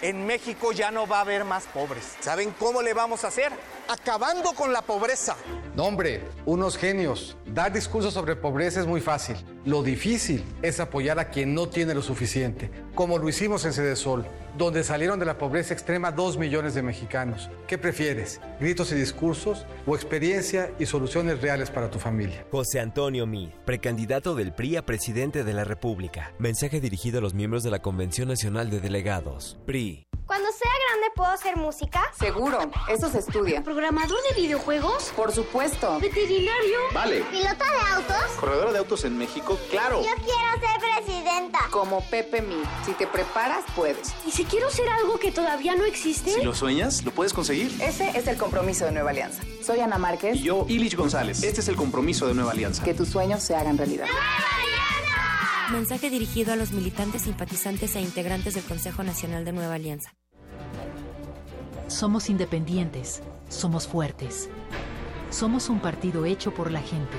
Speaker 17: En México ya no va a haber más pobres. ¿Saben cómo le vamos a hacer? Acabando con la pobreza.
Speaker 18: No, hombre, unos genios. Dar discursos sobre pobreza es muy fácil. Lo difícil es apoyar a quien no tiene lo suficiente, como lo hicimos en Sede Sol, donde salieron de la pobreza extrema dos millones de mexicanos. ¿Qué prefieres? ¿Gritos y discursos o experiencia y soluciones reales para tu familia?
Speaker 35: José Antonio Mid, precandidato del PRI a presidente de la República. Mensaje dirigido a los miembros de la Convención Nacional de Delegados. PRI.
Speaker 13: Cuando sea grande, ¿puedo hacer música?
Speaker 36: Seguro, eso se estudia.
Speaker 13: ¿Programador de videojuegos?
Speaker 36: Por supuesto.
Speaker 13: ¿Veterinario?
Speaker 37: Vale.
Speaker 13: ¿Piloto de autos?
Speaker 37: ¿Corredora de autos en México? Claro.
Speaker 13: Yo quiero ser presidenta.
Speaker 36: Como Pepe Mid. Si te preparas, puedes.
Speaker 13: ¿Y si quiero ser algo que todavía no existe?
Speaker 37: Si lo sueñas, lo puedes conseguir.
Speaker 36: Ese es el compromiso de Nueva Alianza. Soy Ana Márquez.
Speaker 37: Y yo, Ilich González. Este es el compromiso de Nueva Alianza.
Speaker 36: Que tus sueños se hagan realidad.
Speaker 38: Mensaje dirigido a los militantes, simpatizantes e integrantes del Consejo Nacional de Nueva Alianza.
Speaker 39: Somos independientes, somos fuertes. Somos un partido hecho por la gente.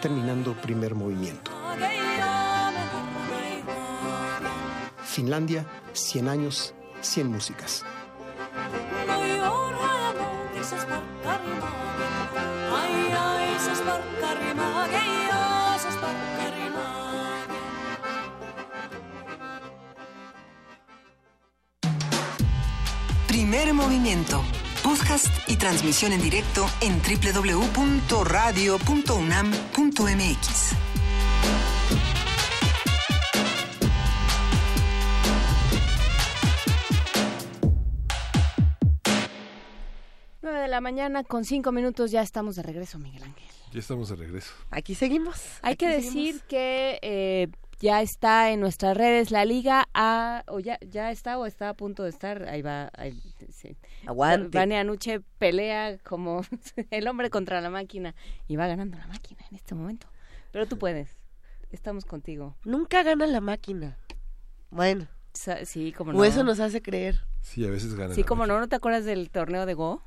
Speaker 40: terminando primer movimiento.
Speaker 30: Finlandia, 100 años, 100 músicas.
Speaker 11: Primer movimiento. Podcast y transmisión en directo en www.radio.unam.mx.
Speaker 3: Nueve de la mañana con cinco minutos ya estamos de regreso, Miguel Ángel.
Speaker 1: Ya estamos de regreso.
Speaker 2: Aquí seguimos.
Speaker 3: Hay
Speaker 2: aquí
Speaker 3: que
Speaker 2: seguimos.
Speaker 3: decir que eh, ya está en nuestras redes la liga a o ya ya está o está a punto de estar ahí va ahí, sí.
Speaker 2: Aguante.
Speaker 3: Vania Anuche pelea como <laughs> el hombre contra la máquina y va ganando la máquina en este momento pero tú puedes estamos contigo
Speaker 2: Nunca gana la máquina. Bueno.
Speaker 3: Sa- sí como
Speaker 2: O
Speaker 3: no
Speaker 2: eso nos hace creer.
Speaker 1: Sí, a veces gana.
Speaker 3: sí
Speaker 1: la
Speaker 3: como no no te acuerdas del torneo de Go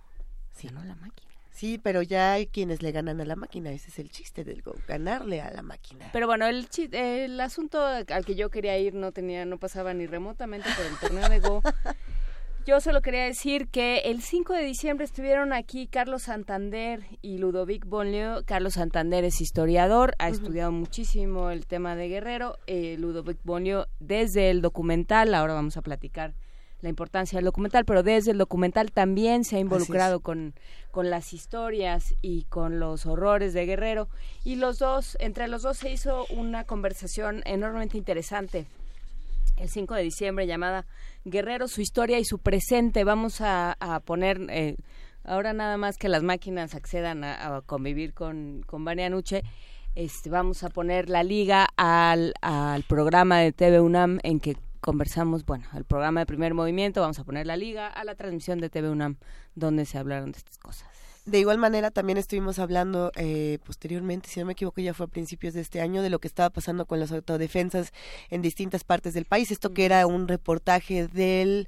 Speaker 2: Sí.
Speaker 3: Ganó la máquina
Speaker 2: Sí, pero ya hay quienes le ganan a la máquina. Ese es el chiste del go, ganarle a la máquina.
Speaker 3: pero bueno el el asunto al que yo quería ir no tenía no pasaba ni remotamente por el torneo de Go <laughs> Yo solo quería decir que el 5 de diciembre estuvieron aquí Carlos Santander y Ludovic Bonlio. Carlos Santander es historiador, ha estudiado muchísimo el tema de Guerrero. Eh, Ludovic Bonlio desde el documental, ahora vamos a platicar la importancia del documental, pero desde el documental también se ha involucrado con, con las historias y con los horrores de Guerrero. Y los dos, entre los dos se hizo una conversación enormemente interesante el 5 de diciembre llamada Guerrero, su historia y su presente. Vamos a, poner, eh, ahora nada más que las máquinas accedan a, a convivir con, con Vania Nuche, este, vamos a poner la liga al, al programa de TV UNAM en que conversamos, bueno, al programa de primer movimiento, vamos a poner la liga a la transmisión de TV UNAM donde se hablaron de estas cosas.
Speaker 2: De igual manera, también estuvimos hablando eh, posteriormente, si no me equivoco, ya fue a principios de este año, de lo que estaba pasando con las autodefensas en distintas partes del país. Esto que era un reportaje del,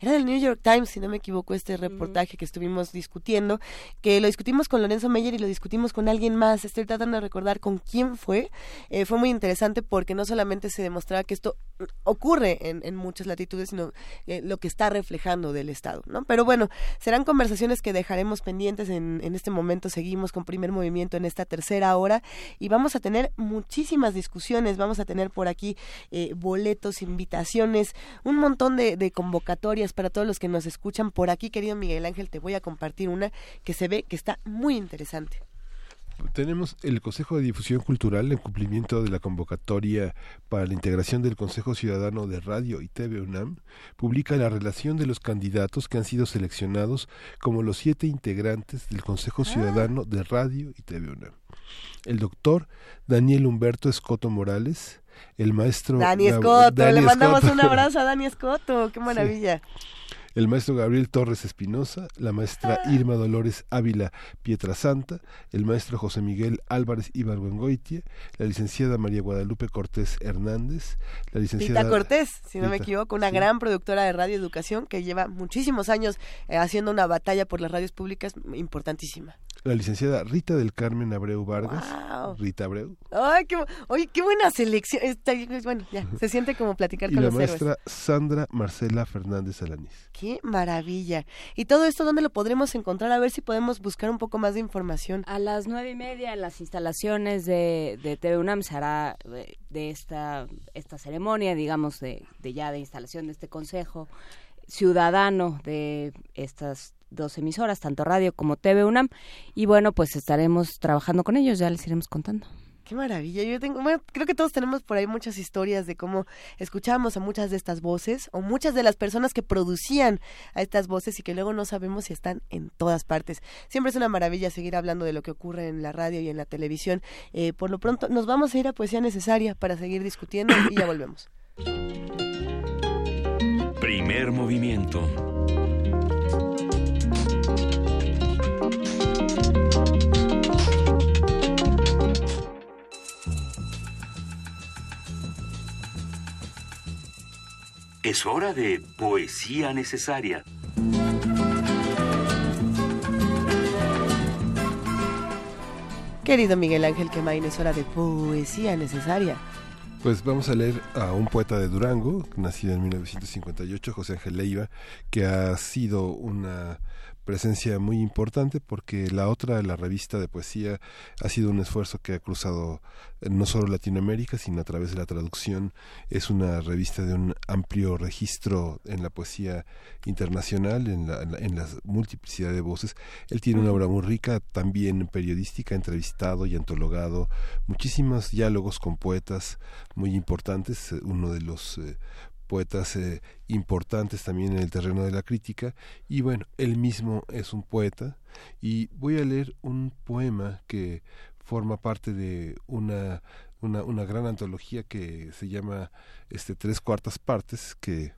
Speaker 2: era del New York Times, si no me equivoco, este reportaje que estuvimos discutiendo, que lo discutimos con Lorenzo Meyer y lo discutimos con alguien más. Estoy tratando de recordar con quién fue. Eh, fue muy interesante porque no solamente se demostraba que esto mm, ocurre en, en muchas latitudes, sino eh, lo que está reflejando del Estado, ¿no? Pero bueno, serán conversaciones que dejaremos pendientes en, en este momento. Seguimos con primer movimiento en esta tercera hora y vamos a tener muchísimas discusiones. Vamos a tener por aquí eh, boletos, invitaciones, un montón de, de convocatorias para todos los que nos escuchan. Por aquí, querido Miguel Ángel, te voy a compartir una que se ve que está muy interesante.
Speaker 1: Tenemos el Consejo de Difusión Cultural en cumplimiento de la convocatoria para la integración del Consejo Ciudadano de Radio y TV UNAM, publica la relación de los candidatos que han sido seleccionados como los siete integrantes del Consejo Ciudadano de Radio y TV UNAM. El doctor Daniel Humberto Escoto Morales, el maestro
Speaker 2: Dani Escoto,
Speaker 1: Dani
Speaker 2: le mandamos
Speaker 1: Escoto.
Speaker 2: un abrazo a Dani <laughs> Escoto, qué maravilla.
Speaker 1: El maestro Gabriel Torres Espinosa, la maestra
Speaker 2: Ah.
Speaker 1: Irma Dolores Ávila Pietrasanta, el maestro José Miguel Álvarez Ibargüengoitia, la licenciada María Guadalupe Cortés Hernández, la licenciada
Speaker 2: Cortés, si no me equivoco, una
Speaker 1: sí.
Speaker 2: gran productora de radio educación que lleva muchísimos años eh, haciendo una batalla por las radios públicas importantísima.
Speaker 1: La licenciada Rita del Carmen Abreu Vargas,
Speaker 2: Wow.
Speaker 1: Rita Abreu,
Speaker 2: Ay, qué, oye, qué buena selección. Está- bueno, ya, se siente como platicar <laughs>
Speaker 1: y
Speaker 2: con
Speaker 1: la
Speaker 2: los héroes.
Speaker 1: maestra Sandra Marcela Fernández Alaniz.
Speaker 2: Qué maravilla. ¿Y todo esto dónde lo podremos encontrar? A ver si podemos buscar un poco más de información.
Speaker 3: A las nueve y media en las instalaciones de, de TV UNAM se hará eh, de esta, esta ceremonia, digamos, de, de ya de instalación de este consejo ciudadano de estas dos emisoras, tanto radio como TV UNAM. Y bueno, pues estaremos trabajando con ellos, ya les iremos contando.
Speaker 2: Qué maravilla. Yo tengo, bueno, creo que todos tenemos por ahí muchas historias de cómo escuchábamos a muchas de estas voces o muchas de las personas que producían a estas voces y que luego no sabemos si están en todas partes. Siempre es una maravilla seguir hablando de lo que ocurre en la radio y en la televisión. Eh, por lo pronto, nos vamos a ir a Poesía Necesaria para seguir discutiendo y ya volvemos.
Speaker 41: Primer movimiento.
Speaker 4: Es hora de poesía necesaria.
Speaker 2: Querido Miguel Ángel Quemain, es hora de Poesía Necesaria.
Speaker 1: Pues vamos a leer a un poeta de Durango, nacido en 1958, José Ángel Leiva, que ha sido una presencia muy importante porque la otra, la revista de poesía, ha sido un esfuerzo que ha cruzado eh, no solo Latinoamérica, sino a través de la traducción. Es una revista de un amplio registro en la poesía internacional, en la, en la, en la multiplicidad de voces. Él tiene una obra muy rica, también periodística, entrevistado y antologado, muchísimos diálogos con poetas muy importantes. Uno de los eh, poetas eh, importantes también en el terreno de la crítica. Y bueno, él mismo es un poeta. Y voy a leer un poema que forma parte de una, una, una gran antología que se llama este Tres Cuartas Partes que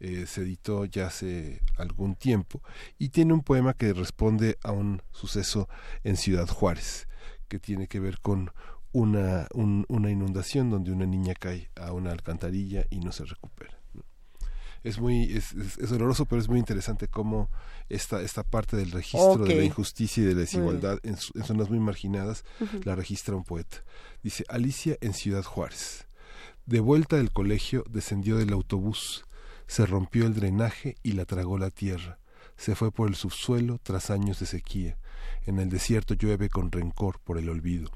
Speaker 1: eh, se editó ya hace algún tiempo. Y tiene un poema que responde a un suceso en Ciudad Juárez que tiene que ver con una, un, una inundación donde una niña cae a una alcantarilla y no se recupera. Es muy es, es, es, doloroso, pero es muy interesante cómo esta, esta parte del registro okay. de la injusticia y de la desigualdad en, en, zonas muy marginadas uh -huh. la registra un poeta. Dice Alicia en Ciudad Juárez. De vuelta del colegio descendió del autobús, se rompió el drenaje y la tragó la tierra. Se fue por el subsuelo tras años de sequía. En el desierto llueve con rencor por el olvido.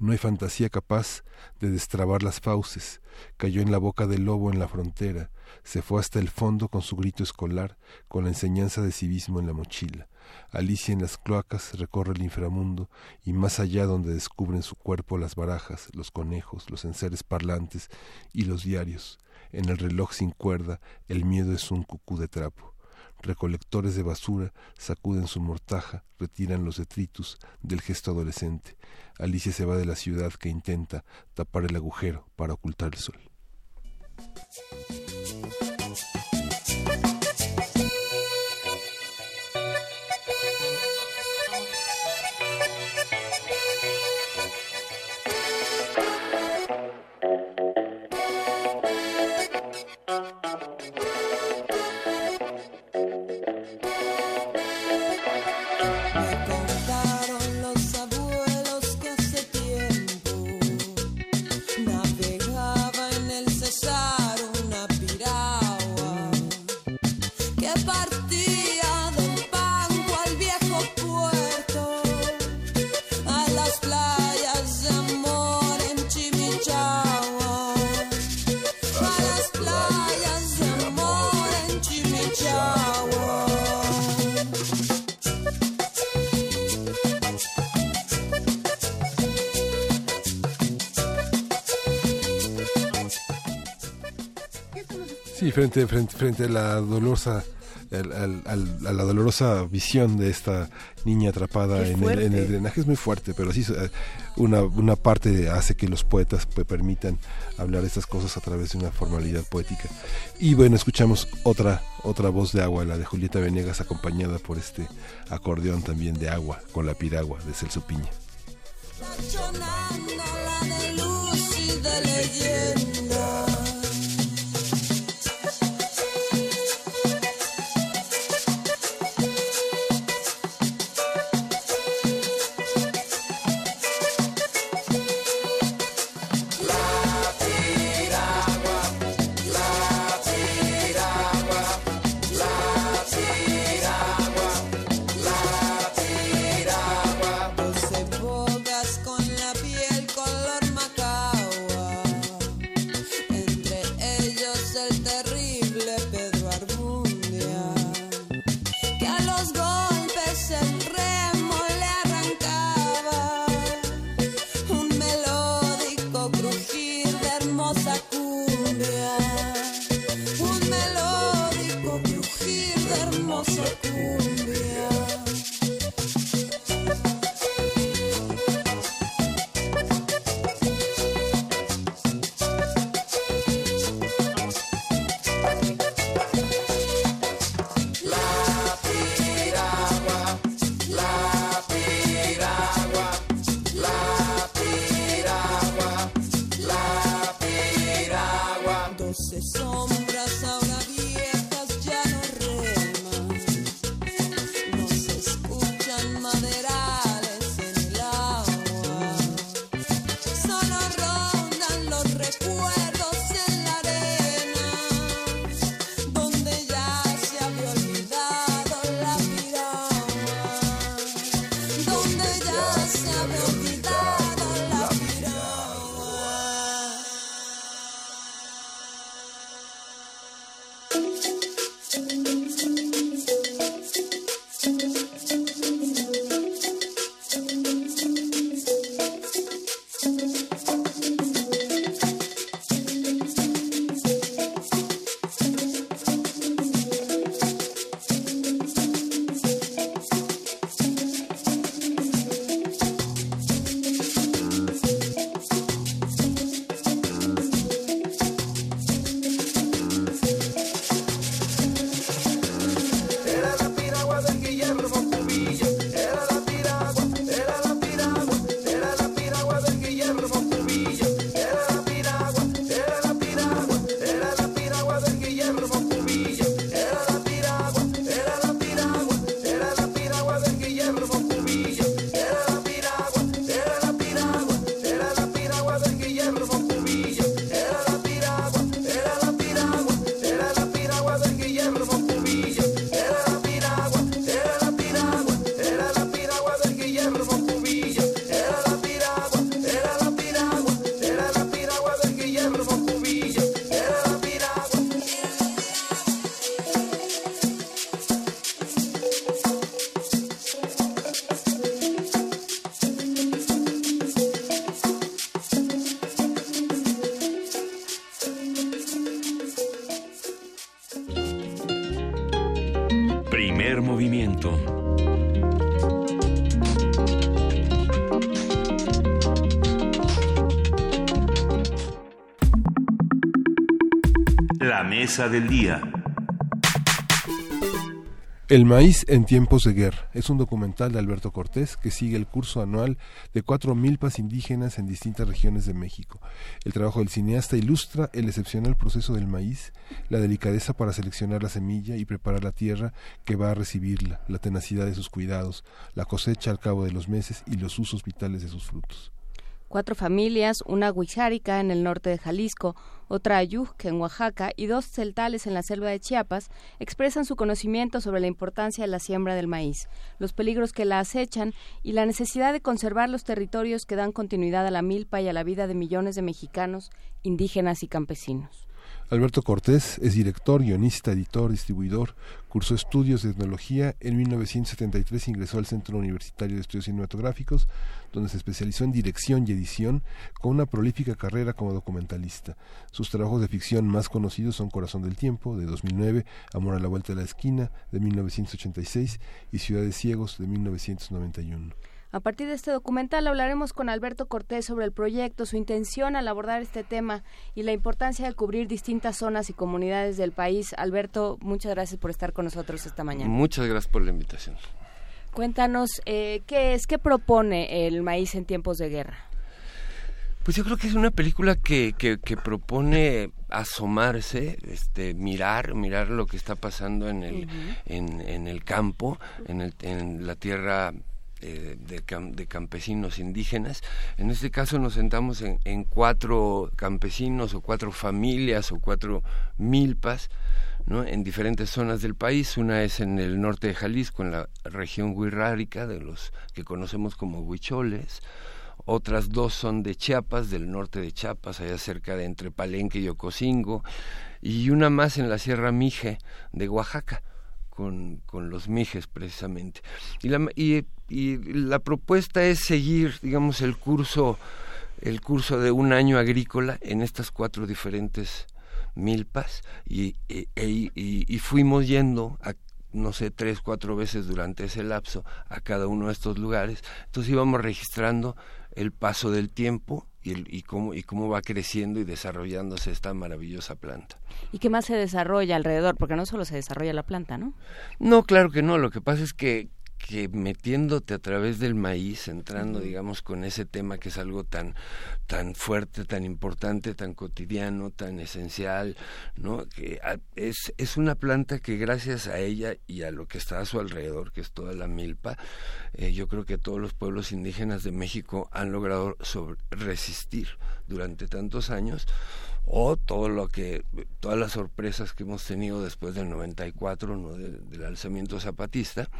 Speaker 1: No hay fantasía capaz de destrabar las fauces. Cayó en la boca del lobo en la frontera. Se fue hasta el fondo con su grito escolar, con la enseñanza de civismo en la mochila. Alicia en las cloacas recorre el inframundo y más allá donde descubren su cuerpo las barajas, los conejos, los enseres parlantes y los diarios. En el reloj sin cuerda el miedo es un cucú de trapo recolectores de basura sacuden su mortaja, retiran los detritus del gesto adolescente. Alicia se va de la ciudad que intenta tapar el agujero para ocultar el sol. Frente, frente, frente a la dolorosa al, al, al, a la dolorosa visión de esta niña atrapada en el, en el, drenaje es muy fuerte, pero sí una, una parte hace que los poetas pues, permitan hablar estas cosas a través de una formalidad poética. Y bueno, escuchamos otra otra voz de agua, la de Julieta Venegas, acompañada por este acordeón también de agua con la piragua de Celso Piña. El maíz en tiempos de guerra es un documental de Alberto Cortés que sigue el curso anual de cuatro milpas indígenas en distintas regiones de México. El trabajo del cineasta ilustra el excepcional proceso del maíz, la delicadeza para seleccionar la semilla y preparar la tierra que va a recibirla, la tenacidad de sus cuidados, la cosecha al cabo de los meses y los usos vitales de sus frutos.
Speaker 3: Cuatro familias, una huixárica en el norte de Jalisco, otra ayujque en Oaxaca y dos celtales en la selva de Chiapas, expresan su conocimiento sobre la importancia de la siembra del maíz, los peligros que la acechan y la necesidad de conservar los territorios que dan continuidad a la milpa y a la vida de millones de mexicanos, indígenas y campesinos.
Speaker 1: Alberto Cortés es director, guionista, editor, distribuidor, cursó estudios de etnología, en 1973 ingresó al Centro Universitario de Estudios Cinematográficos, donde se especializó en dirección y edición, con una prolífica carrera como documentalista. Sus trabajos de ficción más conocidos son Corazón del Tiempo, de 2009, Amor a la Vuelta de la Esquina, de 1986, y Ciudades Ciegos, de 1991.
Speaker 3: A partir de este documental hablaremos con Alberto Cortés sobre el proyecto, su intención al abordar este tema y la importancia de cubrir distintas zonas y comunidades del país. Alberto, muchas gracias por estar con nosotros esta mañana.
Speaker 42: Muchas gracias por la invitación.
Speaker 3: Cuéntanos eh, qué es, qué propone el maíz en tiempos de guerra.
Speaker 42: Pues yo creo que es una película que, que, que propone asomarse, este, mirar, mirar lo que está pasando en el, en, en el campo, en, el, en la tierra eh, de, cam- de campesinos indígenas. En este caso nos sentamos en, en cuatro campesinos o cuatro familias o cuatro milpas. ¿no? en diferentes zonas del país. Una es en el norte de Jalisco, en la región huirrárica, de los que conocemos como huicholes. Otras dos son de Chiapas, del norte de Chiapas, allá cerca de entre Palenque y Ocosingo. Y una más en la Sierra Mije de Oaxaca, con, los Mijes precisamente. Y la, y, y la propuesta es seguir, digamos, el curso, el curso de un año agrícola en estas cuatro diferentes milpas y, e- e- y, y fuimos yendo a no sé, tres, cuatro veces durante ese lapso a cada uno de estos lugares. Entonces íbamos registrando el paso del tiempo y, el- y, cómo, y cómo va creciendo y desarrollándose esta maravillosa planta.
Speaker 3: ¿Y qué más se desarrolla alrededor? Porque no solo se desarrolla la planta, ¿no?
Speaker 42: No, claro que no. Lo que pasa es que, que metiéndote a través del maíz, entrando, digamos, con ese tema que es algo tan, tan fuerte, tan importante, tan cotidiano, tan esencial, ¿no? Que a- es, es una planta que gracias a ella y a lo que está a su alrededor, que es toda la milpa, eh, yo creo que todos los pueblos indígenas de México han logrado sobre- resistir durante tantos años o todo lo que todas las sorpresas que hemos tenido después del 94 no del, del alzamiento zapatista.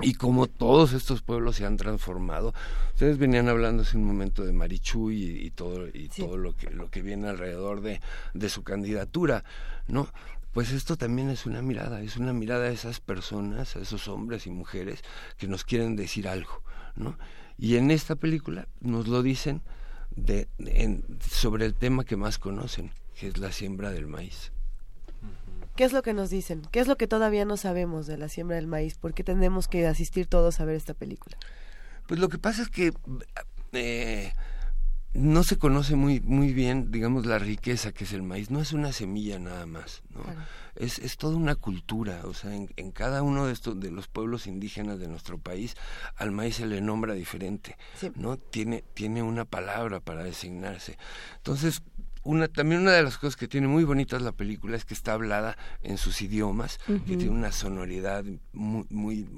Speaker 42: Y como todos estos pueblos se han transformado. Ustedes venían hablando hace un momento de Marichuy y, y todo y todo lo que lo que viene alrededor de, de su candidatura, ¿no? Pues esto también es una mirada, es una mirada a esas personas, a esos hombres y mujeres que nos quieren decir algo, ¿no? Y en esta película nos lo dicen de, en- sobre el tema que más conocen, que es la siembra del maíz.
Speaker 2: ¿Qué es lo que nos dicen? ¿Qué es lo que todavía no sabemos de la siembra del maíz? ¿Por qué tenemos que asistir todos a ver esta película?
Speaker 42: Pues lo que pasa es que eh, no se conoce muy muy bien, digamos, la riqueza que es el maíz. No es una semilla nada más, ¿no? Es, es toda una cultura. O sea, en, en cada uno de estos de los pueblos indígenas de nuestro país, al maíz se le nombra diferente, ¿no? Tiene tiene una palabra para designarse. Entonces una, también una de las cosas que tiene muy bonitas la película es que está hablada en sus idiomas, que tiene una sonoridad muy, muy,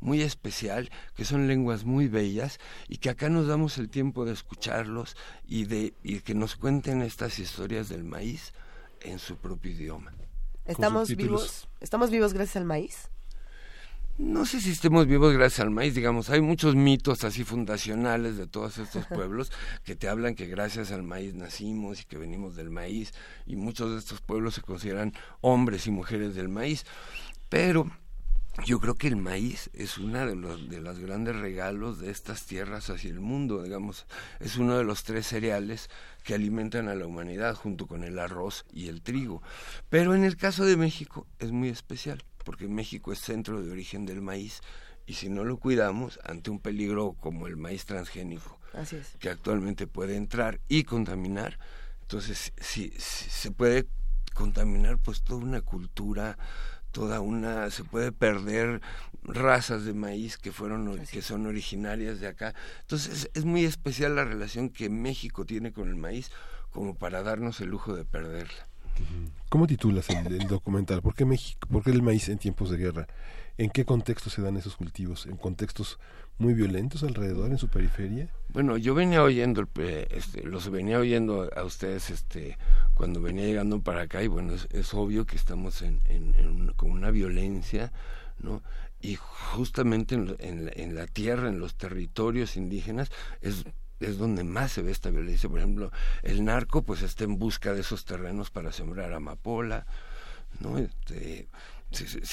Speaker 42: muy especial, que son lenguas muy bellas y que acá nos damos el tiempo de escucharlos y de y que nos cuenten estas historias del maíz en su propio idioma.
Speaker 2: ¿Estamos vivos? ¿Estamos vivos gracias al maíz?
Speaker 42: No sé si estemos vivos gracias al maíz, digamos, hay muchos mitos así fundacionales de todos estos pueblos que te hablan que gracias al maíz nacimos y que venimos del maíz y muchos de estos pueblos se consideran hombres y mujeres del maíz, pero yo creo que el maíz es uno de los de los grandes regalos de estas tierras hacia el mundo, digamos, es uno de los tres cereales que alimentan a la humanidad junto con el arroz y el trigo. Pero en el caso de México es muy especial, porque México es centro de origen del maíz y si no lo cuidamos ante un peligro como el maíz transgénico,
Speaker 2: Así es.
Speaker 42: que actualmente puede entrar y contaminar, entonces si, si se puede contaminar pues toda una cultura, toda una se puede perder razas de maíz que fueron que son originarias de acá. Entonces es, es muy especial la relación que México tiene con el maíz como para darnos el lujo de perderla.
Speaker 1: ¿Cómo titulas el, documental? ¿Por qué México? ¿Por qué el maíz en tiempos de guerra? ¿En qué contexto se dan esos cultivos? ¿En contextos muy violentos alrededor, en su periferia?
Speaker 42: Bueno, yo venía oyendo, este, los venía oyendo a ustedes este, cuando venía llegando para acá y bueno, es, obvio que estamos en, con una violencia, ¿no? Y justamente en, en en la tierra, en los territorios indígenas, es es donde más se ve esta violencia. Por ejemplo, el narco pues está en busca de esos terrenos para sembrar amapola, ¿no? Este,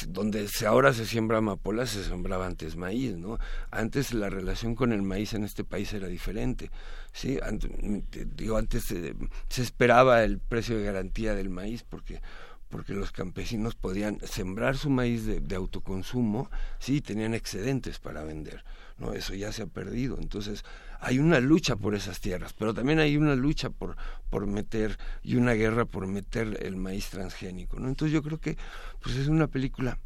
Speaker 42: donde ahora se siembra amapola, se sembraba antes maíz, ¿no? Antes la relación con el maíz en este país era diferente, ¿sí? Ant- te- digo, antes eh, se esperaba el precio de garantía del maíz porque porque los campesinos podían sembrar su maíz de, autoconsumo, sí, tenían excedentes para vender, ¿no? Eso ya se ha perdido. Entonces, hay una lucha por esas tierras, pero también hay una lucha por, por meter, y una guerra por meter el maíz transgénico, ¿no? Entonces yo creo que pues es una película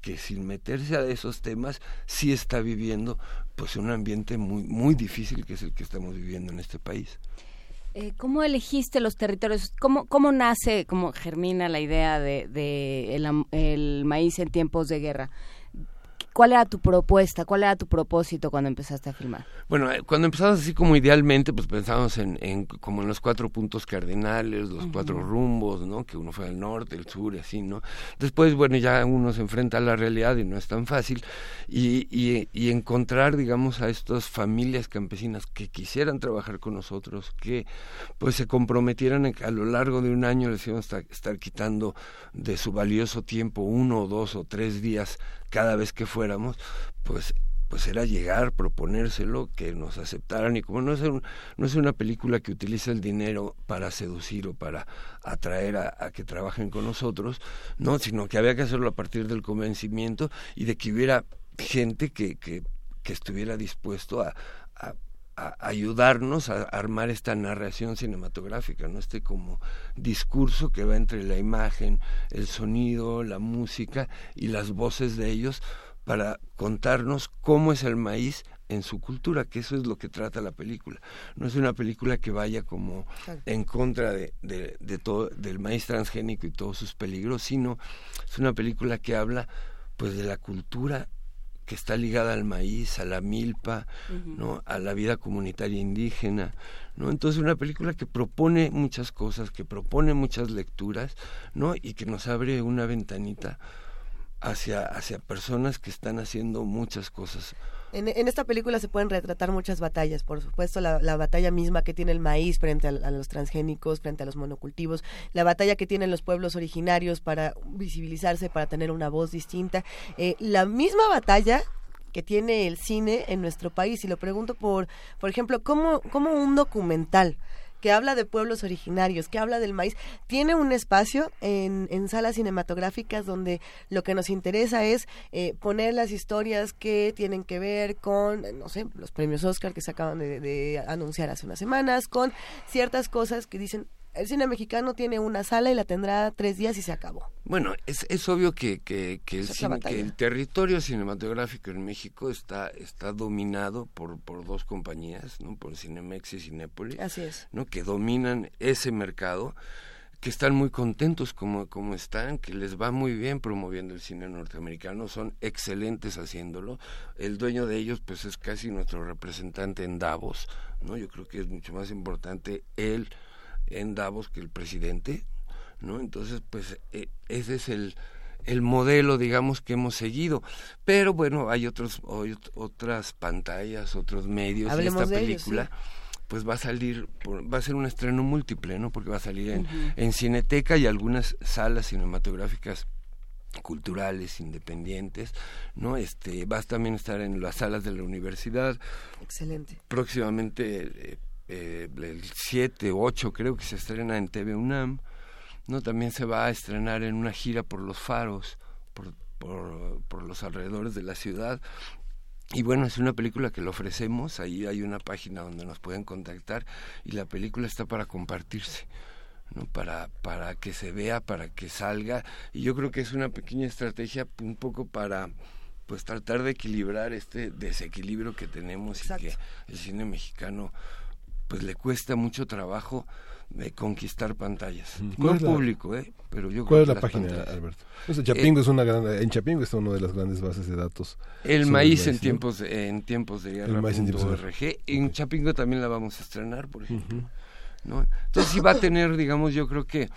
Speaker 42: que sin meterse a esos temas sí está viviendo pues un ambiente muy muy difícil que es el que estamos viviendo en este país.
Speaker 43: Eh, ¿Cómo elegiste los territorios? ¿Cómo, cómo nace, cómo germina la idea de, de el, el maíz en tiempos de guerra? ¿Cuál era tu propuesta? ¿Cuál era tu propósito cuando empezaste a filmar?
Speaker 42: Bueno, eh, cuando empezamos así como idealmente, pues pensamos en, en como en los cuatro puntos cardinales, los cuatro rumbos, ¿no? Que uno fue al norte, el sur, y así, ¿no? Después, bueno, ya uno se enfrenta a la realidad y no es tan fácil. Y, y, y encontrar, digamos, a estas familias campesinas que quisieran trabajar con nosotros, que pues se comprometieran a lo largo de un año les íbamos a estar, estar quitando de su valioso tiempo uno o dos o tres días cada vez que fuéramos, pues pues era llegar, proponérselo, que nos aceptaran. Y como no es, un- no es una película que utiliza el dinero para seducir o para atraer a, que trabajen con nosotros, no, sino que había que hacerlo a partir del convencimiento y de que hubiera gente que, que, que estuviera dispuesto a, a- a ayudarnos a armar esta narración cinematográfica, ¿no? Este como discurso que va entre la imagen, el sonido, la música y las voces de ellos para contarnos cómo es el maíz en su cultura, que eso es lo que trata la película. No es una película que vaya como en contra de, de, de todo, del maíz transgénico y todos sus peligros, sino es una película que habla pues de la cultura que está ligada al maíz, a la milpa. ¿no? a la vida comunitaria indígena, ¿no? Entonces una película que propone muchas cosas, que propone muchas lecturas, ¿no? Y que nos abre una ventanita hacia, hacia personas que están haciendo muchas cosas.
Speaker 2: En, esta película se pueden retratar muchas batallas, por supuesto, la, la batalla misma que tiene el maíz frente a, a los transgénicos, frente a los monocultivos, la batalla que tienen los pueblos originarios para visibilizarse, para tener una voz distinta, eh, la misma batalla que tiene el cine en nuestro país. Y lo pregunto por, por ejemplo, ¿cómo, cómo un documental que habla de pueblos originarios, que habla del maíz, tiene un espacio en, en salas cinematográficas donde lo que nos interesa es eh, poner las historias que tienen que ver con, no sé, los premios Oscar que se acaban de anunciar hace unas semanas, con ciertas cosas que dicen, el cine mexicano tiene una sala y la tendrá tres días y se acabó.
Speaker 42: Bueno, es, es obvio que, que, que el, cine- que el territorio cinematográfico en México está, está dominado por, por dos compañías, ¿no? por Cinemex y Cinépolis,
Speaker 2: Así es.
Speaker 42: ¿no? que dominan ese mercado, que están muy contentos como, como están, que les va muy bien promoviendo el cine norteamericano, son excelentes haciéndolo. El dueño de ellos pues es casi nuestro representante en Davos, ¿no? Yo creo que es mucho más importante él en Davos que el presidente, ¿no? Entonces, pues eh, ese es el, el modelo, digamos, que hemos seguido. Pero bueno, hay otros hay otras pantallas, otros medios
Speaker 2: Hablemos
Speaker 42: esta
Speaker 2: ellos,
Speaker 42: película pues va a salir, va a ser un estreno múltiple, ¿no? Porque va a salir en,
Speaker 2: Ujú.
Speaker 42: en Cineteca y algunas salas cinematográficas culturales independientes, ¿no? Este va a también estar en las salas de la universidad,
Speaker 2: Excelente.
Speaker 42: próximamente eh, eh, el 7 o 8 creo que se estrena en TV UNAM, ¿no? También se va a estrenar en una gira por los faros, por, por, por los alrededores de la ciudad. Y bueno, es una película que le ofrecemos, ahí hay una página donde nos pueden contactar y la película está para compartirse. ¿no? para para que se vea para que salga y yo creo que es una pequeña estrategia un poco para pues tratar de equilibrar este desequilibrio que tenemos y que el cine mexicano pues le cuesta mucho trabajo de conquistar pantallas
Speaker 1: ¿Cuál
Speaker 42: no
Speaker 1: es la-
Speaker 42: público eh pero yo
Speaker 1: ¿Cuál es
Speaker 42: creo
Speaker 1: la
Speaker 42: que las
Speaker 1: página,
Speaker 42: pantallas-
Speaker 1: Alberto? O sea, Chapingo
Speaker 42: Eh,
Speaker 1: es una gran, en Chapingo está una de las grandes bases de datos.
Speaker 42: el maíz en tiempos de, en tiempos de
Speaker 1: El maíz en tiempos de
Speaker 42: guerra
Speaker 1: guerra.
Speaker 42: en Chapingo también la vamos a estrenar por ejemplo. Entonces sí va a tener, digamos, yo creo que,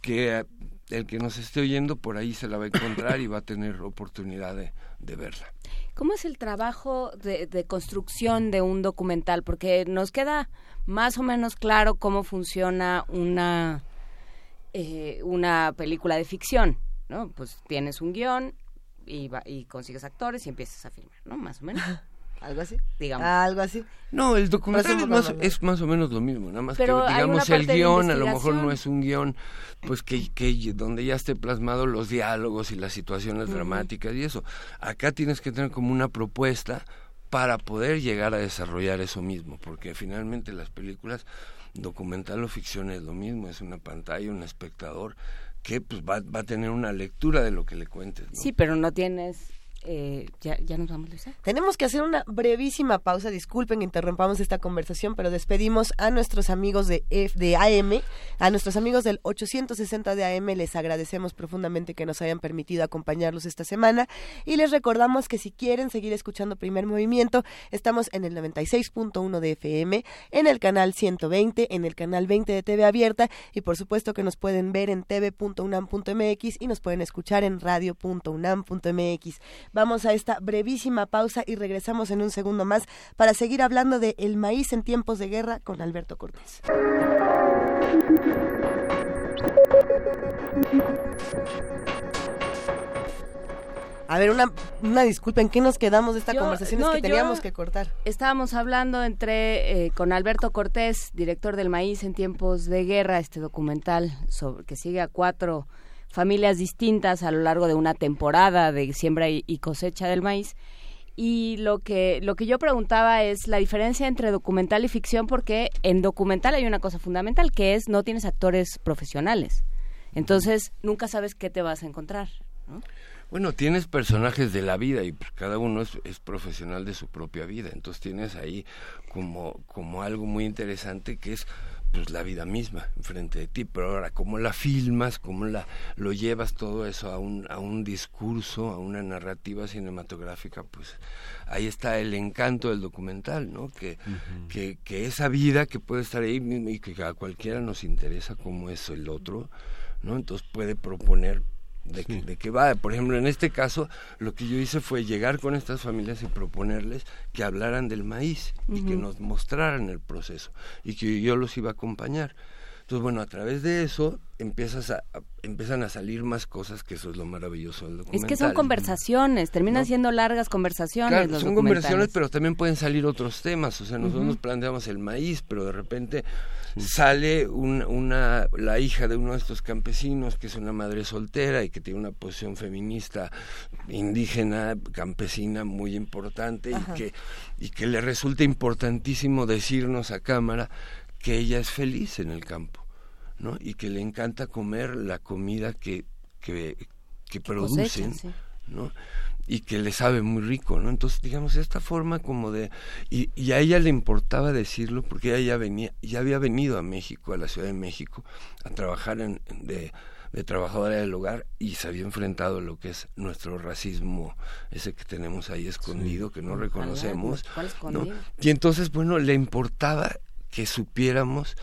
Speaker 42: que eh, el que nos esté oyendo por ahí se la va a encontrar y va a tener oportunidad de, de verla.
Speaker 43: ¿Cómo es el trabajo de, de construcción de un documental? Porque nos queda más o menos claro cómo funciona una, eh, una película de ficción, ¿no? Pues tienes un guion y, va- y consigues actores y empiezas a filmar, ¿no? Más o menos. <laughs>
Speaker 2: ¿Algo así?
Speaker 43: Digamos.
Speaker 2: Algo así.
Speaker 42: No, el documental es
Speaker 2: un
Speaker 42: más, es más o menos lo mismo, nada más
Speaker 43: Pero
Speaker 42: que digamos el guion a lo mejor no es un guion pues que, que donde ya esté plasmado los diálogos y las situaciones dramáticas y eso. Acá tienes que tener como una propuesta para poder llegar a desarrollar eso mismo, porque finalmente las películas documental o ficción es lo mismo, es una pantalla, un espectador que pues va, va a tener una lectura de lo que le cuentes. ¿no?
Speaker 43: Sí, pero no tienes... eh, ya, nos vamos, Luisa.
Speaker 2: Tenemos que hacer una brevísima pausa. Disculpen que interrumpamos esta conversación, pero despedimos a nuestros amigos de, F- de AM, a nuestros amigos del 860 de AM. Les agradecemos profundamente que nos hayan permitido acompañarlos esta semana y les recordamos que si quieren seguir escuchando Primer Movimiento, estamos en el 96.1 de FM, en el canal 120, en el canal 20 de TV Abierta y por supuesto que nos pueden ver en tv.unam.mx y nos pueden escuchar en radio.unam.mx. Vamos a esta brevísima pausa y regresamos en un segundo más para seguir hablando de el maíz en tiempos de guerra con Alberto Cortés. A ver, una, una disculpa, ¿en qué nos quedamos de esta
Speaker 43: Yo-
Speaker 2: conversación?
Speaker 43: no,
Speaker 2: es que teníamos que cortar.
Speaker 43: Estábamos hablando entre eh, con Alberto Cortés, director del Maíz en tiempos de guerra, este documental sobre que sigue a cuatro familias distintas a lo largo de una temporada de siembra y, cosecha del maíz. Y lo que lo que yo preguntaba es la diferencia entre documental y ficción porque en documental hay una cosa fundamental que es no tienes actores profesionales. Entonces, nunca sabes qué te vas a encontrar, ¿no?
Speaker 42: Bueno, tienes personajes de la vida y pues, cada uno es, es profesional de su propia vida. Entonces tienes ahí como, como algo muy interesante que es pues la vida misma enfrente de ti. Pero ahora, ¿cómo la filmas? ¿Cómo la, lo llevas todo eso a un, a un discurso, a una narrativa cinematográfica? Pues ahí está el encanto del documental, ¿no? Que, que, que esa vida que puede estar ahí mismo y que a cualquiera nos interesa como es el otro, ¿no? Entonces puede proponer de, qué- de qué va. Por ejemplo, en este caso, lo que yo hice fue llegar con estas familias y proponerles que hablaran del maíz y que nos mostraran el proceso y que yo los iba a acompañar. Entonces, bueno, a través de eso empiezas a, a- empiezan a salir más cosas, que eso es lo maravilloso del documental.
Speaker 43: Es que son conversaciones, terminan
Speaker 42: ¿No?
Speaker 43: siendo largas conversaciones.
Speaker 42: Claro,
Speaker 43: los
Speaker 42: son conversaciones, pero también pueden salir otros temas. O sea, nosotros nos planteamos el maíz, pero de repente sale un- una, la hija de uno de estos campesinos, que es una madre soltera y que tiene una posición feminista indígena, campesina muy importante
Speaker 44: Ajá.
Speaker 42: y que, y que le resulta importantísimo decirnos a cámara que ella es feliz en el campo. ¿no? y que le encanta comer la comida que, que, que producen
Speaker 44: cosechan, sí.
Speaker 42: ¿no? Y que le sabe muy rico, ¿no? Entonces, digamos, esta forma como de... Y, y a ella le importaba decirlo porque ella ya, venía, ya había venido a México, a la Ciudad de México, a trabajar en, de, de trabajadora del hogar y se había enfrentado a lo que es nuestro racismo, ese que tenemos ahí escondido, que no reconocemos.
Speaker 43: ¿cuál
Speaker 42: ¿no? Y entonces, bueno, le importaba que supiéramos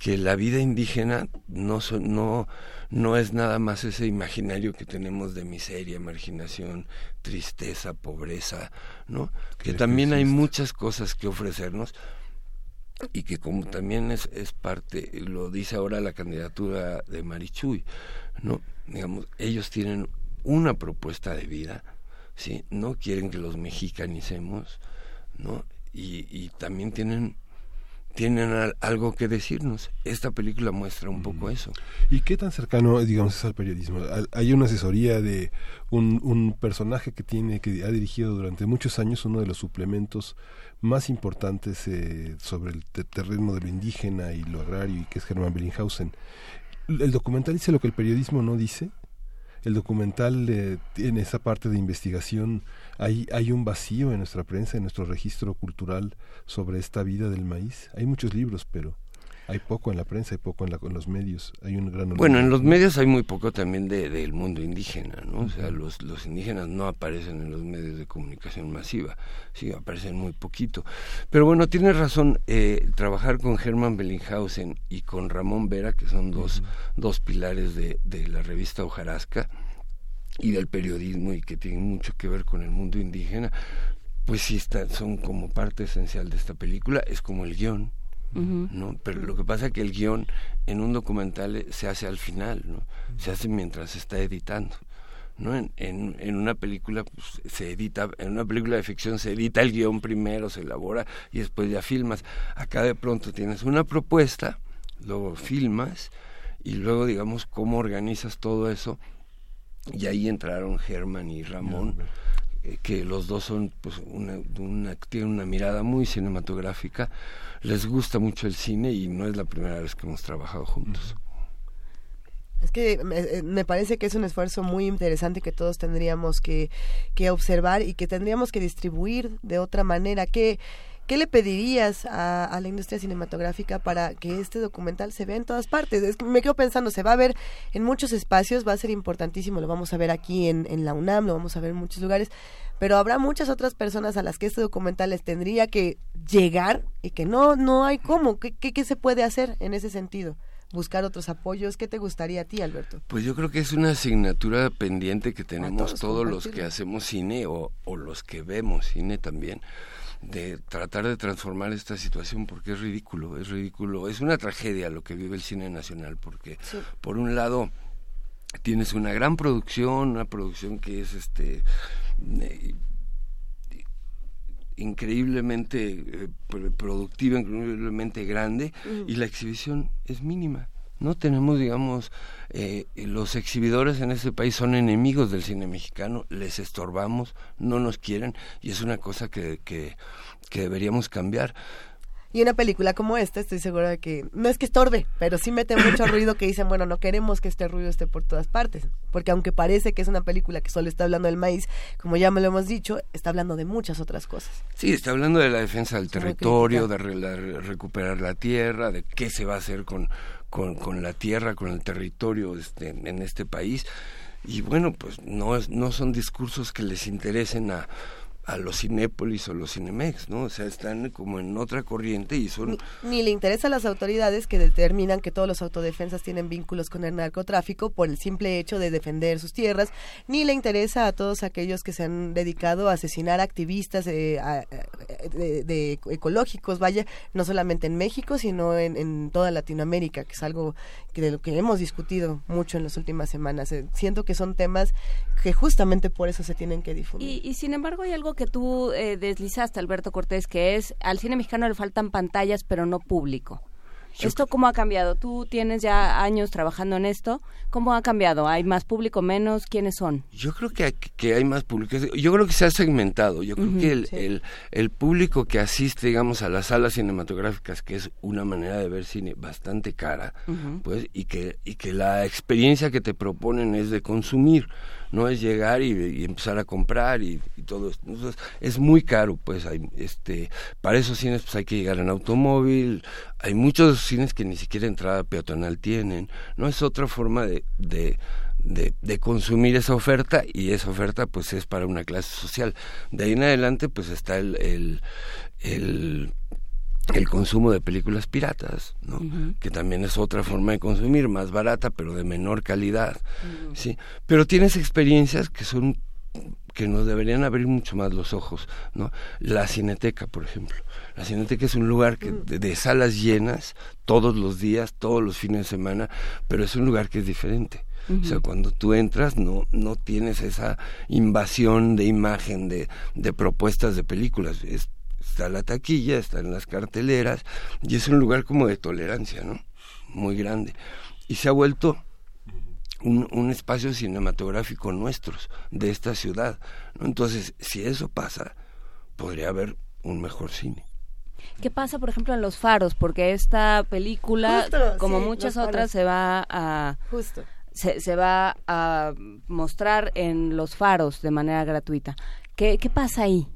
Speaker 42: que la vida indígena no, no, no es nada más ese imaginario que tenemos de miseria, marginación, tristeza, pobreza, ¿no? Que también hay muchas cosas que ofrecernos y que como también es, es parte, lo dice ahora la candidatura de Marichuy, ¿no? Digamos, ellos tienen una propuesta de vida, ¿sí? No quieren que los mexicanicemos, ¿no? Y, y también tienen tienen al- algo que decirnos. Esta película muestra un poco eso.
Speaker 1: ¿Y qué tan cercano, digamos, es al periodismo? Hay una asesoría de un, un personaje que tiene, que ha dirigido durante muchos años uno de los suplementos más importantes eh, sobre el te- terreno de lo indígena y lo agrario, y que es Germán Bellinghausen. El documental dice lo que el periodismo no dice. El documental eh, tiene esa parte de investigación. Hay, hay un vacío en nuestra prensa, en nuestro registro cultural sobre esta vida del maíz. Hay muchos libros, pero hay poco en la prensa, hay poco en, la- en los medios. Hay un gran
Speaker 42: Bueno, en los medios hay muy poco también de- del mundo indígena, ¿no? O sea, los, los indígenas no aparecen en los medios de comunicación masiva, sí, aparecen muy poquito. Pero bueno, tienes razón, eh, trabajar con Hermann Bellinghausen y con Ramón Vera, que son dos, dos pilares de, de la revista Hojarasca y del periodismo y que tienen mucho que ver con el mundo indígena, pues sí está- son como parte esencial de esta película, es como el
Speaker 43: guion.
Speaker 42: ¿no? Pero lo que pasa es que el guion en un documental se hace al final, ¿no? Se hace mientras se está editando. ¿no? En, en, en una película pues, se edita, en una película de ficción se edita el guion primero, se elabora y después ya filmas. Acá de pronto tienes una propuesta, luego filmas y luego digamos cómo organizas todo eso. Y ahí entraron Germán y Ramón, eh, que los dos son pues una, una- tienen una mirada muy cinematográfica, les gusta mucho el cine y no es la primera vez que hemos trabajado juntos.
Speaker 2: Es que me, eh, me parece que es un esfuerzo muy interesante que todos tendríamos que, que observar y que tendríamos que distribuir de otra manera. ¿Qué, qué le pedirías a, a la industria cinematográfica para que este documental se vea en todas partes? Es que me quedo pensando, se va a ver en muchos espacios, va a ser importantísimo, lo vamos a ver aquí en, en la UNAM, lo vamos a ver en muchos lugares, pero habrá muchas otras personas a las que este documental les tendría que llegar y que no, no hay cómo. ¿Qué, qué, qué se puede hacer en ese sentido? buscar otros apoyos. ¿Qué te gustaría a ti, Alberto?
Speaker 42: Pues yo creo que es una asignatura pendiente que tenemos
Speaker 2: todos
Speaker 42: todos los que hacemos cine o, o los que vemos cine también, de tratar de transformar esta situación porque es ridículo, es ridículo, es una tragedia lo que vive el cine nacional porque
Speaker 2: Sí.
Speaker 42: por un lado tienes una gran producción, una producción que es este eh, increíblemente eh, pr- productiva, increíblemente grande y la exhibición es mínima. No tenemos, digamos, eh, los exhibidores en este país son enemigos del cine mexicano, les estorbamos, no nos quieren y es una cosa que, que, que deberíamos cambiar.
Speaker 2: Y una película como esta, estoy segura de que no es que estorbe, pero sí mete mucho <coughs> ruido que dicen, bueno, no queremos que este ruido esté por todas partes. Porque aunque parece que es una película que solo está hablando del maíz, como ya me lo hemos dicho, está hablando de muchas otras cosas.
Speaker 42: Sí, está hablando de la defensa del
Speaker 2: Es
Speaker 42: territorio, de la- recuperar la tierra, de qué se va a hacer con, con, con la tierra, con el territorio este, en este país. Y bueno, pues no, es, no son discursos que les interesen a, a los Cinépolis o los Cinemex, ¿no? O sea, están como en otra corriente y son...
Speaker 2: Ni le interesa a las autoridades que determinan que todos los autodefensas tienen vínculos con el narcotráfico por el simple hecho de defender sus tierras, ni le interesa a todos aquellos que se han dedicado a asesinar activistas eh, a- a- de, de ecológicos, vaya, no solamente en México, sino en, en toda Latinoamérica, que es algo que de lo que hemos discutido mucho en las últimas semanas. Eh, siento que son temas que justamente por eso se tienen que difundir.
Speaker 43: Y, y sin embargo hay algo que tú eh, deslizaste, Alberto Cortés, que es al cine mexicano le faltan pantallas, pero no público. ¿Esto cómo ha cambiado? Tú tienes ya años trabajando en esto. ¿Cómo ha cambiado? ¿Hay más público, menos? ¿Quiénes son?
Speaker 42: Yo creo que hay, que hay más público. Yo creo que se ha segmentado. Yo creo que el,
Speaker 43: sí.
Speaker 42: el, el público que asiste, digamos, a las salas cinematográficas, que es una manera de ver cine bastante cara, pues, y que, y que la experiencia que te proponen es de consumir, no es llegar y, empezar a comprar y, todo esto. Es muy caro, pues, hay, este, para esos cines pues hay que llegar en automóvil, hay muchos cines que ni siquiera entrada peatonal tienen, no es otra forma de, de de, de consumir esa oferta y esa oferta pues es para una clase social. De ahí en adelante pues está el, el consumo de películas piratas, ¿no? que también es otra forma de consumir, más barata pero de menor calidad. ¿sí? Pero tienes experiencias que son que nos deberían abrir mucho más los ojos, ¿no? La Cineteca, por ejemplo. La Cineteca es un lugar que, de, de salas llenas todos los días, todos los fines de semana, pero es un lugar que es diferente. O sea, cuando tú entras no, no tienes esa invasión de imagen, de, de propuestas de películas. Es- está la taquilla, están las carteleras, y es un lugar como de tolerancia, ¿no? Muy grande. Y se ha vuelto un, un espacio cinematográfico nuestros, de esta ciudad. ¿no? Entonces, si eso pasa, podría haber un mejor cine.
Speaker 43: ¿Qué pasa, por ejemplo, en Los Faros? Porque esta película,
Speaker 2: Justo,
Speaker 43: como
Speaker 2: sí,
Speaker 43: muchas otras,
Speaker 2: Faros.
Speaker 43: se va a...
Speaker 2: Justo.
Speaker 43: Se, se va a mostrar en Los Faros de manera gratuita. ¿Qué, qué pasa ahí?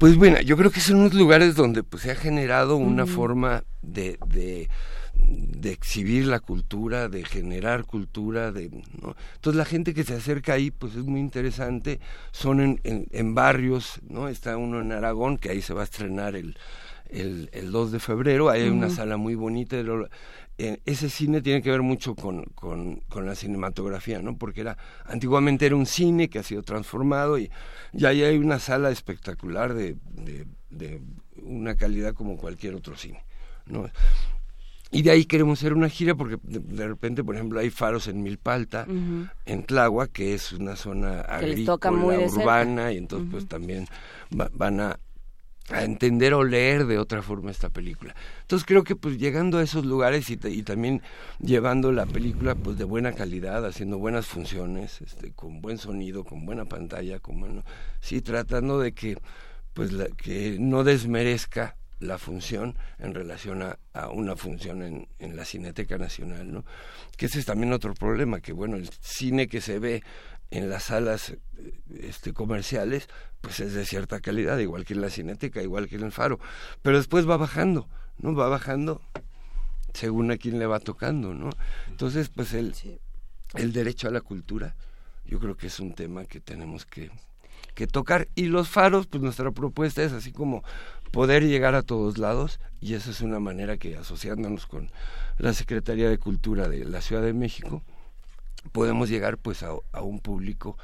Speaker 42: Pues bueno, yo creo que son unos lugares donde pues se ha generado una forma de, de, de exhibir la cultura, de generar cultura, de ¿no? entonces la gente que se acerca ahí pues es muy interesante, son en, en, en barrios, ¿no? Está uno en Aragón, que ahí se va a estrenar el, el, el 2 de febrero, ahí hay una sala muy bonita, ese cine tiene que ver mucho con, con, con la cinematografía, ¿no? Porque era antiguamente era un cine que ha sido transformado y, y ahí hay una sala espectacular de, de, de una calidad como cualquier otro cine, ¿no? Y de ahí queremos hacer una gira porque de, de repente, por ejemplo, hay faros en Milpalta, en Tláhuac, que es una zona agrícola, urbana, y entonces pues también va- van a, a entender o leer de otra forma esta película. Entonces creo que pues llegando a esos lugares y, y también llevando la película pues de buena calidad, haciendo buenas funciones, este, con buen sonido, con buena pantalla, con bueno, sí tratando de que pues la- que no desmerezca la función en relación a, a una función en, en la Cineteca Nacional, ¿no? Que ese es también otro problema, que bueno, el cine que se ve en las salas eh, este, comerciales, pues es de cierta calidad, igual que en la Cineteca, igual que en el Faro, pero después va bajando, ¿no? Va bajando según a quién le va tocando, ¿no? Entonces, pues el, el derecho a la cultura, yo creo que es un tema que tenemos que, que tocar. Y los faros, pues nuestra propuesta es así como poder llegar a todos lados, y esa es una manera que asociándonos con la Secretaría de Cultura de la Ciudad de México, podemos llegar pues a, a un público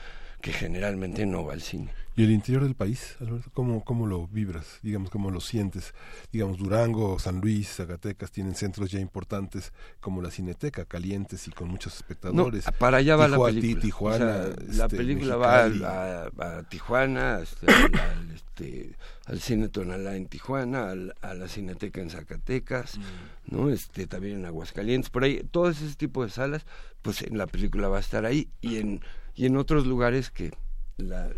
Speaker 42: que generalmente no va al cine.
Speaker 1: ¿Y el interior del país, Alberto? ¿Cómo, ¿Cómo lo vibras? Digamos, ¿cómo lo sientes? Digamos, Durango, San Luis, Zacatecas tienen centros ya importantes como la Cineteca, calientes y con muchos espectadores.
Speaker 42: No, para allá va la película.
Speaker 1: Ti- Tijuana,
Speaker 42: O sea, la
Speaker 1: este,
Speaker 42: película va
Speaker 1: Mexicali.
Speaker 42: a, a Tijuana, este, al, este, al Cine Tonalá en Tijuana, al- a la Cineteca en Zacatecas, ¿no? Este, también en Aguascalientes, por ahí, todo ese tipo de salas, pues en la película va a estar ahí y en, y en otros lugares que la,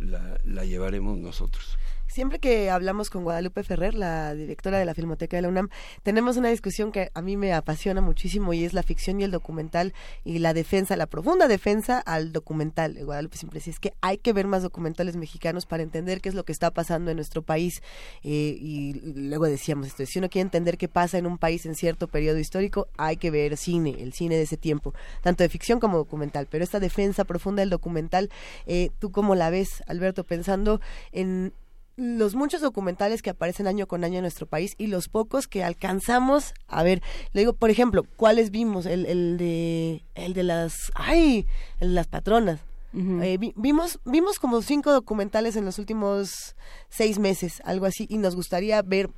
Speaker 42: la, llevaremos nosotros.
Speaker 2: Siempre que hablamos con Guadalupe Ferrer, la directora de la Filmoteca de la UNAM, tenemos una discusión que a mí me apasiona muchísimo y es la ficción y el documental y la defensa, la profunda defensa al documental. Guadalupe siempre decía, es que hay que ver más documentales mexicanos para entender qué es lo que está pasando en nuestro país. Eh, y luego decíamos esto, si uno quiere entender qué pasa en un país en cierto periodo histórico, hay que ver cine, el cine de ese tiempo, tanto de ficción como documental. Pero esta defensa profunda del documental, eh, ¿tú cómo la ves, Alberto, pensando en los muchos documentales que aparecen año con año en nuestro país y los pocos que alcanzamos a ver. Le digo, por ejemplo, ¿cuáles vimos? El, el de el de las ay, el de las patronas. Eh, vi- vimos vimos como cinco documentales en los últimos seis meses, algo así, y nos gustaría ver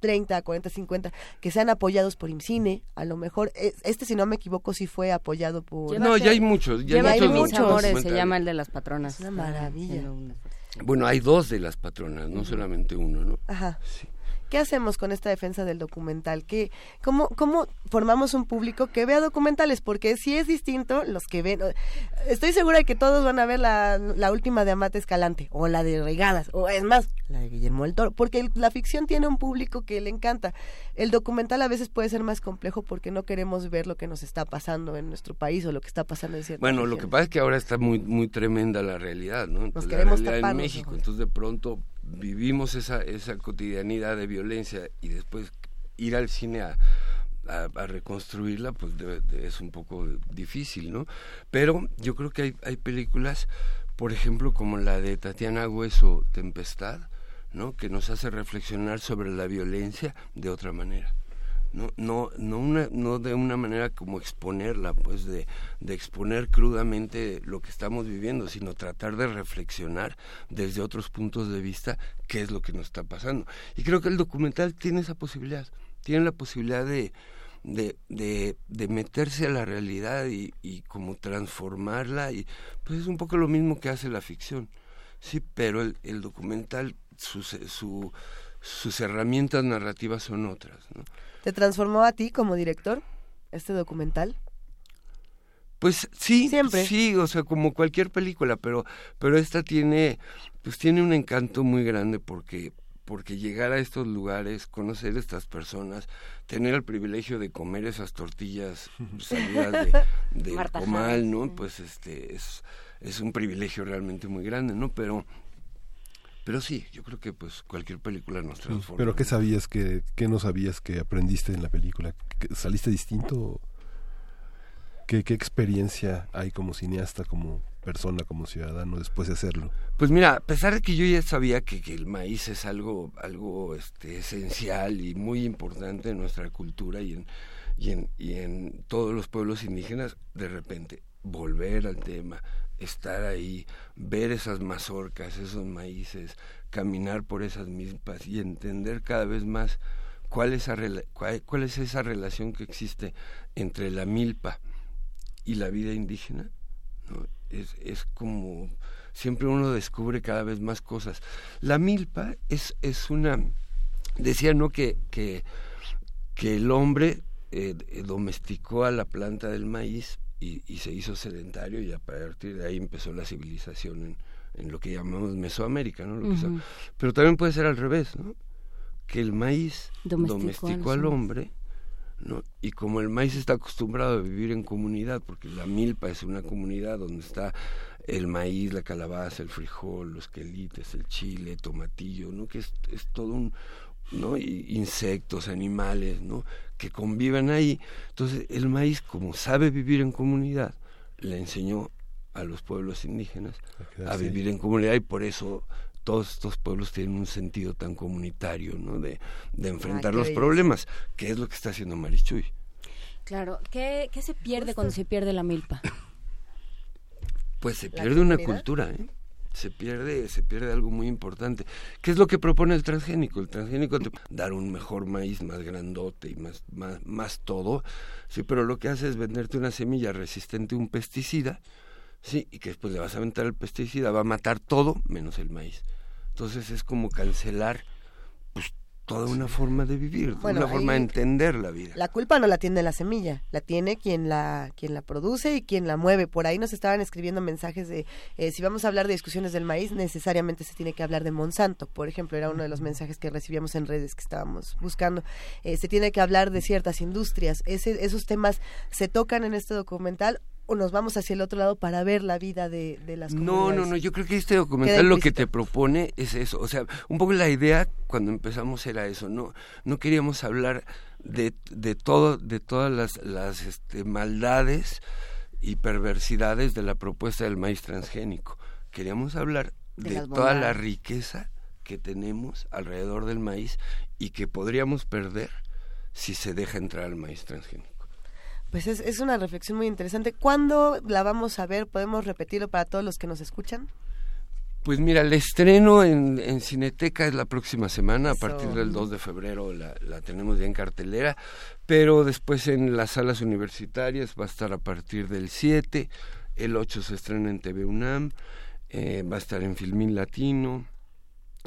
Speaker 2: 30, 40, 50 que sean apoyados por IMCINE, a lo mejor eh, este si no me equivoco sí fue apoyado por
Speaker 42: No, ya hay muchos, ya hay muchos
Speaker 43: mis amores, se llama el de las patronas.
Speaker 2: una maravilla.
Speaker 42: Bueno, hay dos de las patronas, no solamente uno, ¿no?
Speaker 2: Ajá. ¿Qué hacemos con esta defensa del documental? ¿Qué, cómo, ¿Cómo formamos un público que vea documentales? Porque si es distinto, los que ven... Estoy segura de que todos van a ver la, la última de Amate Escalante, o la de Regadas, o es más, la de Guillermo del Toro, porque el- la ficción tiene un público que le encanta. El documental a veces puede ser más complejo porque no queremos ver lo que nos está pasando en nuestro país o lo que está pasando en ciertas
Speaker 42: Bueno, lo que pasa es que ahora está muy muy tremenda la realidad, ¿no? Entonces, la
Speaker 2: queremos
Speaker 42: realidad en
Speaker 2: taparnos,
Speaker 42: México, entonces de pronto vivimos esa esa cotidianidad de violencia y después ir al cine a a, reconstruirla, pues de- es un poco difícil, ¿no? Pero yo creo que hay, hay películas, por ejemplo, como la de Tatiana Hueso, Tempestad, ¿no? Que nos hace reflexionar sobre la violencia de otra manera no no no una no de una manera como exponerla pues de, de exponer crudamente lo que estamos viviendo sino tratar de reflexionar desde otros puntos de vista qué es lo que nos está pasando y creo que el documental tiene esa posibilidad tiene la posibilidad de de, de, meterse a la realidad y, y como transformarla y pues es un poco lo mismo que hace la ficción sí pero el, documental sus, su, sus herramientas narrativas son otras.
Speaker 2: ¿Te transformó a ti como director este documental?
Speaker 42: Pues sí, sí, o sea, como cualquier película, pero pero esta tiene pues tiene un encanto muy grande porque porque llegar a estos lugares, conocer a estas personas, tener el privilegio de comer esas tortillas salidas de, <laughs> de comal, ¿no? Pues este es es un privilegio realmente muy grande, ¿no? Pero pero sí, yo creo que pues cualquier película nos transforma.
Speaker 1: Pero ¿qué sabías que qué no sabías que aprendiste en la película? ¿Que ¿Saliste distinto? ¿Qué, ¿Qué experiencia hay como cineasta, como persona, como ciudadano después de hacerlo?
Speaker 42: Pues mira, a pesar de que yo ya sabía que, que el maíz es algo, algo este, esencial y muy importante en nuestra cultura y en, y, en, y en todos los pueblos indígenas, de repente volver al tema, estar ahí, ver esas mazorcas, esos maíces, caminar por esas mismas y entender cada vez más cuál es, cuál, cuál es esa relación que existe entre la milpa y la vida indígena, es, es como siempre uno descubre cada vez más cosas. La milpa es, es una, decía no que, que, que el hombre eh, domesticó a la planta del maíz y, y se hizo sedentario y a partir de ahí empezó la civilización en, en lo que llamamos Mesoamérica, ¿no? Lo que. Pero también puede ser al revés, ¿no? Que el maíz
Speaker 43: Domesticó
Speaker 42: al hombre, ¿no? Y como el maíz está acostumbrado a vivir en comunidad, porque la milpa es una comunidad donde está el maíz, la calabaza, el frijol, los quelites, el chile, tomatillo, ¿no? Que es, es todo un, ¿no? Y insectos, animales, ¿no? Que conviven ahí. Entonces, el maíz, como sabe vivir en comunidad, le enseñó a los pueblos indígenas a vivir en comunidad y por eso todos estos pueblos tienen un sentido tan comunitario, ¿no? De, de enfrentar
Speaker 43: qué
Speaker 42: los problemas, que es lo que está haciendo Marichuy.
Speaker 43: Claro, ¿qué, qué se pierde cuando se pierde la milpa?
Speaker 42: Pues se
Speaker 43: ¿La
Speaker 42: pierde una cultura, ¿eh? Se pierde, se pierde algo muy importante. ¿Qué es lo que propone el transgénico? El transgénico te dar un mejor maíz más grandote y más, más, más todo, sí, pero lo que hace es venderte una semilla resistente a un pesticida, sí, y que después le vas a aventar el pesticida, va a matar todo menos el maíz. Entonces es como cancelar toda una forma de vivir,
Speaker 2: Bueno,
Speaker 42: una forma de entender la vida.
Speaker 2: La culpa no la tiene la semilla, la tiene quien la quien la produce y quien la mueve. Por ahí nos estaban escribiendo mensajes de eh, si vamos a hablar de discusiones del maíz, necesariamente se tiene que hablar de Monsanto. Por ejemplo, era uno de los mensajes que recibíamos en redes que estábamos buscando. Eh, se tiene que hablar de ciertas industrias. Ese, esos temas se tocan en este documental o nos vamos hacia el otro lado para ver la vida de, de las
Speaker 42: No,
Speaker 2: comunidades.
Speaker 42: no, no, yo creo que este documental lo que te propone es eso, o sea, un poco la idea cuando empezamos era eso, no no queríamos hablar de, de todo de todas las las este, maldades y perversidades de la propuesta del maíz transgénico. Queríamos hablar
Speaker 43: De
Speaker 42: de, toda la riqueza que tenemos alrededor del maíz y que podríamos perder si se deja entrar el maíz transgénico.
Speaker 2: Pues es, es una reflexión muy interesante. ¿Cuándo la vamos a ver? ¿Podemos repetirlo para todos los que nos escuchan?
Speaker 42: Pues mira, el estreno en, en Cineteca es la próxima semana, a partir del 2 de febrero la, la tenemos ya en cartelera, pero después en las salas universitarias va a estar a partir del 7, el 8 se estrena en TV UNAM, eh, va a estar en Filmín Latino,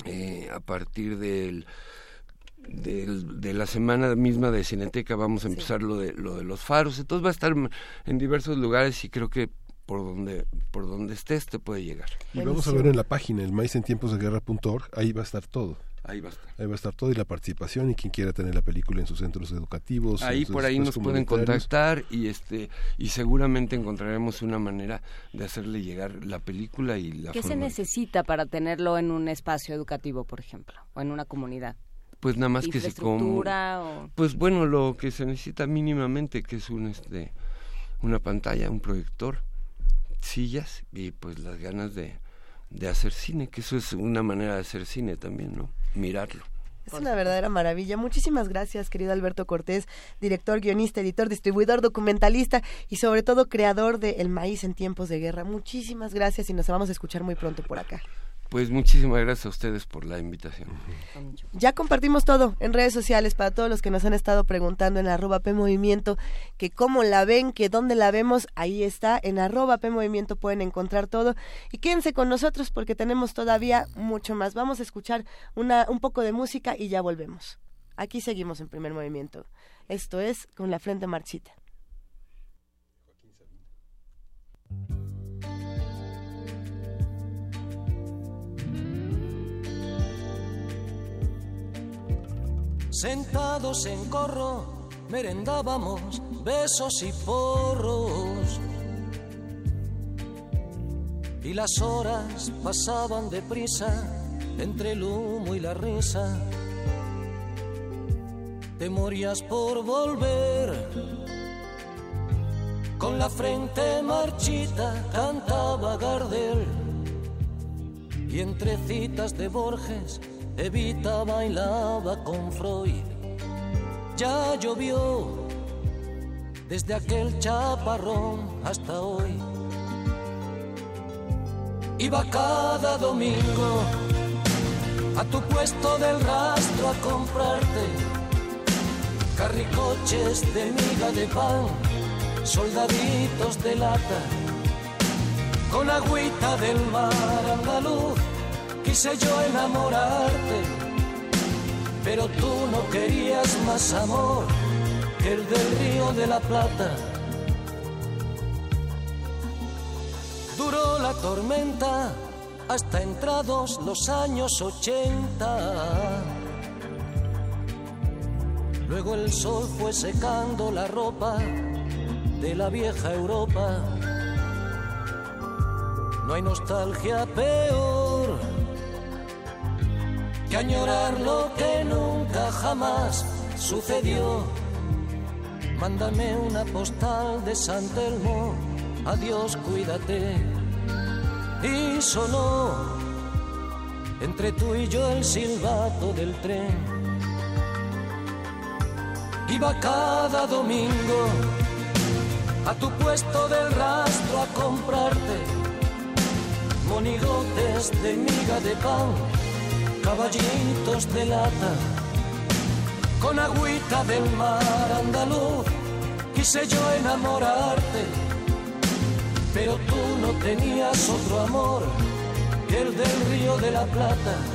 Speaker 42: eh, a partir del, del- de la semana misma de Cineteca vamos a empezar lo de lo de los faros, entonces va a estar en diversos lugares y creo que por donde por donde estés te puede llegar.
Speaker 1: Y vamos a ver en la página, el maíz en tiempos de guerra.org, ahí va a estar todo.
Speaker 42: Ahí va a estar.
Speaker 1: Ahí va a estar todo y la participación y quien quiera tener la película en sus centros educativos.
Speaker 42: Ahí por ahí nos pueden contactar y este y seguramente encontraremos una manera de hacerle llegar la película y la
Speaker 43: ¿Qué se necesita para tenerlo en un espacio educativo, por ejemplo, o en una comunidad?
Speaker 42: Pues nada más que se como
Speaker 43: ¿Infraestructura o...?
Speaker 42: pues bueno lo que se necesita mínimamente que es un este una pantalla un proyector sillas y pues las ganas de de hacer cine que eso es una manera de hacer cine también no mirarlo
Speaker 2: Es una verdadera maravilla. Muchísimas gracias, querido Alberto Cortés, director, guionista, editor, distribuidor, documentalista y sobre todo creador de El Maíz en tiempos de guerra. Muchísimas gracias y nos vamos a escuchar muy pronto por acá.
Speaker 42: Pues muchísimas gracias a ustedes por la invitación
Speaker 2: Ya compartimos todo en redes sociales para todos los que nos han estado preguntando en arroba P Movimiento que cómo la ven, que dónde la vemos, ahí está, en arroba P Movimiento pueden encontrar todo y quédense con nosotros porque tenemos todavía mucho más. Vamos a escuchar una, un poco de música y ya volvemos. Aquí seguimos en primer movimiento. Esto es con la frente marchita.
Speaker 44: Sentados en corro, merendábamos besos y porros. Y las horas pasaban deprisa entre el humo y la risa. Te morías por volver. Con la frente marchita cantaba Gardel. Y entre citas de Borges, Evita bailaba con Freud. Ya llovió desde aquel chaparrón hasta hoy. Iba cada domingo a tu puesto del rastro a comprarte carricoches de miga de pan, soldaditos de lata, con agüita del mar andaluz quise yo enamorarte, pero tú no querías más amor que el del río de la Plata. Duró la tormenta hasta entrados los años ochenta. Luego el sol fue secando la ropa de la vieja Europa. No hay nostalgia peor que añorar lo que nunca jamás sucedió. Mándame una postal de San Telmo, adiós, cuídate. Y sonó entre tú y yo el silbato del tren. Iba cada domingo a tu puesto del rastro a comprarte monigotes de miga de pan caballitos de lata, con agüita del mar andaluz, quise yo enamorarte, pero tú no tenías otro amor que el del río de la Plata.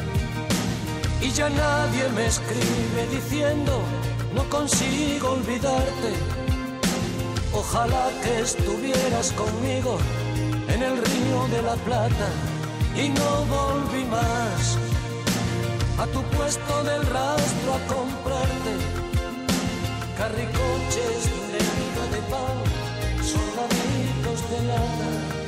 Speaker 44: Y ya nadie me escribe diciendo, no consigo olvidarte. Ojalá que estuvieras conmigo en el río de la Plata y no volví más a tu puesto del rastro a comprarte carricoches de de pan, soldaditos de lata.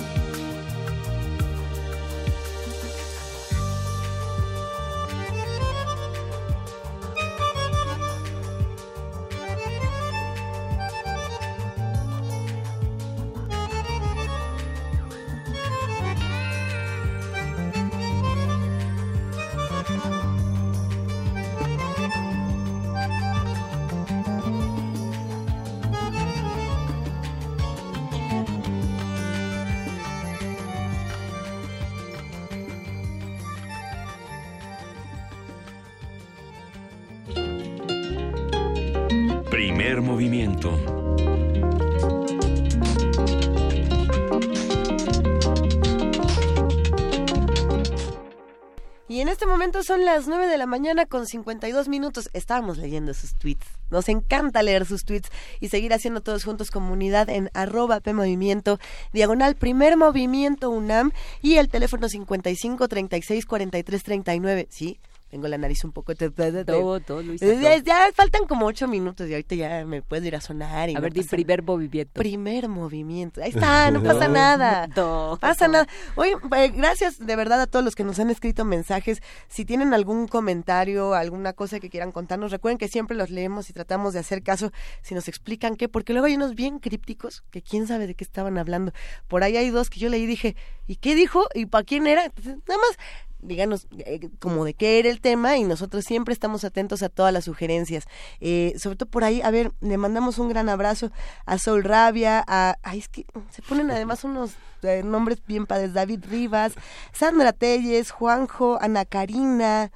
Speaker 2: Son las 9 de la mañana con 52 minutos. Estábamos leyendo sus tweets. Nos encanta leer sus tweets y seguir haciendo todos juntos comunidad en arroba PMovimiento, diagonal primer movimiento UNAM y el teléfono 55 36 43 39. Sí, tengo la nariz un poco...
Speaker 43: Todo, todo, Luisa,
Speaker 2: Ya, faltan como ocho minutos y ahorita ya me puedo ir a sonar. Y
Speaker 43: A
Speaker 2: no
Speaker 43: ver, di primer movimiento.
Speaker 2: Primer movimiento. Ahí está, no <laughs> pasa nada.
Speaker 43: No.
Speaker 2: Pasa nada. Oye, eh, gracias de verdad a todos los que nos han escrito mensajes. Si tienen algún comentario, alguna cosa que quieran contarnos, recuerden que siempre los leemos y tratamos de hacer caso si nos explican qué, porque luego hay unos bien crípticos que quién sabe de qué estaban hablando. Por ahí hay dos que yo leí y dije, ¿y qué dijo? ¿Y para quién era? Entonces, nada más díganos eh, como de qué era el tema y nosotros siempre estamos atentos a todas las sugerencias. Eh, sobre todo por ahí, a ver, le mandamos un gran abrazo a Sol Rabia, a... Ay, es que se ponen además unos eh, nombres bien padres, David Rivas, Sandra Telles, Juanjo, Ana Karina,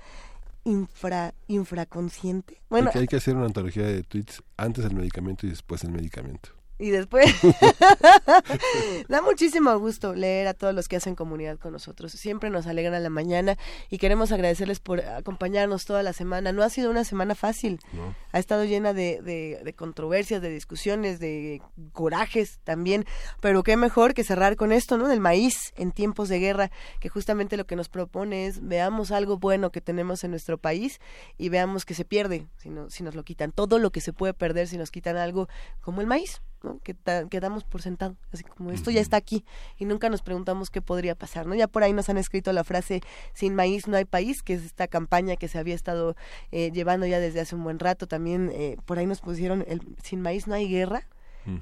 Speaker 2: infra, infraconsciente. Bueno,
Speaker 1: Hay que, hay que hacer una antología de tweets antes del medicamento y después del medicamento.
Speaker 2: Y después <laughs> <laughs> da muchísimo gusto leer a todos los que hacen comunidad con nosotros. Siempre nos alegra la mañana y queremos agradecerles por acompañarnos toda la semana. No ha sido una semana fácil.
Speaker 1: ¿no?
Speaker 2: Ha estado llena de, de- de controversias, de discusiones, de corajes también. Pero qué mejor que cerrar con esto, ¿no? Del maíz en tiempos de guerra, que justamente lo que nos propone es veamos algo bueno que tenemos en nuestro país y veamos que se pierde si, no, si nos lo quitan. Todo lo que se puede perder si nos quitan algo como el maíz. ¿No? Que, que damos por sentado, así como esto ya está aquí y nunca nos preguntamos qué podría pasar, ¿no? Ya por ahí nos han escrito la frase sin maíz no hay país, que es esta campaña que se había estado eh, llevando ya desde hace un buen rato, también eh, por ahí nos pusieron el sin maíz no hay guerra,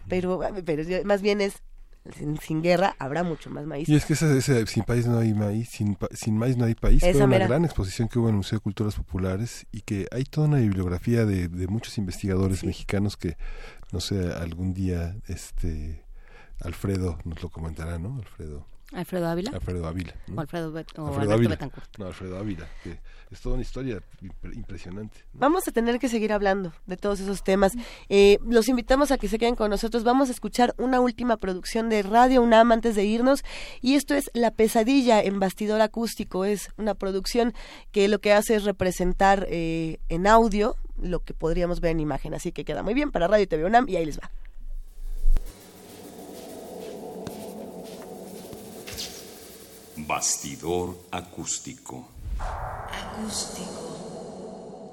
Speaker 2: pero, pero yo- más bien es sin, sin guerra habrá mucho más maíz.
Speaker 1: Y es que ese, ese sin país no hay maíz, sin, sin maíz no hay país,
Speaker 2: Esa
Speaker 1: fue una
Speaker 2: mera.
Speaker 1: gran exposición que hubo en el Museo de Culturas Populares y que hay toda una bibliografía de, de muchos investigadores mexicanos que, no sé, algún día, este, Alfredo nos lo comentará, ¿no? Alfredo.
Speaker 43: Alfredo Ávila.
Speaker 1: Alfredo Ávila. ¿no?
Speaker 43: O Alfredo, Bet- o
Speaker 1: Alfredo
Speaker 43: Alberto
Speaker 1: Ávila.
Speaker 43: Betancourt.
Speaker 1: No, Alfredo Ávila, que es toda una historia impre- impresionante.
Speaker 2: Vamos a tener que seguir hablando de todos esos temas. Eh, los invitamos a que se queden con nosotros. Vamos a escuchar una última producción de Radio UNAM antes de irnos. Y esto es La pesadilla en bastidor acústico. Es una producción que lo que hace es representar eh, en audio lo que podríamos ver en imagen. Así que queda muy bien para Radio y TV UNAM y ahí les va.
Speaker 45: Bastidor acústico.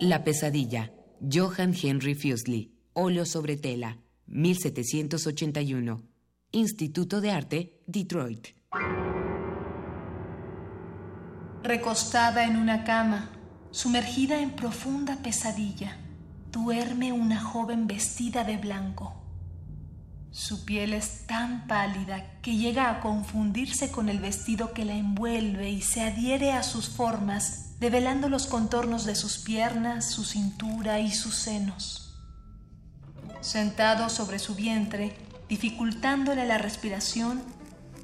Speaker 46: La pesadilla. Johann Henry Fuseli. Óleo sobre tela. 1781. Instituto de Arte, Detroit.
Speaker 47: Recostada en una cama, Sumergida en profunda pesadilla, duerme una joven vestida de blanco. Su piel es tan pálida que llega a confundirse con el vestido que la envuelve y se adhiere a sus formas, develando los contornos de sus piernas, su cintura y sus senos. Sentado sobre su vientre, dificultándole la respiración,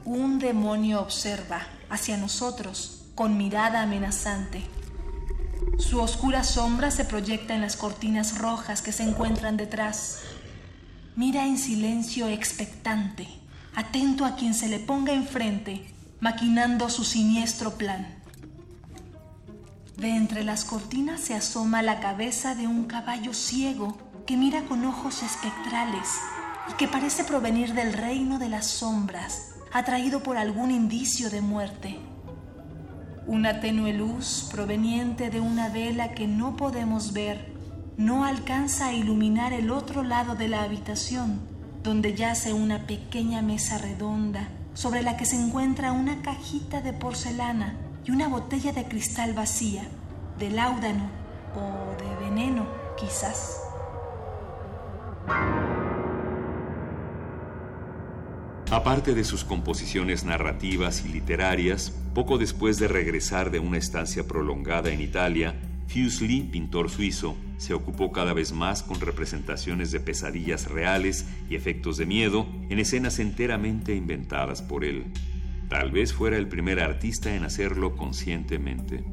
Speaker 47: un demonio observa hacia nosotros con mirada amenazante. Su oscura sombra se proyecta en las cortinas rojas que se encuentran detrás. Mira en silencio expectante, atento a quien se le ponga enfrente, maquinando su siniestro plan. De entre las cortinas se asoma la cabeza de un caballo ciego que mira con ojos espectrales y que parece provenir del reino de las sombras, atraído por algún indicio de muerte. Una tenue luz proveniente de una vela que no podemos ver no alcanza a iluminar el otro lado de la habitación, donde yace una pequeña mesa redonda sobre la que se encuentra una cajita de porcelana y una botella de cristal vacía, de láudano o de veneno, quizás.
Speaker 4: Aparte de sus composiciones narrativas y literarias, poco después de regresar de una estancia prolongada en Italia, Fuseli, pintor suizo, se ocupó cada vez más con representaciones de pesadillas reales y efectos de miedo en escenas enteramente inventadas por él. Tal vez fuera el primer artista en hacerlo conscientemente.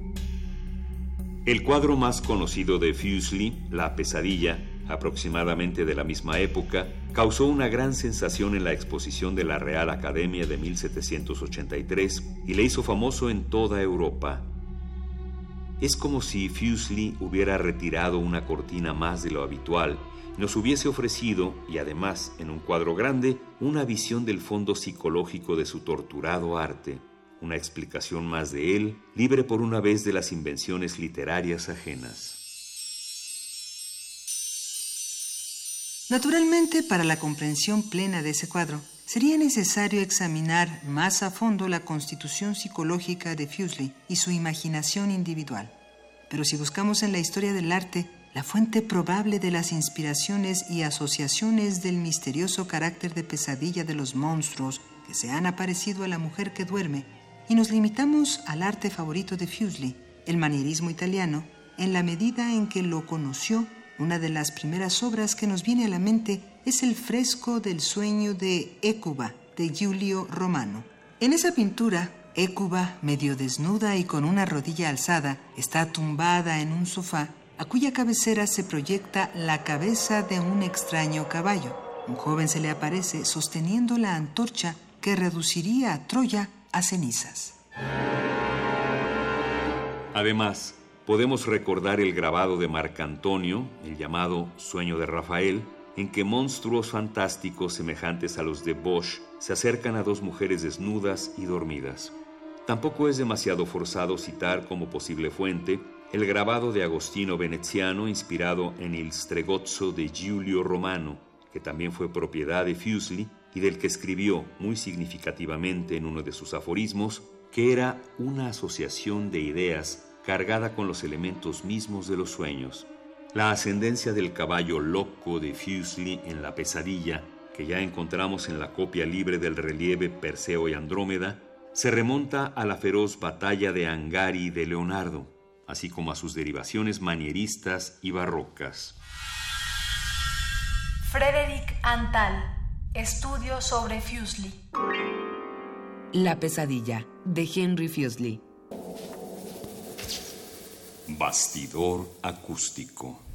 Speaker 4: El cuadro más conocido de Fuseli, La pesadilla, aproximadamente de la misma época, causó una gran sensación en la exposición de la Real Academia de 1783 y le hizo famoso en toda Europa. Es como si Fuseli hubiera retirado una cortina más de lo habitual, nos hubiese ofrecido, y además en un cuadro grande, una visión del fondo psicológico de su torturado arte, una explicación más de él, libre por una vez de las invenciones literarias ajenas.
Speaker 11: Naturalmente, para la comprensión plena de ese cuadro, sería necesario examinar más a fondo la constitución psicológica de Fuseli y su imaginación individual. Pero si buscamos en la historia del arte la fuente probable de las inspiraciones y asociaciones del misterioso carácter de pesadilla de los monstruos que se han aparecido a la mujer que duerme, y nos limitamos al arte favorito de Fuseli, el manierismo italiano, en la medida en que lo conoció una de las primeras obras que nos viene a la mente es el fresco del sueño de Écuba de Giulio Romano. En esa pintura, Écuba, medio desnuda y con una rodilla alzada, está tumbada en un sofá a cuya cabecera se proyecta la cabeza de un extraño caballo. Un joven se le aparece sosteniendo la antorcha que reduciría a Troya a cenizas.
Speaker 4: Además, podemos recordar el grabado de Marcantonio, el llamado Sueño de Rafael, en que monstruos fantásticos semejantes a los de Bosch se acercan a dos mujeres desnudas y dormidas. Tampoco es demasiado forzado citar como posible fuente el grabado de Agostino Veneziano inspirado en el Stregozzo de Giulio Romano, que también fue propiedad de Fuseli y del que escribió muy significativamente en uno de sus aforismos que era una asociación de ideas cargada con los elementos mismos de los sueños. La ascendencia del caballo loco de Fuseli en la pesadilla, que ya encontramos en la copia libre del relieve Perseo y Andrómeda, se remonta a la feroz batalla de Angari de Leonardo, así como a sus derivaciones manieristas y barrocas.
Speaker 47: Frederick Antal, estudio sobre Fuseli.
Speaker 46: La pesadilla, de Henry Fuseli.
Speaker 45: Bastidor acústico.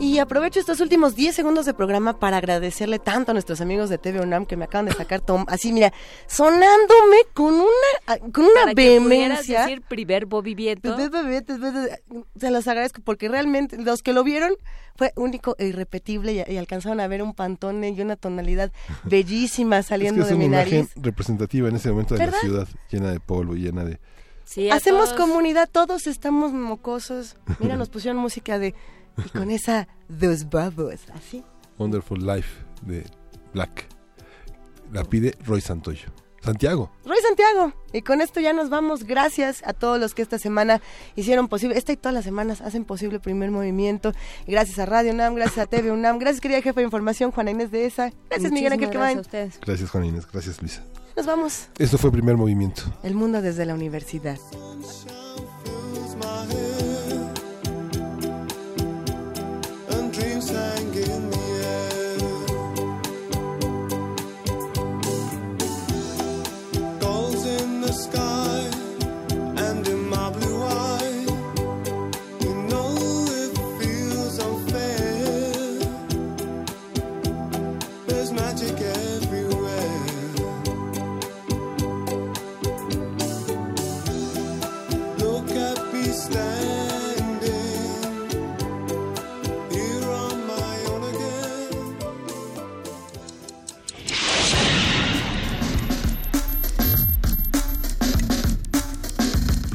Speaker 2: Y aprovecho estos últimos 10 segundos de programa para agradecerle tanto a nuestros amigos de TV UNAM que me acaban de sacar tom así, mira, sonándome con una con una
Speaker 43: Para que
Speaker 2: vehemencia.
Speaker 43: decir primer movimiento.
Speaker 2: Se los agradezco porque realmente los que lo vieron fue único e irrepetible y, y alcanzaron a ver un pantone y una tonalidad <laughs> bellísima saliendo
Speaker 1: es que es
Speaker 2: de mi
Speaker 1: una imagen
Speaker 2: nariz.
Speaker 1: representativa en ese momento de
Speaker 2: ¿Verdad?
Speaker 1: la ciudad, llena de polvo, llena de...
Speaker 43: Sí,
Speaker 2: Hacemos
Speaker 43: todos.
Speaker 2: comunidad, todos estamos mocosos. Mira, nos pusieron música de
Speaker 48: y con esa Dos Babos, así.
Speaker 1: Wonderful Life de Black. La pide Roy Santoyo. Santiago.
Speaker 48: Roy Santiago. Y con esto ya nos vamos. Gracias a todos los que esta semana hicieron posible, esta y todas las semanas hacen posible el primer movimiento. Gracias a Radio UNAM, gracias a TV UNAM, gracias querida jefa de información Juana Inés de ESA. Gracias Miguel Ángel Quemain.
Speaker 3: gracias a ustedes.
Speaker 1: Gracias Juan Inés, gracias Luisa.
Speaker 48: Nos vamos.
Speaker 1: Esto fue primer movimiento.
Speaker 48: El mundo desde la universidad.